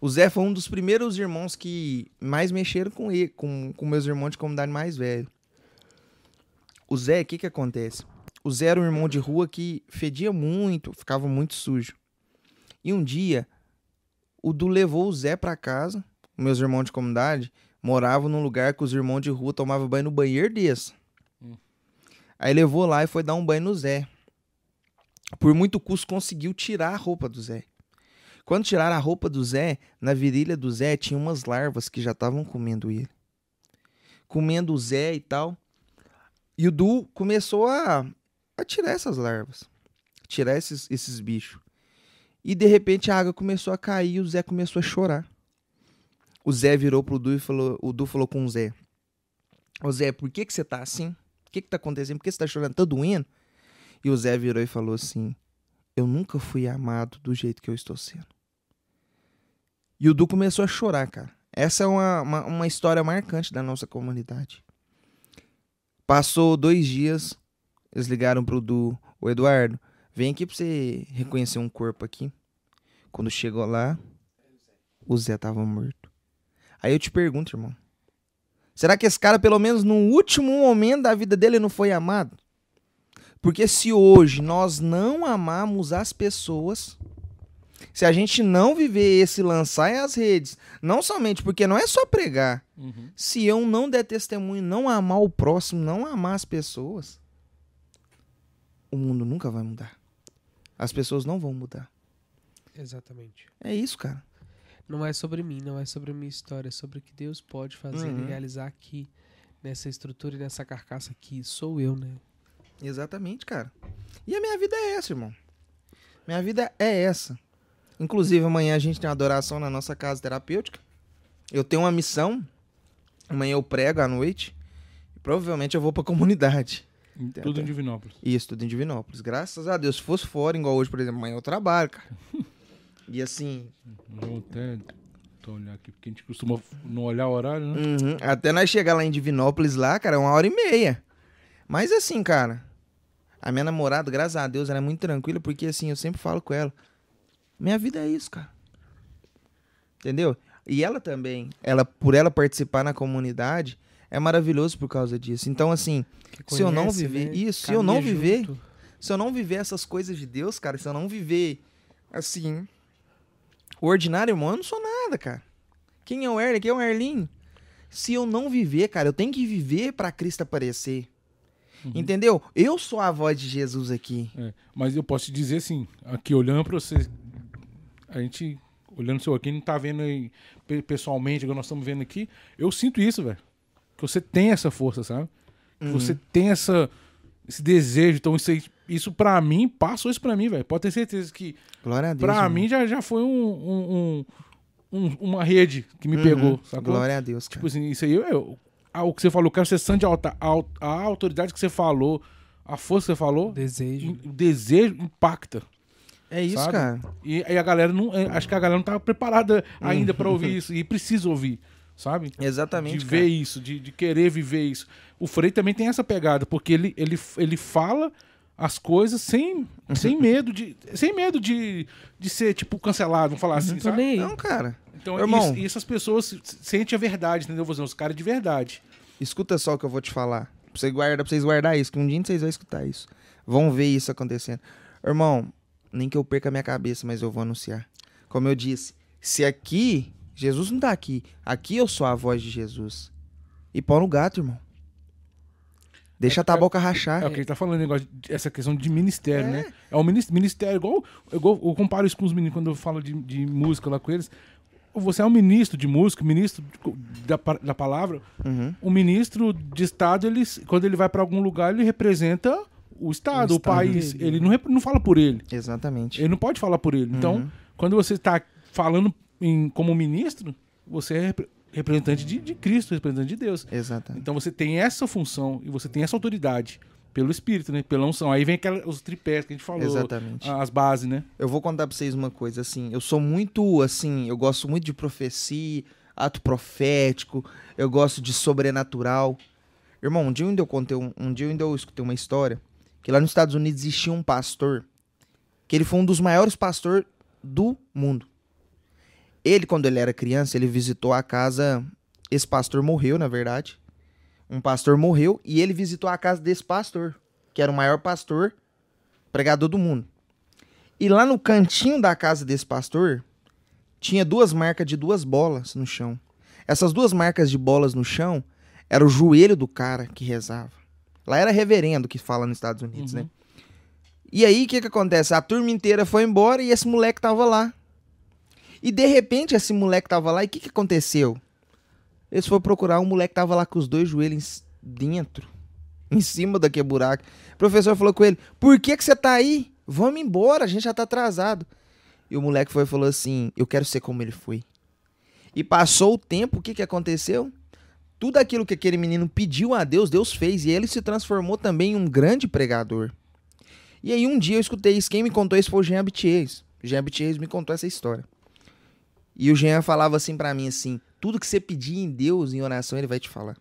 S3: O Zé foi um dos primeiros irmãos que mais mexeram com ele, com, com meus irmãos de comunidade mais velho. O Zé, o que que acontece? O Zé era um irmão de rua que fedia muito, ficava muito sujo. E um dia, o Du levou o Zé pra casa. Meus irmãos de comunidade moravam num lugar que os irmãos de rua tomavam banho no banheiro desse. Aí levou lá e foi dar um banho no Zé. Por muito custo conseguiu tirar a roupa do Zé. Quando tiraram a roupa do Zé, na virilha do Zé tinha umas larvas que já estavam comendo ele. Comendo o Zé e tal. E o Du começou a, a tirar essas larvas. Tirar esses, esses bichos. E de repente a água começou a cair e o Zé começou a chorar. O Zé virou pro Du e falou, o Du falou com o Zé: Ô Zé, por que que você tá assim? O que que tá acontecendo? Por que você tá chorando? Tá doendo? E o Zé virou e falou assim: Eu nunca fui amado do jeito que eu estou sendo. E o Du começou a chorar, cara. Essa é uma, uma, uma história marcante da nossa comunidade. Passou dois dias, eles ligaram pro Du: Ô Eduardo, vem aqui pra você reconhecer um corpo aqui. Quando chegou lá, o Zé tava morto. Aí eu te pergunto, irmão. Será que esse cara, pelo menos no último momento da vida dele, não foi amado? Porque se hoje nós não amamos as pessoas, se a gente não viver esse lançar as redes, não somente porque não é só pregar,
S1: Uhum.
S3: se eu não der testemunho, não amar o próximo, não amar as pessoas, o mundo nunca vai mudar. As pessoas não vão mudar.
S2: Exatamente.
S3: É isso, cara.
S2: Não é sobre mim, não é sobre a minha história, é sobre o que Deus pode fazer
S3: Uhum.
S2: e realizar aqui, nessa estrutura e nessa carcaça aqui. Sou eu, né?
S3: Exatamente, cara. E a minha vida é essa, irmão. Minha vida é essa. Inclusive, amanhã a gente tem uma adoração na nossa casa terapêutica. Eu tenho uma missão. Amanhã eu prego à noite. E provavelmente eu vou pra comunidade.
S1: Tudo em Divinópolis.
S3: Isso, tudo em Divinópolis. Graças a Deus. Se fosse fora, igual hoje, por exemplo, amanhã eu trabalho, cara. E assim,
S1: Vou até olhar aqui, porque a gente costuma não olhar o horário, né?
S3: uhum, até nós chegar lá em Divinópolis, lá, cara, é uma hora e meia. Mas assim, cara, a minha namorada, graças a Deus, ela é muito tranquila, porque assim, eu sempre falo com ela. Minha vida é isso, cara. Entendeu? E ela também, ela por ela participar na comunidade, é maravilhoso por causa disso. Então, assim,
S2: Que
S3: Se eu não
S2: conhece,
S3: viver-
S2: né?
S3: isso, se eu não viver-
S2: junto.
S3: se eu não viver essas coisas de Deus, cara, se eu não viver assim, o ordinário, irmão, eu não sou nada, cara. Quem é o Erle? Quem é o Erlinho? Se eu não viver, cara, eu tenho que viver pra Cristo aparecer.
S1: Uhum.
S3: Entendeu? Eu sou a voz de Jesus aqui.
S1: É, mas eu posso te dizer assim, aqui olhando pra você, a gente olhando seu aqui, não tá vendo aí pe- pessoalmente, igual nós estamos vendo aqui, eu sinto isso, velho. Que você tem essa força, sabe? Que
S3: Uhum.
S1: você tem essa, esse desejo. Então, isso, isso pra mim, passou isso pra mim, velho. Pode ter certeza que
S3: Glória a Deus.
S1: pra
S3: irmão.
S1: mim já, já foi um, um- um- um- uma rede que me
S3: Uhum.
S1: pegou, sacou?
S3: Glória a Deus, cara.
S1: Tipo assim, isso aí, eu, eu- o que você falou, quero ser santo de alta, a, a autoridade que você falou, a força que você falou,
S2: Desejo.
S1: o desejo impacta.
S3: é isso,
S1: sabe?
S3: cara.
S1: E aí a galera não. é, Acho que a galera não tava preparada ainda pra ouvir isso. E precisa ouvir, sabe?
S3: Exatamente.
S1: De
S3: cara.
S1: ver isso, de, de querer viver isso. O Frei também tem essa pegada, porque ele, ele, ele fala as coisas sem, sem medo de. Sem medo de, de ser, tipo, cancelado, vamos falar assim,
S2: Não tô
S1: sabe?
S2: nem aí.
S3: Não, cara.
S1: Então,
S3: Irmão.
S1: isso- e essas pessoas se- sentem a verdade, entendeu? Vou dizer, os caras de verdade.
S3: Escuta só o que eu vou te falar. Pra, você guarda, pra vocês guardar isso, que um dia vocês vão escutar isso. Vão ver isso acontecendo. Irmão, nem que eu perca a minha cabeça, mas eu vou anunciar. Como eu disse, se aqui, Jesus não tá aqui. Aqui eu sou a voz de Jesus. E pau no gato, irmão. Deixa a taboca rachar.
S1: É o que ele tá falando, negócio de- essa questão de ministério,
S3: É.
S1: né? É minis- ministério, igual, igual eu comparo isso com os meninos quando eu falo de, de música lá com eles. Você é um ministro de música, ministro da, da palavra.
S3: Uhum.
S1: O ministro de Estado, ele, quando ele vai pra algum lugar, ele representa o Estado, o,
S2: Estado
S1: país.
S2: dele,
S1: Ele
S2: né?
S1: não, rep- não fala por ele.
S3: Exatamente.
S1: Ele não pode falar por ele. Então,
S3: Uhum.
S1: quando você está falando em- como ministro, você é repre- representante de, de Cristo, representante de Deus.
S3: Exatamente.
S1: Então você tem essa função e você tem essa autoridade pelo Espírito, né? Pela unção. Aí vem aquela, os tripés que a gente falou,
S3: Exatamente.
S1: as bases, né?
S3: Eu vou contar pra vocês uma coisa, assim, eu sou muito, assim, eu gosto muito de profecia, ato profético, eu gosto de sobrenatural. Irmão, um dia eu ainda eu contei um, um dia eu ainda eu escutei uma história que lá nos Estados Unidos existia um pastor que ele foi um dos maiores pastores do mundo. Ele, quando ele era criança, ele visitou a casa. Esse pastor morreu, na verdade. Um pastor morreu e ele visitou a casa desse pastor, que era o maior pastor pregador do mundo. E lá no cantinho da casa desse pastor, tinha duas marcas de duas bolas no chão. Essas duas marcas de bolas no chão era o joelho do cara que rezava. Lá era reverendo que fala nos Estados Unidos,
S1: Uhum.
S3: né? E aí, o que que acontece? A turma inteira foi embora e esse moleque tava lá. E de repente, esse moleque tava lá e o que que aconteceu? Eles foram procurar, o moleque tava lá com os dois joelhos dentro, em cima daquele buraco. O professor falou com ele, por que que você tá aí? Vamos embora, a gente já tá atrasado. E o moleque foi e falou assim, eu quero ser como ele foi. E passou o tempo, o que que aconteceu? Tudo aquilo que aquele menino pediu a Deus, Deus fez. E ele se transformou também em um grande pregador. E aí um dia eu escutei isso. Quem me contou isso foi o Jean Abitiers. O Jean Abitiers me contou essa história. E o Jean falava assim pra mim assim: tudo que você pedir em Deus, em oração, ele vai te falar.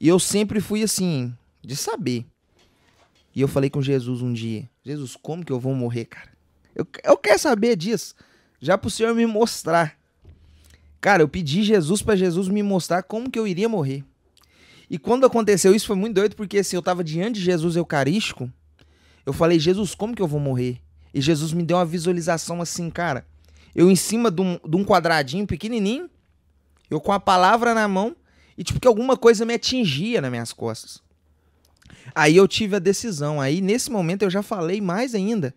S3: E eu sempre fui assim, de saber. E eu falei com Jesus um dia: Jesus, como que eu vou morrer, cara? Eu, eu quero saber disso. Já pro Senhor me mostrar. Cara, eu pedi Jesus pra Jesus me mostrar como que eu iria morrer. E quando aconteceu isso foi muito doido, porque assim, eu tava diante de Jesus Eucarístico. Eu falei, Jesus, como que eu vou morrer? E Jesus me deu uma visualização assim, cara. Eu em cima de um, de um quadradinho pequenininho, eu com a palavra na mão, e tipo que alguma coisa me atingia nas minhas costas. Aí eu tive a decisão. Aí nesse momento eu já falei mais ainda.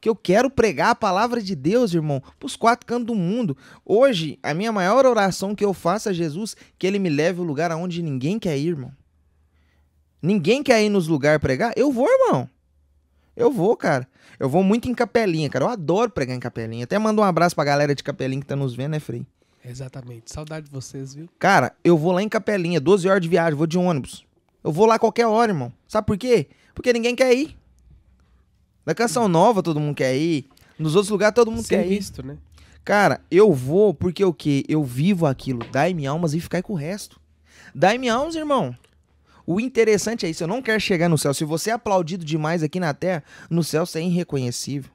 S3: Que eu quero pregar a palavra de Deus, irmão, pros quatro cantos do mundo. Hoje, a minha maior oração que eu faço a Jesus, que ele me leve ao lugar aonde ninguém quer ir, irmão. Ninguém quer ir nos lugares pregar? Eu vou, irmão. Eu vou, cara. Eu vou muito em capelinha, cara. Eu adoro pregar em capelinha. Até mando um abraço pra galera de capelinha que tá nos vendo, né, Frei?
S2: Exatamente. Saudade de vocês, viu?
S3: Cara, eu vou lá em Capelinha, 12 horas de viagem, vou de ônibus. Eu vou lá qualquer hora, irmão. Sabe por quê? Porque ninguém quer ir. Na Canção Nova todo mundo quer ir. Nos outros lugares todo mundo
S2: Ser
S3: quer ir.
S2: visto, né?
S3: Cara, eu vou porque o quê? Eu vivo aquilo. Dai-me almas e ficar com o resto. Dai-me almas, irmão. O interessante é isso. Eu não quero chegar no céu. Se você é aplaudido demais aqui na terra, no céu você é irreconhecível.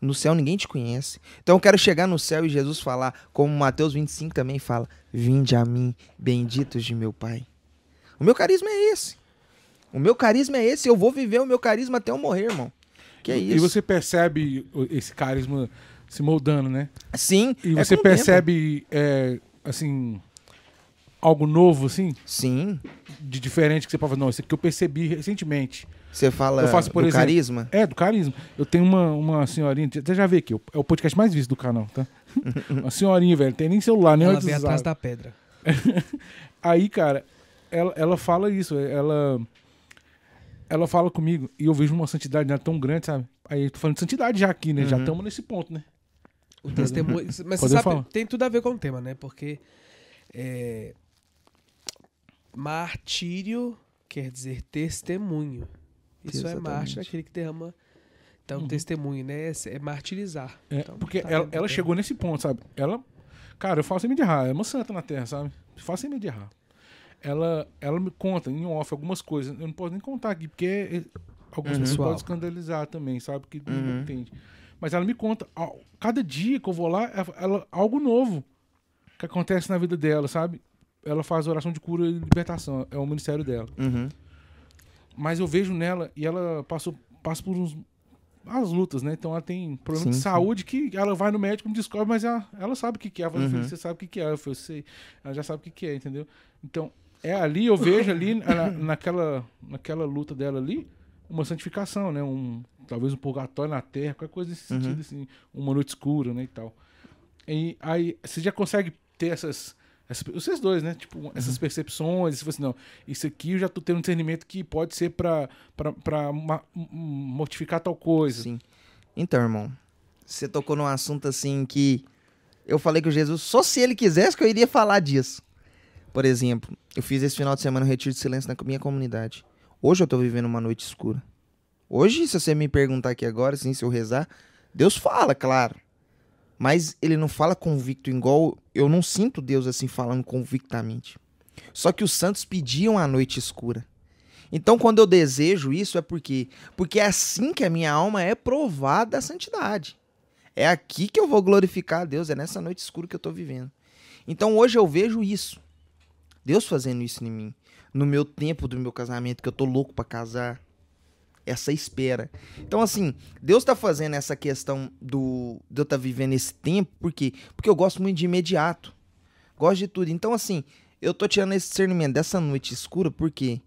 S3: No céu ninguém te conhece. Então eu quero chegar no céu e Jesus falar, como Mateus 25 também fala: Vinde a mim, benditos de meu Pai. O meu carisma é esse. O meu carisma é esse. Eu vou viver o meu carisma até eu morrer, irmão. Que é isso?
S1: E você percebe esse carisma se moldando, né?
S3: Sim.
S1: E
S3: é
S1: você
S3: tempo.
S1: percebe, é, assim, algo novo, assim,
S3: Sim.
S1: de diferente que você pode falar, não, isso aqui eu percebi recentemente.
S3: Você fala
S1: Eu faço, por
S3: do
S1: exemplo,
S3: carisma?
S1: É, do carisma. Eu tenho uma, uma senhorinha, até já vi aqui, é o podcast mais visto do canal, tá? uma senhorinha, velho, tem nem celular, nem
S2: Ela vem atrás da pedra.
S1: Aí, cara, ela, ela fala isso, ela ela fala comigo e eu vejo uma santidade nela tão grande, sabe? Aí eu tô falando de santidade já aqui, né? Já
S3: Uhum.
S1: estamos nesse ponto, né?
S2: O testemunho. Mas você
S1: Podemos
S2: sabe,
S1: falar.
S2: tem tudo a ver com o tema, né? Porque é, martírio quer dizer testemunho. Isso é
S3: Exatamente.
S2: mártir, aquele que derrama. Então,
S1: Uhum.
S2: testemunho, né? É é martirizar.
S1: É,
S2: Então,
S1: porque
S2: tá
S1: ela, ela chegou nesse ponto, sabe? Ela, cara, eu falo sem medo de errar, é uma santa na terra, sabe? Eu falo sem medo de errar. Ela, ela me conta em off algumas coisas, eu não posso nem contar aqui, porque é- algumas
S3: Uhum.
S1: pessoas podem escandalizar também, sabe? Que não
S3: Uhum.
S1: entende. Mas ela me conta, ao- cada dia que eu vou lá, ela, ela- algo novo que acontece na vida dela, sabe? Ela faz oração de cura e libertação, é o ministério dela.
S3: Uhum.
S1: Mas eu vejo nela e ela passou, passa por uns as lutas, né? Então ela tem problema de
S3: Sim, sim.
S1: saúde que ela vai no médico e descobre, mas ela, ela sabe o que, que é. Ela fala,
S3: Uhum.
S1: "Filho, você sabe o que, que é. Eu falei, sei. Ela já sabe o que, que é, entendeu? Então, é ali, eu vejo ali, na- naquela, naquela luta dela ali, uma santificação, né? Um, talvez um purgatório na terra, qualquer coisa nesse
S3: Uhum.
S1: sentido, assim, uma noite escura, né? E tal. E aí, você já consegue ter essas. Essas vocês dois, né? Tipo, essas percepções. Fala assim, não, isso aqui eu já tô tendo um discernimento que pode ser m- mortificar tal coisa.
S3: Sim. Então, irmão, você tocou num assunto assim que eu falei com Jesus, só se ele quisesse que eu iria falar disso. Por exemplo, eu fiz esse final de semana um retiro de silêncio na minha comunidade. Hoje eu tô vivendo uma noite escura. Hoje, se você me perguntar aqui agora, assim, se eu rezar, Deus fala, claro. Mas ele não fala convicto igual. Eu não sinto Deus assim falando convictamente. Só que os santos pediam a noite escura. Então, quando eu desejo isso, é porque porque é assim que a minha alma é provada da santidade. É aqui que eu vou glorificar a Deus, é nessa noite escura que eu estou vivendo. Então, hoje eu vejo isso. Deus fazendo isso em mim. No meu tempo do meu casamento, que eu tô louco para casar. Essa espera. Então, assim, Deus tá fazendo essa questão do de eu estar tá vivendo esse tempo, por quê? Porque eu gosto muito de imediato. Gosto de tudo. Então, assim, eu tô tirando esse discernimento dessa noite escura, por quê?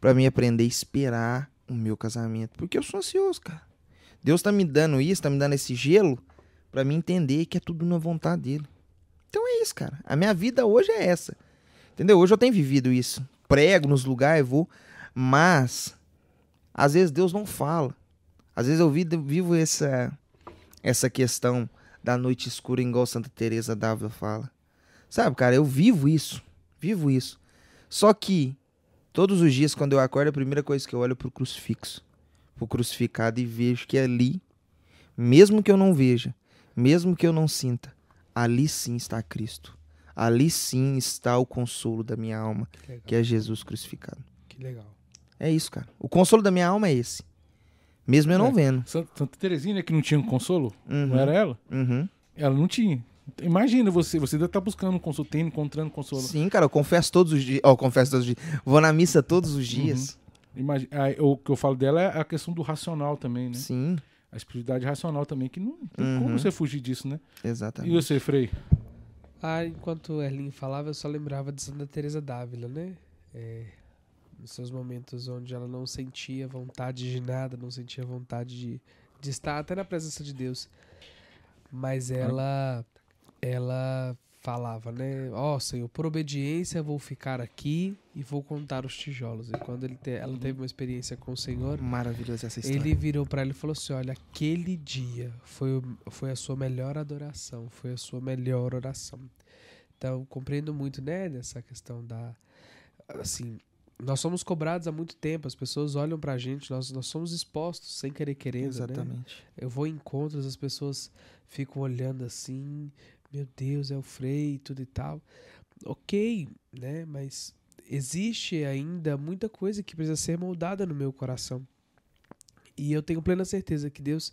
S3: Pra mim aprender a esperar o meu casamento. Porque eu sou ansioso, cara. Deus tá me dando isso, tá me dando esse gelo, para mim entender que é tudo na vontade dele. Então é isso, cara. A minha vida hoje é essa. Entendeu? Hoje eu tenho vivido isso. Prego nos lugares, vou. Mas, às vezes Deus não fala. Às vezes eu vivo essa, essa questão da noite escura, igual Santa Teresa d'Ávila fala. Sabe, cara, eu vivo isso. Vivo isso. Só que, todos os dias, quando eu acordo, a primeira coisa que eu olho é pro crucifixo. Pro crucificado e vejo que ali, mesmo que eu não veja, mesmo que eu não sinta, ali sim está Cristo ali sim está o consolo da minha alma, que, que, é Jesus crucificado.
S2: Que legal.
S3: É isso, cara. O consolo da minha alma é esse. Mesmo eu não é. vendo.
S1: Santa Teresinha que não tinha um consolo?
S3: Uhum.
S1: Não era ela?
S3: Uhum.
S1: Ela não tinha. Imagina você, você deve estar tá buscando um consolo, tem, encontrando consolo.
S3: Sim, cara, eu confesso todos os dias. Ó, oh, confesso todos os dias. Vou na missa todos os dias.
S1: Uhum. Imagina, aí, o que eu falo dela é a questão do racional também, né?
S3: Sim.
S1: A espiritualidade racional também, que não tem uhum. como você fugir disso, né?
S3: Exatamente.
S1: E você, Frei?
S2: Ah, enquanto o Erlin falava, eu só lembrava de Santa Teresa d'Ávila, né? É, nos seus momentos onde ela não sentia vontade de nada, não sentia vontade de, de estar até na presença de Deus. Mas ela ela falava, né? Ó, oh, Senhor, por obediência vou ficar aqui e vou contar os tijolos. E quando ele te, ela teve uma experiência com o Senhor,
S3: maravilhosa essa história.
S2: Ele virou para ela e falou assim: "Olha, aquele dia foi foi a sua melhor adoração, foi a sua melhor oração". Então, compreendo muito, né, nessa questão da assim, nós somos cobrados há muito tempo, as pessoas olham pra gente, nós, nós somos expostos sem querer querendo, né?
S3: Exatamente.
S2: Né? Eu vou em encontros, as pessoas ficam olhando assim, meu Deus, é o Frei e tudo e tal. Ok, né? Mas existe ainda muita coisa que precisa ser moldada no meu coração. E eu tenho plena certeza que Deus,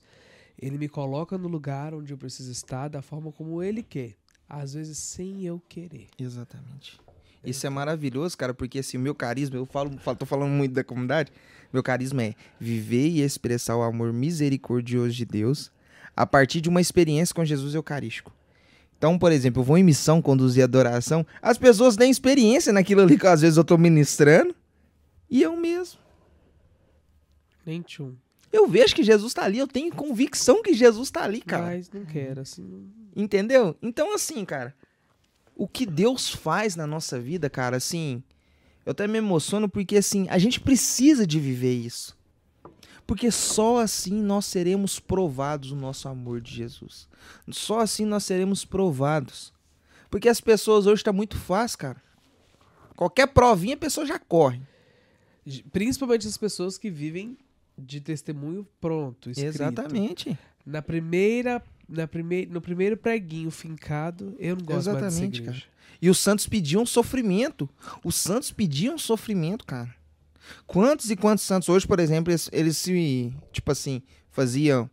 S2: ele me coloca no lugar onde eu preciso estar da forma como ele quer, às vezes sem eu querer.
S3: Exatamente. Isso é maravilhoso, cara, porque assim, o meu carisma, eu falo, falo, tô falando muito da comunidade, meu carisma é viver e expressar o amor misericordioso de Deus a partir de uma experiência com Jesus Eucarístico. Então, por exemplo, eu vou em missão conduzir adoração, as pessoas têm experiência naquilo ali que às vezes eu tô ministrando, e eu mesmo.
S2: Nem tchum.
S3: Eu vejo que Jesus tá ali, eu tenho convicção que Jesus tá ali, cara.
S2: Mas não quero, assim.
S3: Entendeu? Então, assim, cara, o que Deus faz na nossa vida, cara, assim, eu até me emociono porque, assim, a gente precisa de viver isso. Porque só assim nós seremos provados o nosso amor de Jesus. Só assim nós seremos provados. Porque as pessoas hoje tá muito fácil, cara. Qualquer provinha a pessoa já corre.
S2: Principalmente as pessoas que vivem de testemunho pronto, escrito.
S3: Exatamente.
S2: Na primeira, na no primeiro preguinho fincado, eu não gosto Exatamente, mais cara.
S3: E os santos pediam sofrimento. Os santos pediam sofrimento, cara. Quantos e quantos santos hoje, por exemplo, eles, eles se, tipo assim, faziam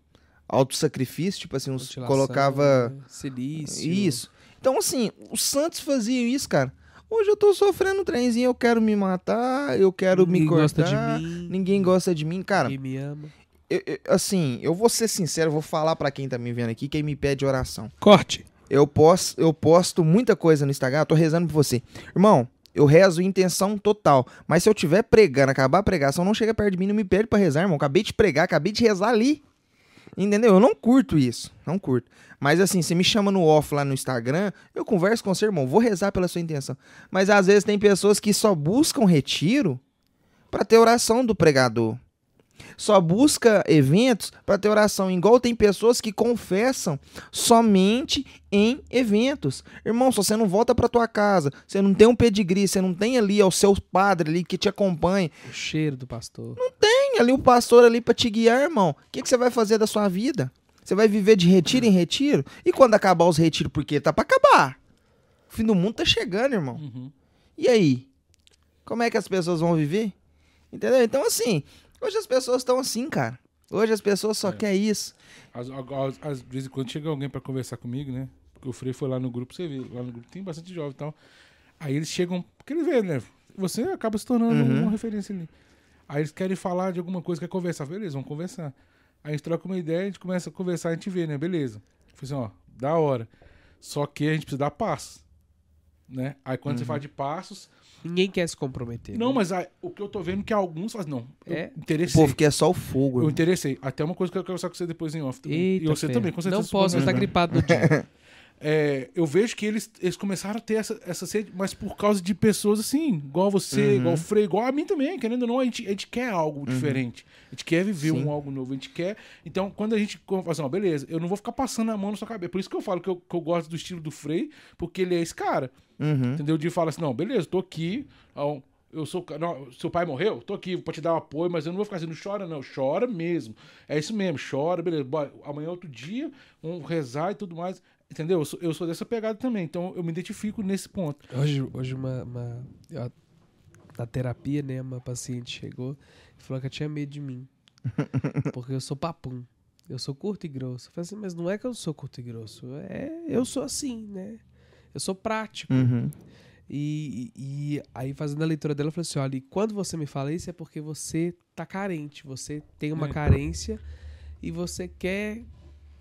S3: auto-sacrifício, tipo assim, uns colocava
S2: né? silício.
S3: Isso. Então assim, os santos faziam isso, cara. Hoje eu tô sofrendo um trenzinho, eu quero me matar, eu quero ninguém me cortar. Gosta de mim, ninguém gosta de mim, cara.
S2: Ninguém me ama.
S3: Eu, eu, assim, eu vou ser sincero, vou falar para quem tá me vendo aqui, quem me pede oração.
S2: Corte.
S3: Eu posto, eu posto muita coisa no Instagram, eu tô rezando por você. Irmão, eu rezo intenção total. Mas se eu tiver pregando, acabar a pregação, não chega perto de mim, não me pede para rezar, irmão. Acabei de pregar, acabei de rezar ali. Entendeu? Eu não curto isso. Não curto. Mas assim, você me chama no off lá no Instagram, eu converso com você, irmão. Vou rezar pela sua intenção. Mas às vezes tem pessoas que só buscam retiro para ter oração do pregador só busca eventos para ter oração. Igual tem pessoas que confessam somente em eventos. Irmão, se você não volta para tua casa, você não tem um pedigree, você não tem ali o seu padre ali que te acompanha.
S2: O cheiro do pastor.
S3: Não tem ali o pastor ali para te guiar, irmão. O que, que você vai fazer da sua vida? Você vai viver de retiro em retiro? E quando acabar os retiros, porque tá pra acabar. O fim do mundo tá chegando, irmão.
S1: Uhum.
S3: E aí? Como é que as pessoas vão viver? Entendeu? Então, assim, hoje as pessoas estão assim, cara. Hoje as pessoas só
S1: É.
S3: querem isso.
S1: Às, às, às vezes, quando chega alguém pra conversar comigo, né? Porque o Frei foi lá no grupo, você viu, lá no grupo tem bastante jovem e tal. Aí eles chegam, porque eles veem, né? Você acaba se tornando
S3: Uhum.
S1: uma referência ali. Aí eles querem falar de alguma coisa, quer conversar. Beleza, vamos conversar. Aí a gente troca uma ideia, a gente começa a conversar, a gente vê, né? Beleza. Falei assim, ó, da hora. Só que a gente precisa dar passos. Né? Aí quando
S3: Uhum.
S1: você fala de passos.
S2: Ninguém quer se comprometer.
S1: Não,
S2: né?
S1: mas aí, o que eu tô vendo é que alguns fazem, não. Eu
S2: É.
S3: O
S1: interessei.
S3: povo quer só o fogo.
S1: Eu
S3: irmão.
S1: interessei. Até uma coisa que eu quero conversar com você depois em off. também.
S2: Eita,
S1: e você
S2: fé.
S1: também, com certeza.
S2: Não posso, você tá gripado no dia.
S1: É, eu vejo que eles, eles começaram a ter essa, essa sede, mas por causa de pessoas assim, igual você,
S3: Uhum.
S1: igual o Frei, igual a mim também, querendo ou não, a gente, a gente quer algo diferente. A gente quer viver
S3: Sim.
S1: um algo novo, a gente quer. Então, quando a gente fala assim, ó, beleza, eu não vou ficar passando a mão na sua cabeça. Por isso que eu falo que eu, que eu gosto do estilo do Frei, porque ele é esse cara.
S3: Uhum.
S1: Entendeu? De falar assim, não, beleza, tô aqui, ó, eu sou, não, seu pai morreu, tô aqui pra te dar um apoio, mas eu não vou ficar assim, não chora não, chora mesmo. É isso mesmo, chora, beleza, amanhã é outro dia, vamos rezar e tudo mais, entendeu? Eu sou, eu sou dessa pegada também, então eu me identifico nesse ponto.
S2: Hoje, hoje uma, uma- ó, na terapia, né, uma paciente chegou e falou que ela tinha medo de mim. Porque eu sou papum. Eu sou curto e grosso. Eu falei assim, mas não é que eu sou curto e grosso. É, eu sou assim, né? Eu sou prático.
S3: Uhum.
S2: E, e- aí, fazendo a leitura dela, eu falei assim: olha, e quando você me fala isso é porque você tá carente, você tem uma
S1: É.
S2: carência e você quer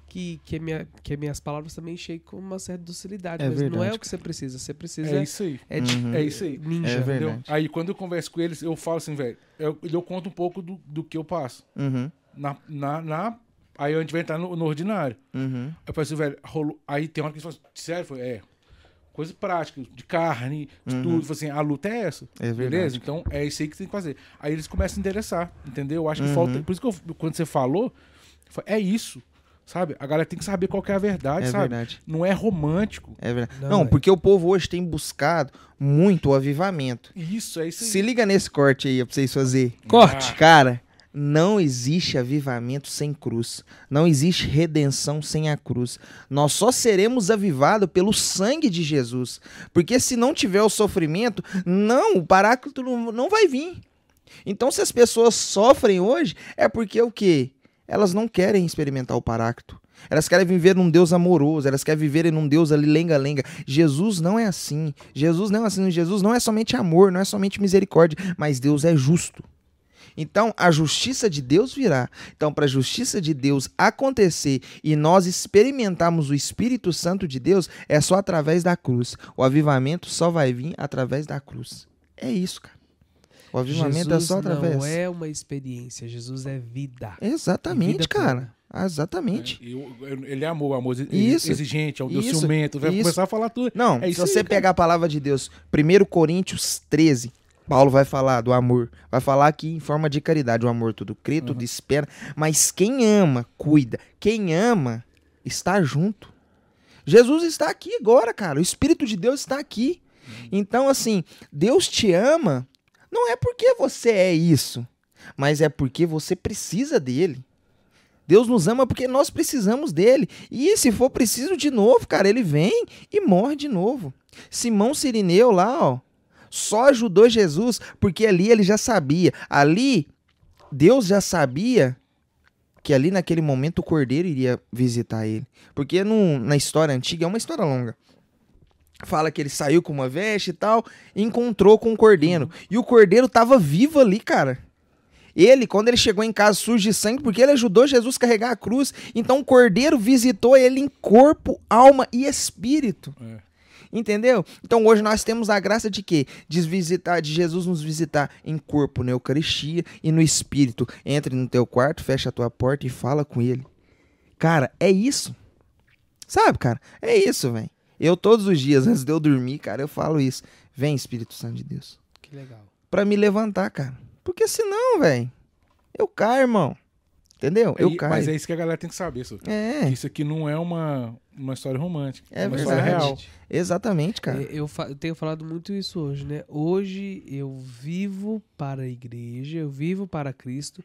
S2: que, que, a minha, que as minhas palavras também cheguem com uma certa docilidade.
S3: É
S2: mas não é
S3: verdade,
S2: o que você precisa. Você precisa.
S1: É
S2: É,
S1: isso aí.
S2: é, de-
S3: Uhum.
S1: É isso aí.
S2: ninja.
S3: É verdade.
S1: Entendeu? Aí quando eu converso com eles, eu falo assim, velho, eu, eu conto um pouco do, do que eu passo.
S3: Uhum.
S1: Na, na, na- aí a gente vai entrar no, no ordinário.
S3: Uhum.
S1: Aí eu falei assim, velho, rolou. Aí tem hora que eles falam, sério? Eu falei, é. Coisa prática, de carne, de
S3: Uhum.
S1: tudo. Assim, a luta é essa.
S3: É verdade.
S1: Beleza? Então é isso aí que tem que fazer. Aí eles começam a interessar, entendeu? Eu acho que
S3: Uhum.
S1: falta. Por isso que eu- quando você falou, eu falei, é isso. Sabe? A galera tem que saber qual que é a verdade,
S3: É
S1: sabe?
S3: verdade.
S1: Não é romântico.
S3: É verdade.
S2: Não,
S3: Não,
S2: é.
S3: porque o povo hoje tem buscado muito o avivamento.
S1: Isso, é isso aí.
S3: Se liga nesse corte aí pra vocês fazer.
S2: Corte.
S3: Cara, não existe avivamento sem cruz. Não existe redenção sem a cruz. Nós só seremos avivados pelo sangue de Jesus. Porque se não tiver o sofrimento, não, o paráclito não, não vai vir. Então, se as pessoas sofrem hoje, é porque o quê? Elas não querem experimentar o paráclito. Elas querem viver num Deus amoroso, elas querem viver num Deus ali lenga-lenga. Jesus não é assim. Jesus não é assim. Jesus não é somente amor, não é somente misericórdia, mas Deus é justo. Então, a justiça de Deus virá. Então, para a justiça de Deus acontecer e nós experimentarmos o Espírito Santo de Deus, é só através da cruz. O avivamento só vai vir através da cruz. É isso, cara. O avivamento
S2: Jesus
S3: é só através.
S2: não é uma experiência, Jesus é vida.
S3: Exatamente,
S2: Vida
S3: cara. Ah, Exatamente.
S1: É, eu- eu- ele é amor, amor
S3: Isso.
S1: exigente, é um Deus
S3: Isso.
S1: ciumento. Vai
S3: Isso.
S1: começar a falar tudo.
S3: Não,
S1: É
S3: se
S1: isso aí,
S3: você
S1: cara.
S3: pegar a palavra de Deus, 1 Coríntios 13, Paulo vai falar do amor. Vai falar aqui em forma de caridade. O amor tudo crê, tudo espera. Mas quem ama, cuida. Quem ama, está junto. Jesus está aqui agora, cara. O Espírito de Deus está aqui. Então, assim, Deus te ama, não é porque você é isso, mas é porque você precisa dele. Deus nos ama porque nós precisamos dele. E se for preciso de novo, cara, ele vem e morre de novo. Simão Sirineu lá, ó, só ajudou Jesus porque ali ele já sabia. Ali, Deus já sabia que ali naquele momento o cordeiro iria visitar ele. Porque no- na história antiga, é uma história longa. Fala que ele saiu com uma veste e tal, e encontrou com o cordeiro. E o cordeiro tava vivo ali, cara. Ele, quando ele chegou em casa sujo de sangue, porque ele ajudou Jesus a carregar a cruz. Então o cordeiro visitou ele em corpo, alma e espírito.
S1: É.
S3: Entendeu? Então hoje nós temos a graça de quê? De visitar, de Jesus nos visitar em corpo, na Eucaristia e no Espírito. Entre no teu quarto, fecha a tua porta e fala com ele. Cara, é isso. Sabe, cara? É isso, velho. Eu todos os dias, antes de eu dormir, cara, eu falo isso. Vem, Espírito Santo de Deus.
S2: Que legal.
S3: Pra me levantar, cara. Porque senão, velho, eu caio, irmão. Entendeu? Eu
S1: E-
S3: caio.
S1: Mas é isso que a galera tem que saber, só.
S3: É,
S1: Isso aqui não é uma, uma história romântica.
S3: É
S1: uma
S3: verdade.
S1: história real.
S3: exatamente, cara.
S2: É, Eu, eu tenho falado muito isso hoje, né? Hoje eu vivo para a igreja, eu vivo para Cristo,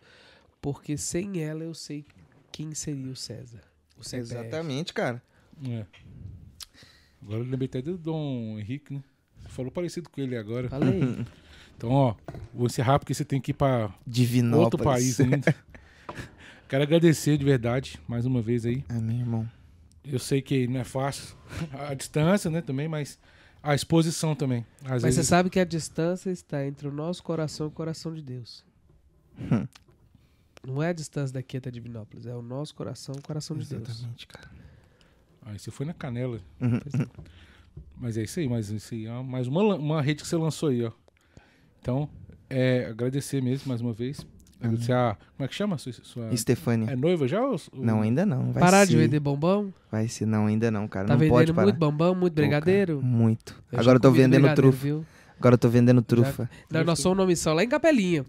S2: porque sem ela eu sei quem seria o César. O.
S3: Exatamente, cara.
S1: É. Agora eu lembrei até do Dom Henrique, né? Você falou parecido com ele agora.
S2: Falei.
S1: Então, ó, vou encerrar porque você tem que ir pra
S3: Divinópolis.
S1: outro país ainda. Quero agradecer de verdade, mais uma vez aí.
S3: Amém, irmão.
S1: Eu sei que não é fácil a distância, né, também, mas a exposição também. Às
S2: Mas você
S1: vezes,
S2: sabe que a distância está entre o nosso coração e o coração de Deus.
S3: Hum.
S2: Não é a distância daqui até Divinópolis, é o nosso coração e o coração de Deus.
S3: Exatamente, cara.
S1: Aí você foi na canela.
S3: Uhum.
S1: Mas é isso aí, mas isso aí, ó, mais uma, uma rede que você lançou aí, ó. Então, é, agradecer mesmo mais uma vez. Agradecer a. Como é que chama? Sua, sua-
S3: Estefânia.
S1: é noiva já? ou- ou-
S3: Não, ainda não. Vai
S2: Parar
S3: ser.
S2: de vender bombom?
S3: Vai ser, não, ainda não, cara.
S2: Tá
S3: não pode
S2: vendendo
S3: parar.
S2: muito bombom, muito
S3: Pô,
S2: brigadeiro?
S3: muito.
S2: Eu
S3: Agora
S2: já
S3: eu tô vendendo trufa.
S2: viu?
S3: Agora eu tô vendendo trufa.
S2: Não, nós somos uma missão lá em Capelinha.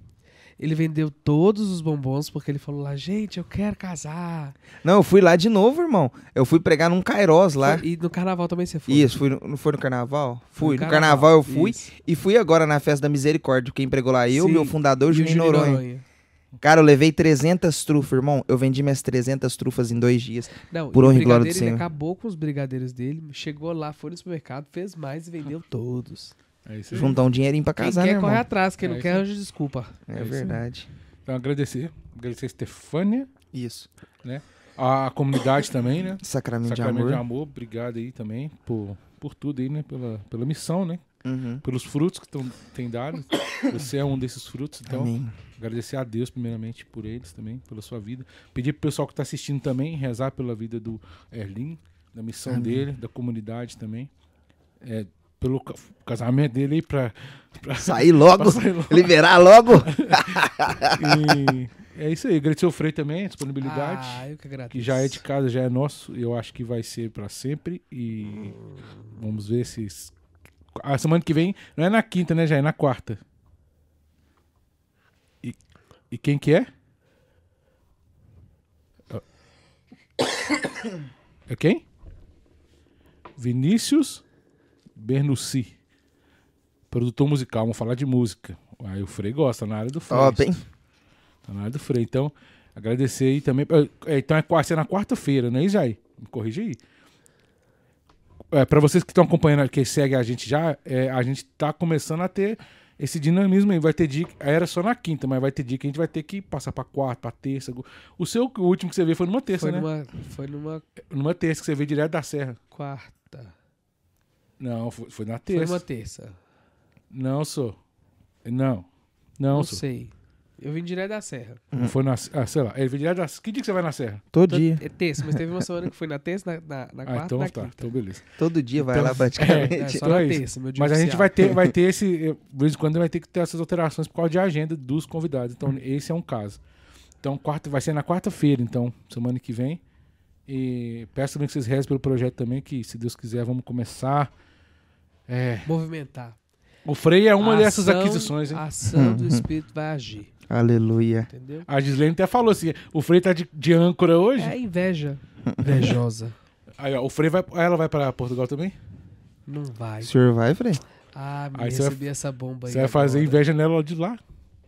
S2: Ele vendeu todos os bombons porque ele falou lá, gente, eu quero casar.
S3: Não, eu fui lá de novo, irmão. Eu fui pregar num Kairos lá.
S2: Foi- E no carnaval também você foi?
S3: Isso, fui no- não foi no carnaval? Fui.
S2: No
S3: No carnaval eu fui.
S2: isso.
S3: E fui agora na festa da misericórdia. Quem pregou lá? Eu,
S2: Sim.
S3: meu fundador, Juninho Noronha.
S2: Noronha.
S3: Cara, eu levei 300 trufas, irmão. Eu vendi minhas 300 trufas em dois dias.
S2: Não,
S3: Por honra e glória do
S2: brigadeiro, ele
S3: Senhor.
S2: acabou com os brigadeiros dele, chegou lá, foi no supermercado, fez mais e vendeu todos.
S1: É isso aí.
S3: Juntar um dinheirinho pra
S2: Quem
S3: casar,
S2: quer
S3: né,
S2: corre atrás, quem
S1: É
S2: não quer arranja desculpa.
S3: É,
S1: É
S3: verdade.
S1: Então, agradecer. Agradecer a Estefânia,
S3: Isso.
S1: a comunidade também, né?
S3: Sacramento,
S1: Sacramento
S3: de amor.
S1: Obrigado aí também por, por tudo aí, né? Pela, pela missão, né?
S3: Uhum.
S1: Pelos frutos que tão, tem dado. Você é um desses frutos, então
S3: Amém.
S1: agradecer a Deus primeiramente por eles também, pela sua vida. Pedir pro pessoal que tá assistindo também rezar pela vida do Erlin, da missão
S3: Amém.
S1: dele, da comunidade também. É, pelo ca- casamento dele aí pra, pra
S3: Sair logo,
S1: pra sair logo.
S3: liberar logo.
S1: E é isso aí, agradecer o Frei também, a disponibilidade.
S2: Ah, eu que agradeço.
S1: que já é de casa, já é nosso, eu acho que vai ser pra sempre e vamos ver se a semana que vem não é na quinta, né, já é na quarta. E, e quem que é? É quem? Vinícius Bernucci. Produtor musical, vamos falar de música. Aí o Frei gosta, na área do Frei.
S3: Top, hein?
S1: Tá na área do Frei. Então, agradecer aí também. É, Então é quase ser na quarta-feira, não é isso aí? Me corrige aí. É, para vocês que estão acompanhando, que seguem a gente já, é, a gente tá começando a ter esse dinamismo aí. Vai ter dia. Era só na quinta, mas vai ter dia que a gente vai ter que passar pra quarta, pra terça. O seu, o último que você veio foi numa terça,
S2: Foi
S1: né?
S2: numa, foi numa
S1: Numa terça que você veio direto da Serra.
S2: quarta.
S1: Não, foi, foi na
S2: Foi
S1: terça.
S2: uma terça.
S1: Não, sou. Não. Não,
S2: Não
S1: sou.
S2: sei. Eu vim direto da Serra.
S1: Não foi na. Ah, sei lá. Ele veio direto da. Que dia que você vai na Serra?
S3: Todo dia.
S2: É terça, mas teve uma semana que foi na terça, na, na, na
S1: Ah,
S2: quarta
S1: então
S2: na
S1: tá.
S2: quinta.
S1: Então beleza.
S3: Todo dia vai
S1: Então-
S3: lá
S2: É,
S3: praticamente.
S2: só
S1: Então
S2: na
S1: é isso.
S2: terça, meu dia
S1: Mas a gente
S2: oficial.
S1: vai ter, vai ter esse. De vez em quando vai ter que ter essas alterações por causa de agenda dos convidados. Então, esse é um caso. Então, quarta, vai ser na quarta-feira, então, semana que vem. E peço também que vocês rezem pelo projeto também, que se Deus quiser, vamos começar. É,
S2: Movimentar.
S1: o Frei é uma
S2: A
S1: dessas
S2: ação-
S1: aquisições, hein?
S2: A ação do Espírito vai agir.
S3: Aleluia.
S2: Entendeu?
S1: A Gislene até falou assim: o Frei tá de, de âncora hoje.
S2: É inveja. Invejosa.
S1: Aí, ó, o Frei vai. Ela vai pra Portugal também?
S2: Não vai.
S3: O senhor vai, Frei?
S2: Ah, me
S1: Aí você vai-
S2: recebi essa bomba aí.
S1: Você vai fazer
S2: agora.
S1: inveja nela de lá?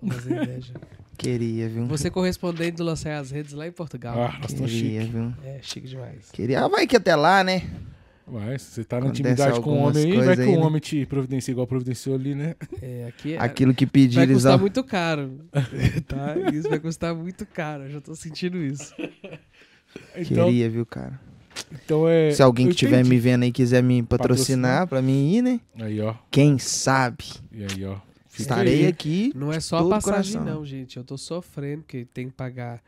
S2: Fazer inveja.
S3: Queria, viu?
S2: Você correspondente do Lancei as Redes lá em Portugal.
S1: Ah, nós estamos
S3: Queria,
S1: chique.
S3: viu?
S2: É, chique demais.
S3: Queria. Ah, vai que até lá, né?
S1: Vai, se você tá na intimidade com o homem aí, vai que o
S3: né?
S1: homem te providencia igual providenciou ali, né?
S2: É, aqui é,
S3: Aquilo que
S2: vai
S3: pedir, eles
S2: custar muito caro. tá? Isso vai custar muito caro. Eu já tô sentindo isso.
S1: Então,
S3: Queria, viu, cara?
S1: então é.
S3: Se alguém que estiver me vendo aí quiser me
S1: Patrocinar.
S3: patrocinar pra mim ir, né?
S1: Aí, ó.
S3: Quem sabe?
S1: E aí, ó. Fica
S3: Estarei aqui.
S2: Não é só a passagem,
S3: coração.
S2: não, gente. Eu tô sofrendo, porque tem que pagar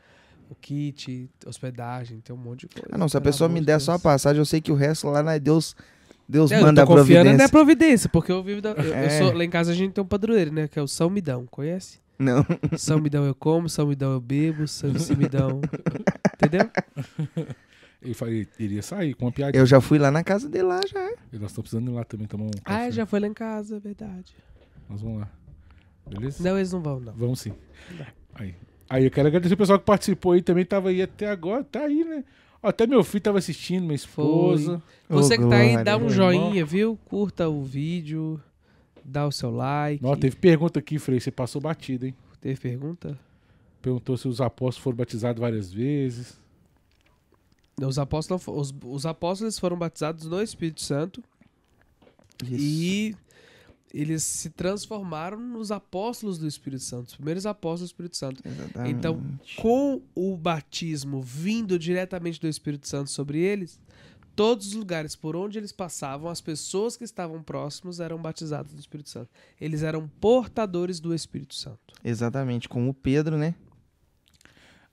S2: o kit, hospedagem, tem um monte de coisa.
S3: Ah, não. Se a pessoa me
S2: de
S3: der
S2: Deus.
S3: só a passagem, eu sei que o resto lá, né? Deus, Deus
S2: Não,
S3: manda
S2: eu
S3: a
S2: tô confiando
S3: providência.
S2: na providência, porque eu vivo da, eu, eu
S3: É.
S2: sou, lá em casa a gente tem um padroeiro, né? Que é o São Midão, conhece?
S3: Não.
S2: São Midão eu como, São Midão eu bebo, São Midão. Entendeu?
S1: Ele falei, iria sair com uma piadinha.
S3: Eu já fui lá na casa dele lá já.
S1: E nós estamos precisando ir lá também tomar um
S2: Ah,
S1: café.
S2: já foi lá em casa, é verdade.
S1: Nós vamos lá. Beleza?
S2: Não, eles não vão, não.
S1: Vamos sim. Aí. Aí eu quero agradecer o pessoal que participou aí também, tava aí até agora, tá aí, né? Até meu filho tava assistindo, minha esposa.
S2: Você
S3: Ô,
S2: que tá aí, dá um joinha, viu? Curta o vídeo, dá o seu like.
S1: Ó, teve pergunta aqui, Frei, você passou batido, hein?
S2: Teve pergunta?
S1: Perguntou se os apóstolos foram batizados várias vezes.
S2: Os apóstolos, os, os apóstolos foram batizados no Espírito Santo
S3: Isso.
S2: e eles se transformaram nos apóstolos do Espírito Santo, os primeiros apóstolos do Espírito Santo.
S3: Exatamente.
S2: Então, com o batismo vindo diretamente do Espírito Santo sobre eles, todos os lugares por onde eles passavam, as pessoas que estavam próximos eram batizadas do Espírito Santo. Eles eram portadores do Espírito Santo.
S3: Exatamente, como o Pedro, né?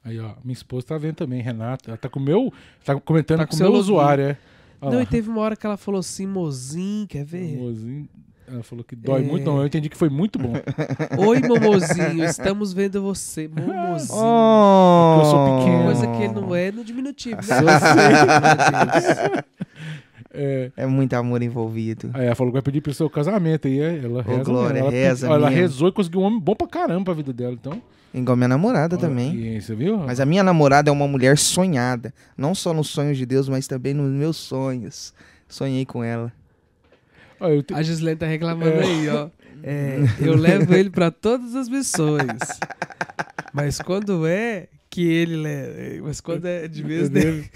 S1: Aí, ó, minha esposa tá vendo também, Renata. Ela tá com o meu. Tá comentando
S2: Tá com
S1: o meu
S2: login.
S1: usuário, é. Olha
S2: Não,
S1: lá.
S2: e teve uma hora que ela falou assim, mozinho, quer ver?
S1: Mozinho. Ela falou que dói
S2: É.
S1: muito, não. Eu entendi que foi muito bom.
S2: Oi, momozinho, estamos vendo você, momozinho.
S3: Oh!
S1: eu sou pequeno.
S2: Coisa que ele não é no diminutivo, né?
S1: É,
S3: É muito amor envolvido.
S1: aí ela falou que vai pedir pro seu casamento aí. é, Ela reza.
S3: Glória,
S1: mesmo. ela,
S3: reza
S1: ela rezou e conseguiu um homem bom pra caramba pra vida dela. Então,
S3: Igual minha namorada
S1: olha
S3: também.
S1: aqui, Você viu?
S3: Mas a minha namorada é uma mulher sonhada. Não só nos sonhos de Deus, mas também nos meus sonhos. Sonhei com ela.
S1: Olha, te-
S2: A Gislene tá reclamando
S1: É.
S2: aí, ó. É, eu levo ele pra todas as missões. Mas quando é que ele leva. Mas quando é de vez dele.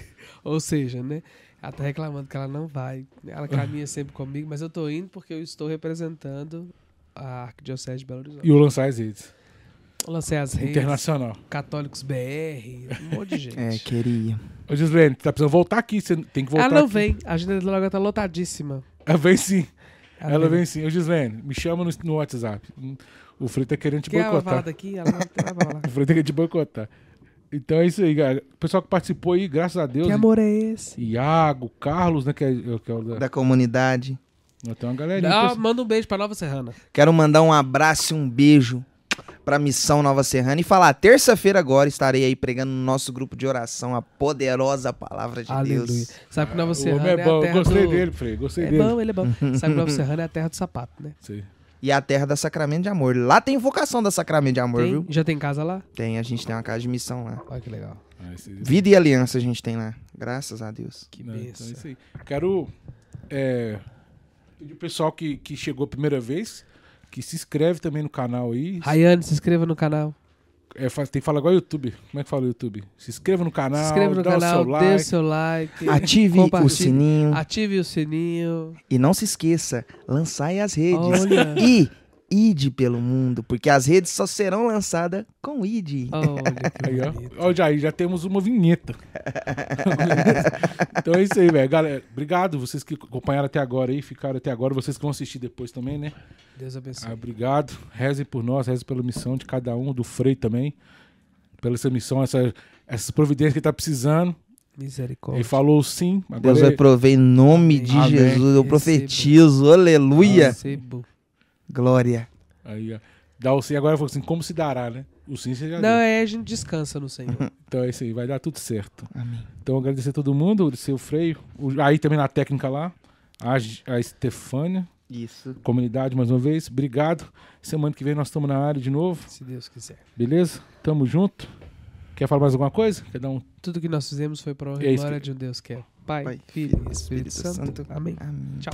S2: Ou seja, né? Ela tá reclamando que ela não vai. Ela caminha sempre comigo, mas eu tô indo porque eu estou representando a Arquidiocese de Belo Horizonte.
S1: E o lançar as redes.
S2: Lancei as redes,
S1: Internacional.
S2: Católicos BR, um monte de gente.
S3: É, queria.
S1: Ô, Gislene, tá precisando voltar aqui. Você tem que voltar
S2: ela não
S1: aqui.
S2: vem, a agenda dela agora tá lotadíssima.
S1: Ela vem sim.
S2: Ela
S1: Ela vem sim. Ô, Gislene, me chama no, no WhatsApp. O Frei tá querendo te
S2: Quer ela
S1: boicotar.
S2: daqui? Ela lá.
S1: O Frei tá querendo te boicotar. Então é isso aí, galera. O pessoal que participou aí, graças a Deus.
S2: Que amor é esse?
S1: Iago, Carlos, né? Que é, que é o da...
S3: Da comunidade.
S1: Tem uma galerinha.
S2: Ah, manda um beijo pra Nova Serrana.
S3: Quero mandar um abraço e um beijo pra Missão Nova Serrana e falar, terça-feira agora estarei aí pregando no nosso grupo de oração a poderosa palavra de
S2: Aleluia.
S3: Deus.
S2: Sabe que Nova
S1: o
S2: Serrana
S1: homem é
S2: é,
S1: bom.
S2: a terra
S1: gostei
S2: do...
S1: dele, Frei. Gostei
S2: É
S1: dele.
S2: bom, ele é bom. Sabe que Nova Serrana é a terra do sapato, né?
S1: Sei.
S3: E a terra da Sacramento de Amor. Lá tem invocação da Sacramento de Amor,
S2: Tem?
S3: viu?
S2: Já tem casa lá?
S3: Tem, a gente tem uma casa de missão lá.
S2: Olha que legal.
S1: Ah,
S3: Vida e aliança a gente tem lá. Graças a Deus.
S2: Que
S1: Não, então é
S2: benção.
S1: isso aí. Quero é, pedir o pessoal que, que chegou a primeira vez que se inscreve também no canal aí.
S2: Rayane, se inscreva no canal.
S1: É, tem que falar igual o YouTube. Como é que fala o YouTube? Se inscreva no canal,
S2: se inscreva no
S1: dá
S2: canal,
S1: o seu
S2: dê o
S1: like.
S2: seu like.
S3: Ative o sininho.
S2: Ative o sininho.
S3: E não se esqueça, lançai as redes.
S2: Olha.
S3: E ide pelo mundo, porque as redes só serão lançadas com id.
S2: Olha
S1: Aí, ó.
S2: bonito.
S1: Ó, já, temos uma vinheta. então é isso aí, velho. Galera, obrigado vocês que acompanharam até agora aí, ficaram até agora, vocês que vão assistir depois também, né?
S2: Deus abençoe.
S1: Ah, obrigado. Rezem por nós, rezem pela missão de cada um, do Frei também. Pela essa missão, essa, essas providências que tá precisando.
S2: Misericórdia.
S1: Ele falou sim. Agora
S3: Deus vai
S1: ele-
S3: prover em nome
S2: Amém.
S3: de
S1: Amém.
S3: Jesus. Eu
S2: Receba.
S3: profetizo. Aleluia.
S2: Recebo.
S3: Glória.
S1: Aí, ó. Dá o sim. Agora falou assim, como se dará, né? O sim você já
S2: Não,
S1: deu.
S2: é, a gente descansa no Senhor.
S1: Então é isso aí, vai dar tudo certo.
S3: Amém.
S1: Então agradecer a todo mundo, o Freio. o- aí também na técnica lá, a, a Estefânia,
S3: Isso.
S1: comunidade mais uma vez. Obrigado. Semana que vem nós estamos na área de novo,
S2: se Deus quiser.
S1: beleza? Tamo junto. Quer falar mais alguma coisa? Quer dar um.
S2: Tudo que nós fizemos foi para honra
S1: É
S2: e glória
S1: que-
S2: de um Deus que é Pai,
S3: Pai,
S2: Filho e Espírito, Santo. Amém.
S3: Amém.
S2: Tchau.